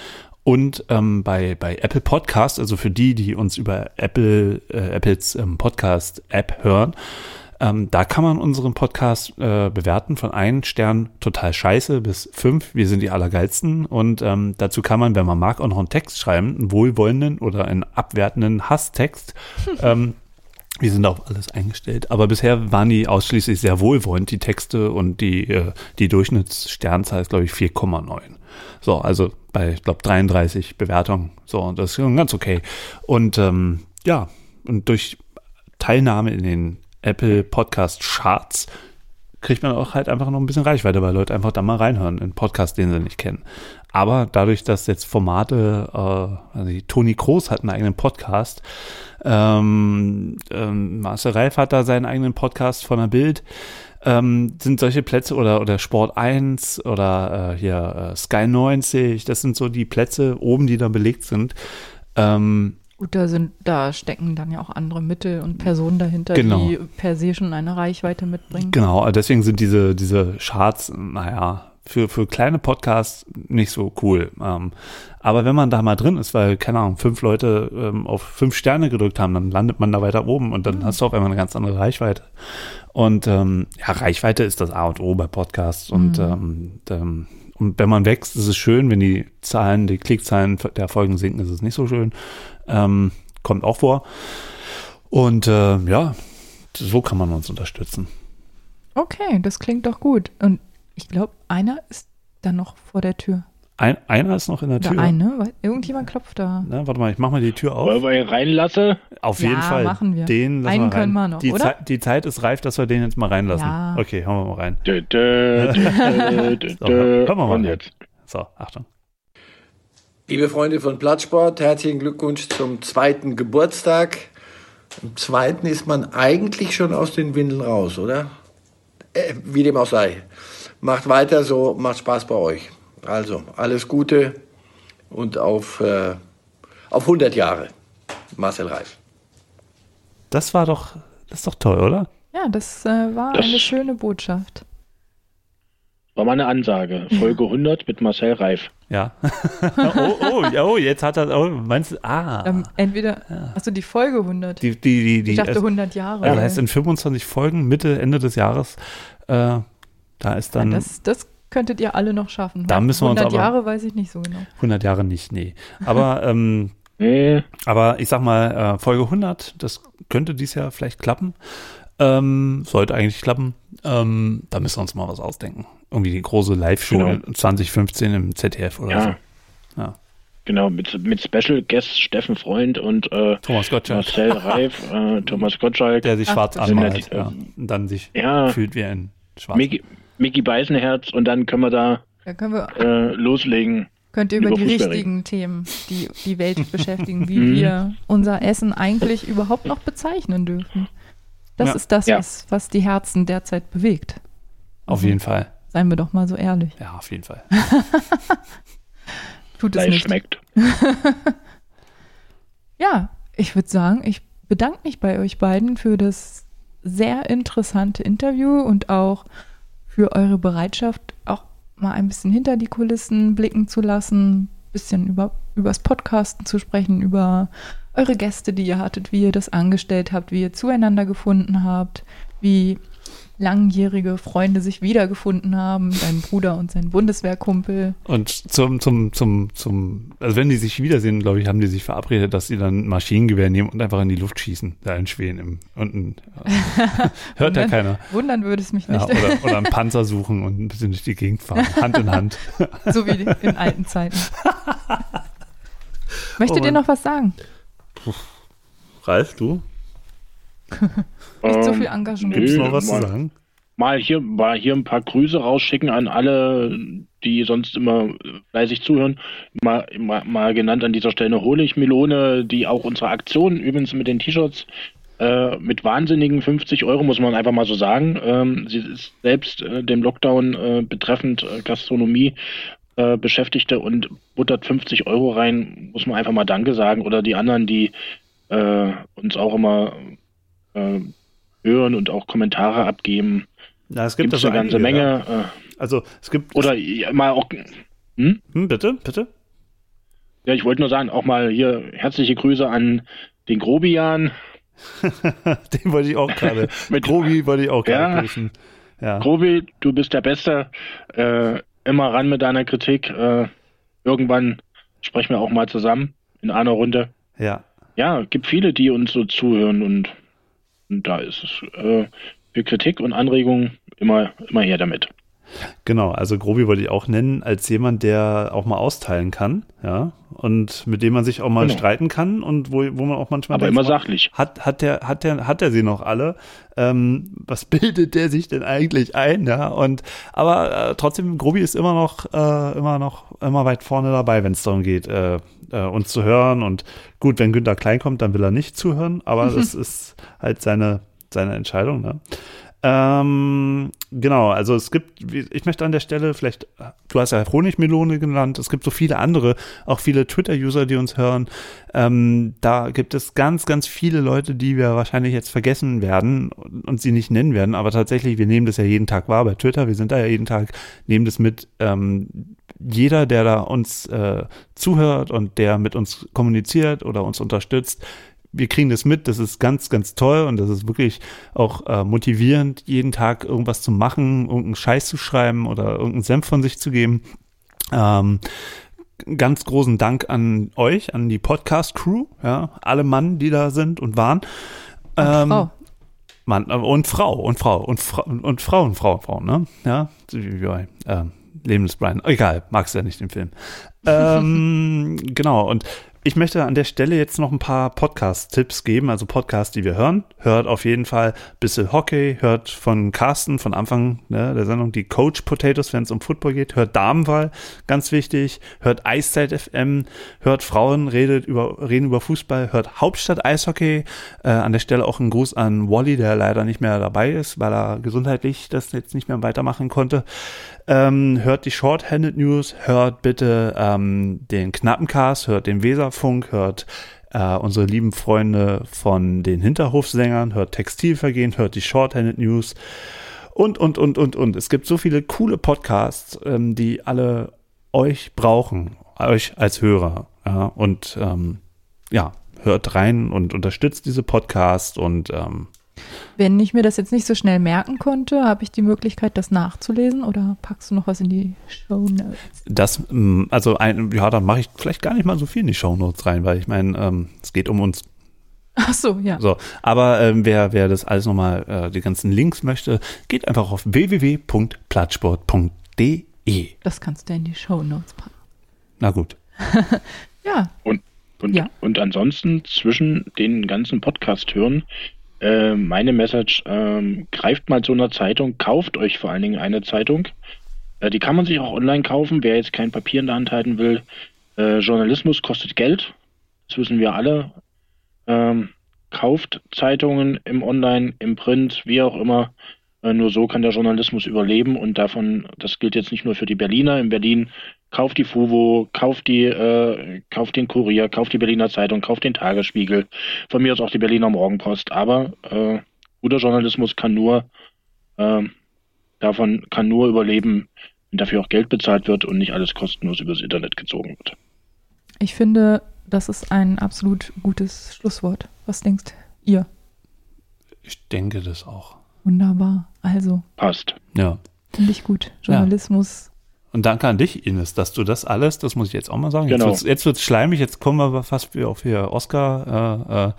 Speaker 7: und ähm, bei, bei Apple Podcast, also für die, die uns über Apple, äh, Apples ähm, Podcast-App hören, ähm, da kann man unseren Podcast äh, bewerten von einem Stern total scheiße bis fünf. Wir sind die Allergeilsten. Und ähm, dazu kann man, wenn man mag, auch noch einen Text schreiben, einen wohlwollenden oder einen abwertenden Hasstext. ähm, wir sind auf alles eingestellt. Aber bisher waren die ausschließlich sehr wohlwollend, die Texte und die, äh, die Durchschnittssternzahl ist, glaube ich, 4,9. So, also bei, ich glaube, 33 Bewertungen. So, und das ist schon ganz okay. Und ähm, ja, und durch Teilnahme in den Apple Podcast Charts kriegt man auch halt einfach noch ein bisschen Reichweite, weil Leute einfach da mal reinhören in Podcast, den sie nicht kennen. Aber dadurch, dass jetzt Formate, äh, also Toni Kroos hat einen eigenen Podcast, ähm, ähm, Marcel Reif hat da seinen eigenen Podcast von der Bild, ähm, sind solche Plätze oder, oder Sport 1 oder äh, hier äh, Sky 90, das sind so die Plätze oben, die da belegt sind. Ähm,
Speaker 6: Gut, da sind, da stecken dann ja auch andere Mittel und Personen dahinter,
Speaker 7: Genau.
Speaker 6: die per se schon eine Reichweite mitbringen.
Speaker 7: Genau, also deswegen sind diese, diese Charts, naja, für, für kleine Podcasts nicht so cool. Ähm, aber wenn man da mal drin ist, weil, keine Ahnung, fünf Leute ähm, auf fünf Sterne gedrückt haben, dann landet man da weiter oben und dann hast du auf einmal eine ganz andere Reichweite. Und ähm, ja, Reichweite ist das A und O bei Podcasts. Und,
Speaker 6: Mhm.
Speaker 7: ähm, ähm, und wenn man wächst, ist es schön. Wenn die Zahlen, die Klickzahlen der Folgen sinken, ist es nicht so schön. Ähm, kommt auch vor. Und äh, ja, so kann man uns unterstützen.
Speaker 6: Okay, das klingt doch gut. Und ich glaube, einer ist dann noch vor der Tür.
Speaker 7: Ein, einer ist noch in der
Speaker 6: Der
Speaker 7: Tür.
Speaker 6: eine, weil irgendjemand klopft da.
Speaker 7: Na, warte mal, ich mach mal die Tür auf.
Speaker 8: Wollen wir ihn reinlassen?
Speaker 7: Auf
Speaker 6: Ja,
Speaker 7: jeden Fall.
Speaker 6: machen wir.
Speaker 7: Den lassen
Speaker 6: Einen
Speaker 7: wir rein.
Speaker 6: können wir noch,
Speaker 7: die,
Speaker 6: oder?
Speaker 7: Zeit, die Zeit ist reif, dass wir den jetzt mal reinlassen.
Speaker 6: Ja.
Speaker 7: Okay, hauen wir mal rein.
Speaker 8: Dö, dö, dö, dö,
Speaker 7: so, hören wir mal
Speaker 8: Und
Speaker 7: rein.
Speaker 8: jetzt.
Speaker 7: So, Achtung.
Speaker 25: Liebe Freunde von Plattsport, herzlichen Glückwunsch zum zweiten Geburtstag. Am zweiten ist man eigentlich schon aus den Windeln raus, oder? Äh, wie dem auch sei. Macht weiter so, macht Spaß bei euch. Also, alles Gute und auf, äh, auf 100 Jahre. Marcel Reif.
Speaker 7: Das war doch Das ist doch toll, oder?
Speaker 6: Ja, das äh, war
Speaker 8: Das-
Speaker 6: eine schöne Botschaft.
Speaker 8: War mal eine Ansage. Folge 100 mit Marcel Reif.
Speaker 7: Ja. oh, oh, oh, jetzt hat er, oh, meinst du, ah.
Speaker 6: Ähm, entweder, hast du die Folge 100?
Speaker 7: Die, die, die, die,
Speaker 6: ich dachte
Speaker 7: es-
Speaker 6: 100 Jahre.
Speaker 7: Also heißt in 25 Folgen, Mitte, Ende des Jahres, äh, da ist dann
Speaker 6: das, das könntet ihr alle noch schaffen.
Speaker 7: Da müssen wir uns
Speaker 6: 100
Speaker 7: aber-
Speaker 6: Jahre weiß ich nicht so genau.
Speaker 7: 100 Jahre nicht, nee. Aber, ähm, aber ich sag mal, äh, Folge 100, das könnte dies Jahr vielleicht klappen. Ähm, sollte eigentlich klappen. Ähm, da müssen wir uns mal was ausdenken. Irgendwie die große Live-Show
Speaker 8: Genau.
Speaker 7: 2015 im ZDF oder
Speaker 8: Ja.
Speaker 7: so. Ja.
Speaker 8: Genau, mit, mit Special Guest Steffen Freund und äh,
Speaker 7: Thomas Gottschalk.
Speaker 8: Marcel Reif, äh, Thomas Gottschalk.
Speaker 7: Der sich schwarz
Speaker 8: sind
Speaker 7: anmalt
Speaker 8: ja
Speaker 7: ja.
Speaker 8: die,
Speaker 7: und dann sich
Speaker 8: Ja.
Speaker 7: fühlt wie ein Schwarz.
Speaker 8: Mickey, Mickey Beißenherz und dann können wir da
Speaker 6: Da können wir,
Speaker 8: äh, loslegen.
Speaker 6: könnt ihr über, die
Speaker 8: Fußball
Speaker 6: richtigen Themen, die die Welt beschäftigen, wie
Speaker 8: Mhm.
Speaker 6: wir unser Essen eigentlich überhaupt noch bezeichnen dürfen. Das
Speaker 7: Ja.
Speaker 6: ist das,
Speaker 7: Ja.
Speaker 6: was, was die Herzen derzeit bewegt.
Speaker 7: Auf jeden Fall.
Speaker 6: Seien wir doch mal so ehrlich.
Speaker 7: Ja, auf jeden Fall.
Speaker 6: Tut es nicht.
Speaker 8: schmeckt.
Speaker 6: Ja, ich würde sagen, ich bedanke mich bei euch beiden für das sehr interessante Interview und auch für eure Bereitschaft, auch mal ein bisschen hinter die Kulissen blicken zu lassen, ein bisschen über übers Podcasten zu sprechen, über eure Gäste, die ihr hattet, wie ihr das angestellt habt, wie ihr zueinander gefunden habt, wie langjährige Freunde sich wiedergefunden haben, dein Bruder und sein Bundeswehrkumpel.
Speaker 7: Und zum, zum, zum, zum, also wenn die sich wiedersehen, glaube ich, haben die sich verabredet, dass sie dann ein Maschinengewehr nehmen und einfach in die Luft schießen, da in Schweden im, unten. Hört ja keiner.
Speaker 6: Wundern würde es mich
Speaker 7: Ja,
Speaker 6: nicht.
Speaker 7: oder, oder einen Panzer suchen und ein bisschen durch die Gegend fahren, Hand in Hand.
Speaker 6: so wie in alten Zeiten. Möchtet
Speaker 7: Oh
Speaker 6: ihr noch was sagen?
Speaker 7: Ralf, du?
Speaker 6: Nicht so
Speaker 8: Ähm,
Speaker 6: viel Engagement.
Speaker 7: Gibt's noch was
Speaker 8: mal,
Speaker 7: zu sagen?
Speaker 8: Mal hier, mal hier ein paar Grüße rausschicken an alle, die sonst immer fleißig zuhören. Mal, mal, mal genannt an dieser Stelle Honigmelone, die auch unsere Aktion übrigens mit den T-Shirts äh, mit wahnsinnigen 50 Euro, muss man einfach mal so sagen. Ähm, sie ist selbst äh, dem Lockdown äh, betreffend äh, Gastronomie äh, Beschäftigte und buttert 50 Euro rein, muss man einfach mal Danke sagen. Oder die anderen, die äh, uns auch immer äh, hören und auch Kommentare abgeben.
Speaker 7: Ja, es gibt
Speaker 8: Gibt's
Speaker 7: da so
Speaker 8: eine ganze
Speaker 7: einige,
Speaker 8: Menge.
Speaker 7: ja.
Speaker 8: Äh,
Speaker 7: Also es gibt.
Speaker 8: oder ja, mal auch. Hm?
Speaker 7: Hm, bitte, bitte.
Speaker 8: Ja, ich wollte nur sagen, auch mal hier herzliche Grüße an den Grobian.
Speaker 7: Den wollte ich auch gerade. Mit Grobi wollte ich auch gerade
Speaker 8: Ja.
Speaker 7: grüßen. Ja.
Speaker 8: Grobi, du bist der Beste. Äh, immer ran mit deiner Kritik. Äh, irgendwann sprechen wir auch mal zusammen in einer Runde.
Speaker 7: Ja.
Speaker 8: Ja, gibt viele, die uns so zuhören und da ist es äh, für Kritik und Anregungen immer, immer her damit.
Speaker 7: Genau, also Grobi wollte ich auch nennen, als jemand, der auch mal austeilen kann, ja, und mit dem man sich auch mal
Speaker 8: Genau.
Speaker 7: streiten kann und wo, wo man auch manchmal
Speaker 8: Aber immer sachlich.
Speaker 7: Hat, hat der, hat der, hat der sie noch alle? Ähm, was bildet der sich denn eigentlich ein, ja? Und aber äh, trotzdem, Grobi ist immer noch, äh, immer noch, immer weit vorne dabei, wenn es darum geht, äh, äh, uns zu hören. Und gut, wenn Günther Klein kommt, dann will er nicht zuhören, aber das ist halt seine, seine Entscheidung, ne? Ähm, genau, also es gibt, ich möchte an der Stelle vielleicht, du hast ja Honigmelone genannt, es gibt so viele andere, auch viele Twitter-User, die uns hören. Ähm, da gibt es ganz, ganz viele Leute, die wir wahrscheinlich jetzt vergessen werden und, und sie nicht nennen werden, aber tatsächlich, wir nehmen das ja jeden Tag wahr bei Twitter, wir sind da ja jeden Tag, nehmen das mit. Ähm, jeder, der da uns äh, zuhört und der mit uns kommuniziert oder uns unterstützt, wir kriegen das mit, das ist ganz, ganz toll und das ist wirklich auch äh, motivierend, jeden Tag irgendwas zu machen, irgendeinen Scheiß zu schreiben oder irgendeinen Senf von sich zu geben. Ähm, ganz großen Dank an euch, an die Podcast-Crew, ja, alle Mann, die da sind und waren. Ähm,
Speaker 6: Frau.
Speaker 7: Mann, äh, und Frau, und Frau, und Frau, und Frau, und Frau, Frau, ne? Ja, ähm, Leben des Brian. Egal, magst ja nicht den Film. ähm, genau, und ich möchte an der Stelle jetzt noch ein paar Podcast-Tipps geben, also Podcasts, die wir hören. Hört auf jeden Fall bisschen Hockey, hört von Carsten von Anfang ne, der Sendung die Coach Potatoes, wenn es um Football geht. Hört Damenwahl, ganz wichtig. Hört Eiszeit FM, hört Frauen redet über, reden über Fußball, hört Hauptstadt Eishockey. Äh, an der Stelle auch ein Gruß an Wally, der leider nicht mehr dabei ist, weil er gesundheitlich das jetzt nicht mehr weitermachen konnte. Ähm, hört die Shorthanded News, hört bitte ähm, den Knappencast, hört den Weserfunk, hört äh, unsere lieben Freunde von den Hinterhofsängern, hört Textilvergehen, hört die Shorthanded News und, und, und, und, und. Es gibt so viele coole Podcasts, ähm, die alle euch brauchen, euch als Hörer. Ja, und ähm, ja, hört rein und unterstützt diese Podcasts und ähm,
Speaker 6: Wenn ich mir das jetzt nicht so schnell merken konnte, habe ich die Möglichkeit, das nachzulesen oder packst du noch was in die Show Notes?
Speaker 7: das, ähm, also ein, ja, dann mache ich vielleicht gar nicht mal so viel in die Shownotes rein, weil ich meine, ähm, es geht um uns.
Speaker 6: Ach so, ja.
Speaker 7: So, aber ähm, wer, wer das alles nochmal, äh, die ganzen Links möchte, geht einfach auf www.plattsport.de.
Speaker 6: Das kannst du in die Show Notes packen.
Speaker 7: Na gut.
Speaker 6: Ja.
Speaker 8: Und, und,
Speaker 6: Ja.
Speaker 8: und ansonsten zwischen den ganzen Podcast-Hören, äh, meine Message, ähm, greift mal zu einer Zeitung, kauft euch vor allen Dingen eine Zeitung. Äh, die kann man sich auch online kaufen, wer jetzt kein Papier in der Hand halten will. Äh, Journalismus kostet Geld, das wissen wir alle. Ähm, kauft Zeitungen im Online, im Print, wie auch immer. Äh, nur so kann der Journalismus überleben und davon, das gilt jetzt nicht nur für die Berliner. In Berlin kauft die FUVO, kauft die, äh, kauft den Kurier, kauft die Berliner Zeitung, kauft den Tagesspiegel. Von mir aus auch die Berliner Morgenpost. Aber äh, guter Journalismus kann nur ähm, davon kann nur überleben, wenn dafür auch Geld bezahlt wird und nicht alles kostenlos übers Internet gezogen wird.
Speaker 6: Ich finde, das ist ein absolut gutes Schlusswort. Was denkst ihr?
Speaker 7: Ich denke das auch.
Speaker 6: Wunderbar. Also,
Speaker 8: Passt.
Speaker 7: Ja.
Speaker 6: finde ich gut. Journalismus.
Speaker 7: Und danke an dich, Ines, dass du das alles, das muss ich jetzt auch mal sagen.
Speaker 8: Genau.
Speaker 7: Jetzt jetzt wird's schleimig, jetzt kommen wir fast wie auf hier Oscar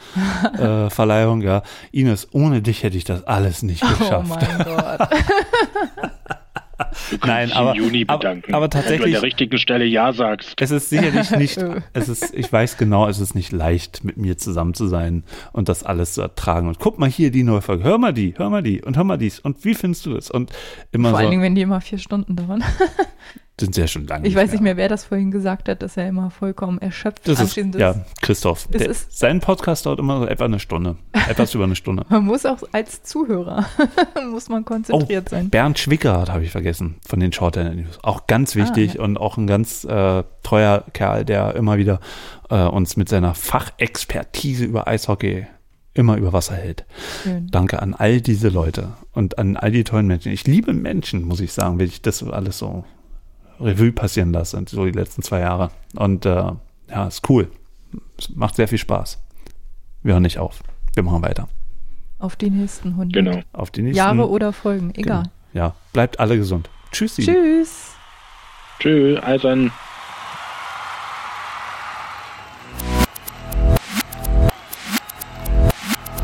Speaker 7: äh, äh, äh, ja. Ines, ohne dich hätte ich das alles nicht geschafft.
Speaker 6: Oh mein Gott.
Speaker 8: Du kannst
Speaker 7: Nein, aber-
Speaker 8: im Juni
Speaker 7: aber-
Speaker 8: bedanken.
Speaker 7: aber
Speaker 8: Wenn du an
Speaker 7: tatsächlich-
Speaker 8: der richtigen Stelle Ja sagst.
Speaker 7: Es ist sicherlich nicht, es ist, ich weiß genau, es ist nicht leicht, mit mir zusammen zu sein und das alles zu ertragen. Und guck mal hier die neue Folge, hör mal die, hör mal die und hör mal dies. Und wie findest du es? Und immer
Speaker 6: Vor allen
Speaker 7: so,
Speaker 6: Dingen, wenn die immer vier Stunden dauern.
Speaker 7: sind sehr schon lange.
Speaker 6: Ich weiß nicht mehr, wer das vorhin gesagt hat, dass er immer vollkommen erschöpft
Speaker 7: Das ist, ja, Christoph. Der,
Speaker 6: ist-
Speaker 7: sein Podcast dauert immer so etwa eine Stunde. Etwas über eine Stunde.
Speaker 6: Man muss auch als Zuhörer, muss man konzentriert sein.
Speaker 7: Bernd Schwickerath habe ich vergessen von den Short News. Auch ganz
Speaker 6: Ah,
Speaker 7: wichtig
Speaker 6: ja.
Speaker 7: und auch ein ganz äh, treuer Kerl, der immer wieder äh, uns mit seiner Fachexpertise über Eishockey immer über Wasser hält.
Speaker 6: Schön.
Speaker 7: Danke an all diese Leute und an all die tollen Menschen. Ich liebe Menschen, muss ich sagen, wenn ich das alles so Revue passieren lasse, so die letzten zwei Jahre. Und äh, ja, ist cool. Es macht sehr viel Spaß. Wir hören nicht auf. Wir machen weiter.
Speaker 6: Auf die nächsten 100
Speaker 8: Genau.
Speaker 7: Auf die nächsten
Speaker 6: Jahre oder Folgen, egal.
Speaker 7: Genau. Ja, bleibt alle gesund. Tschüssi.
Speaker 6: Tschüss.
Speaker 8: Tschö, Eisern.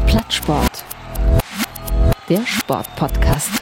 Speaker 26: Plattsport. Der Sportpodcast.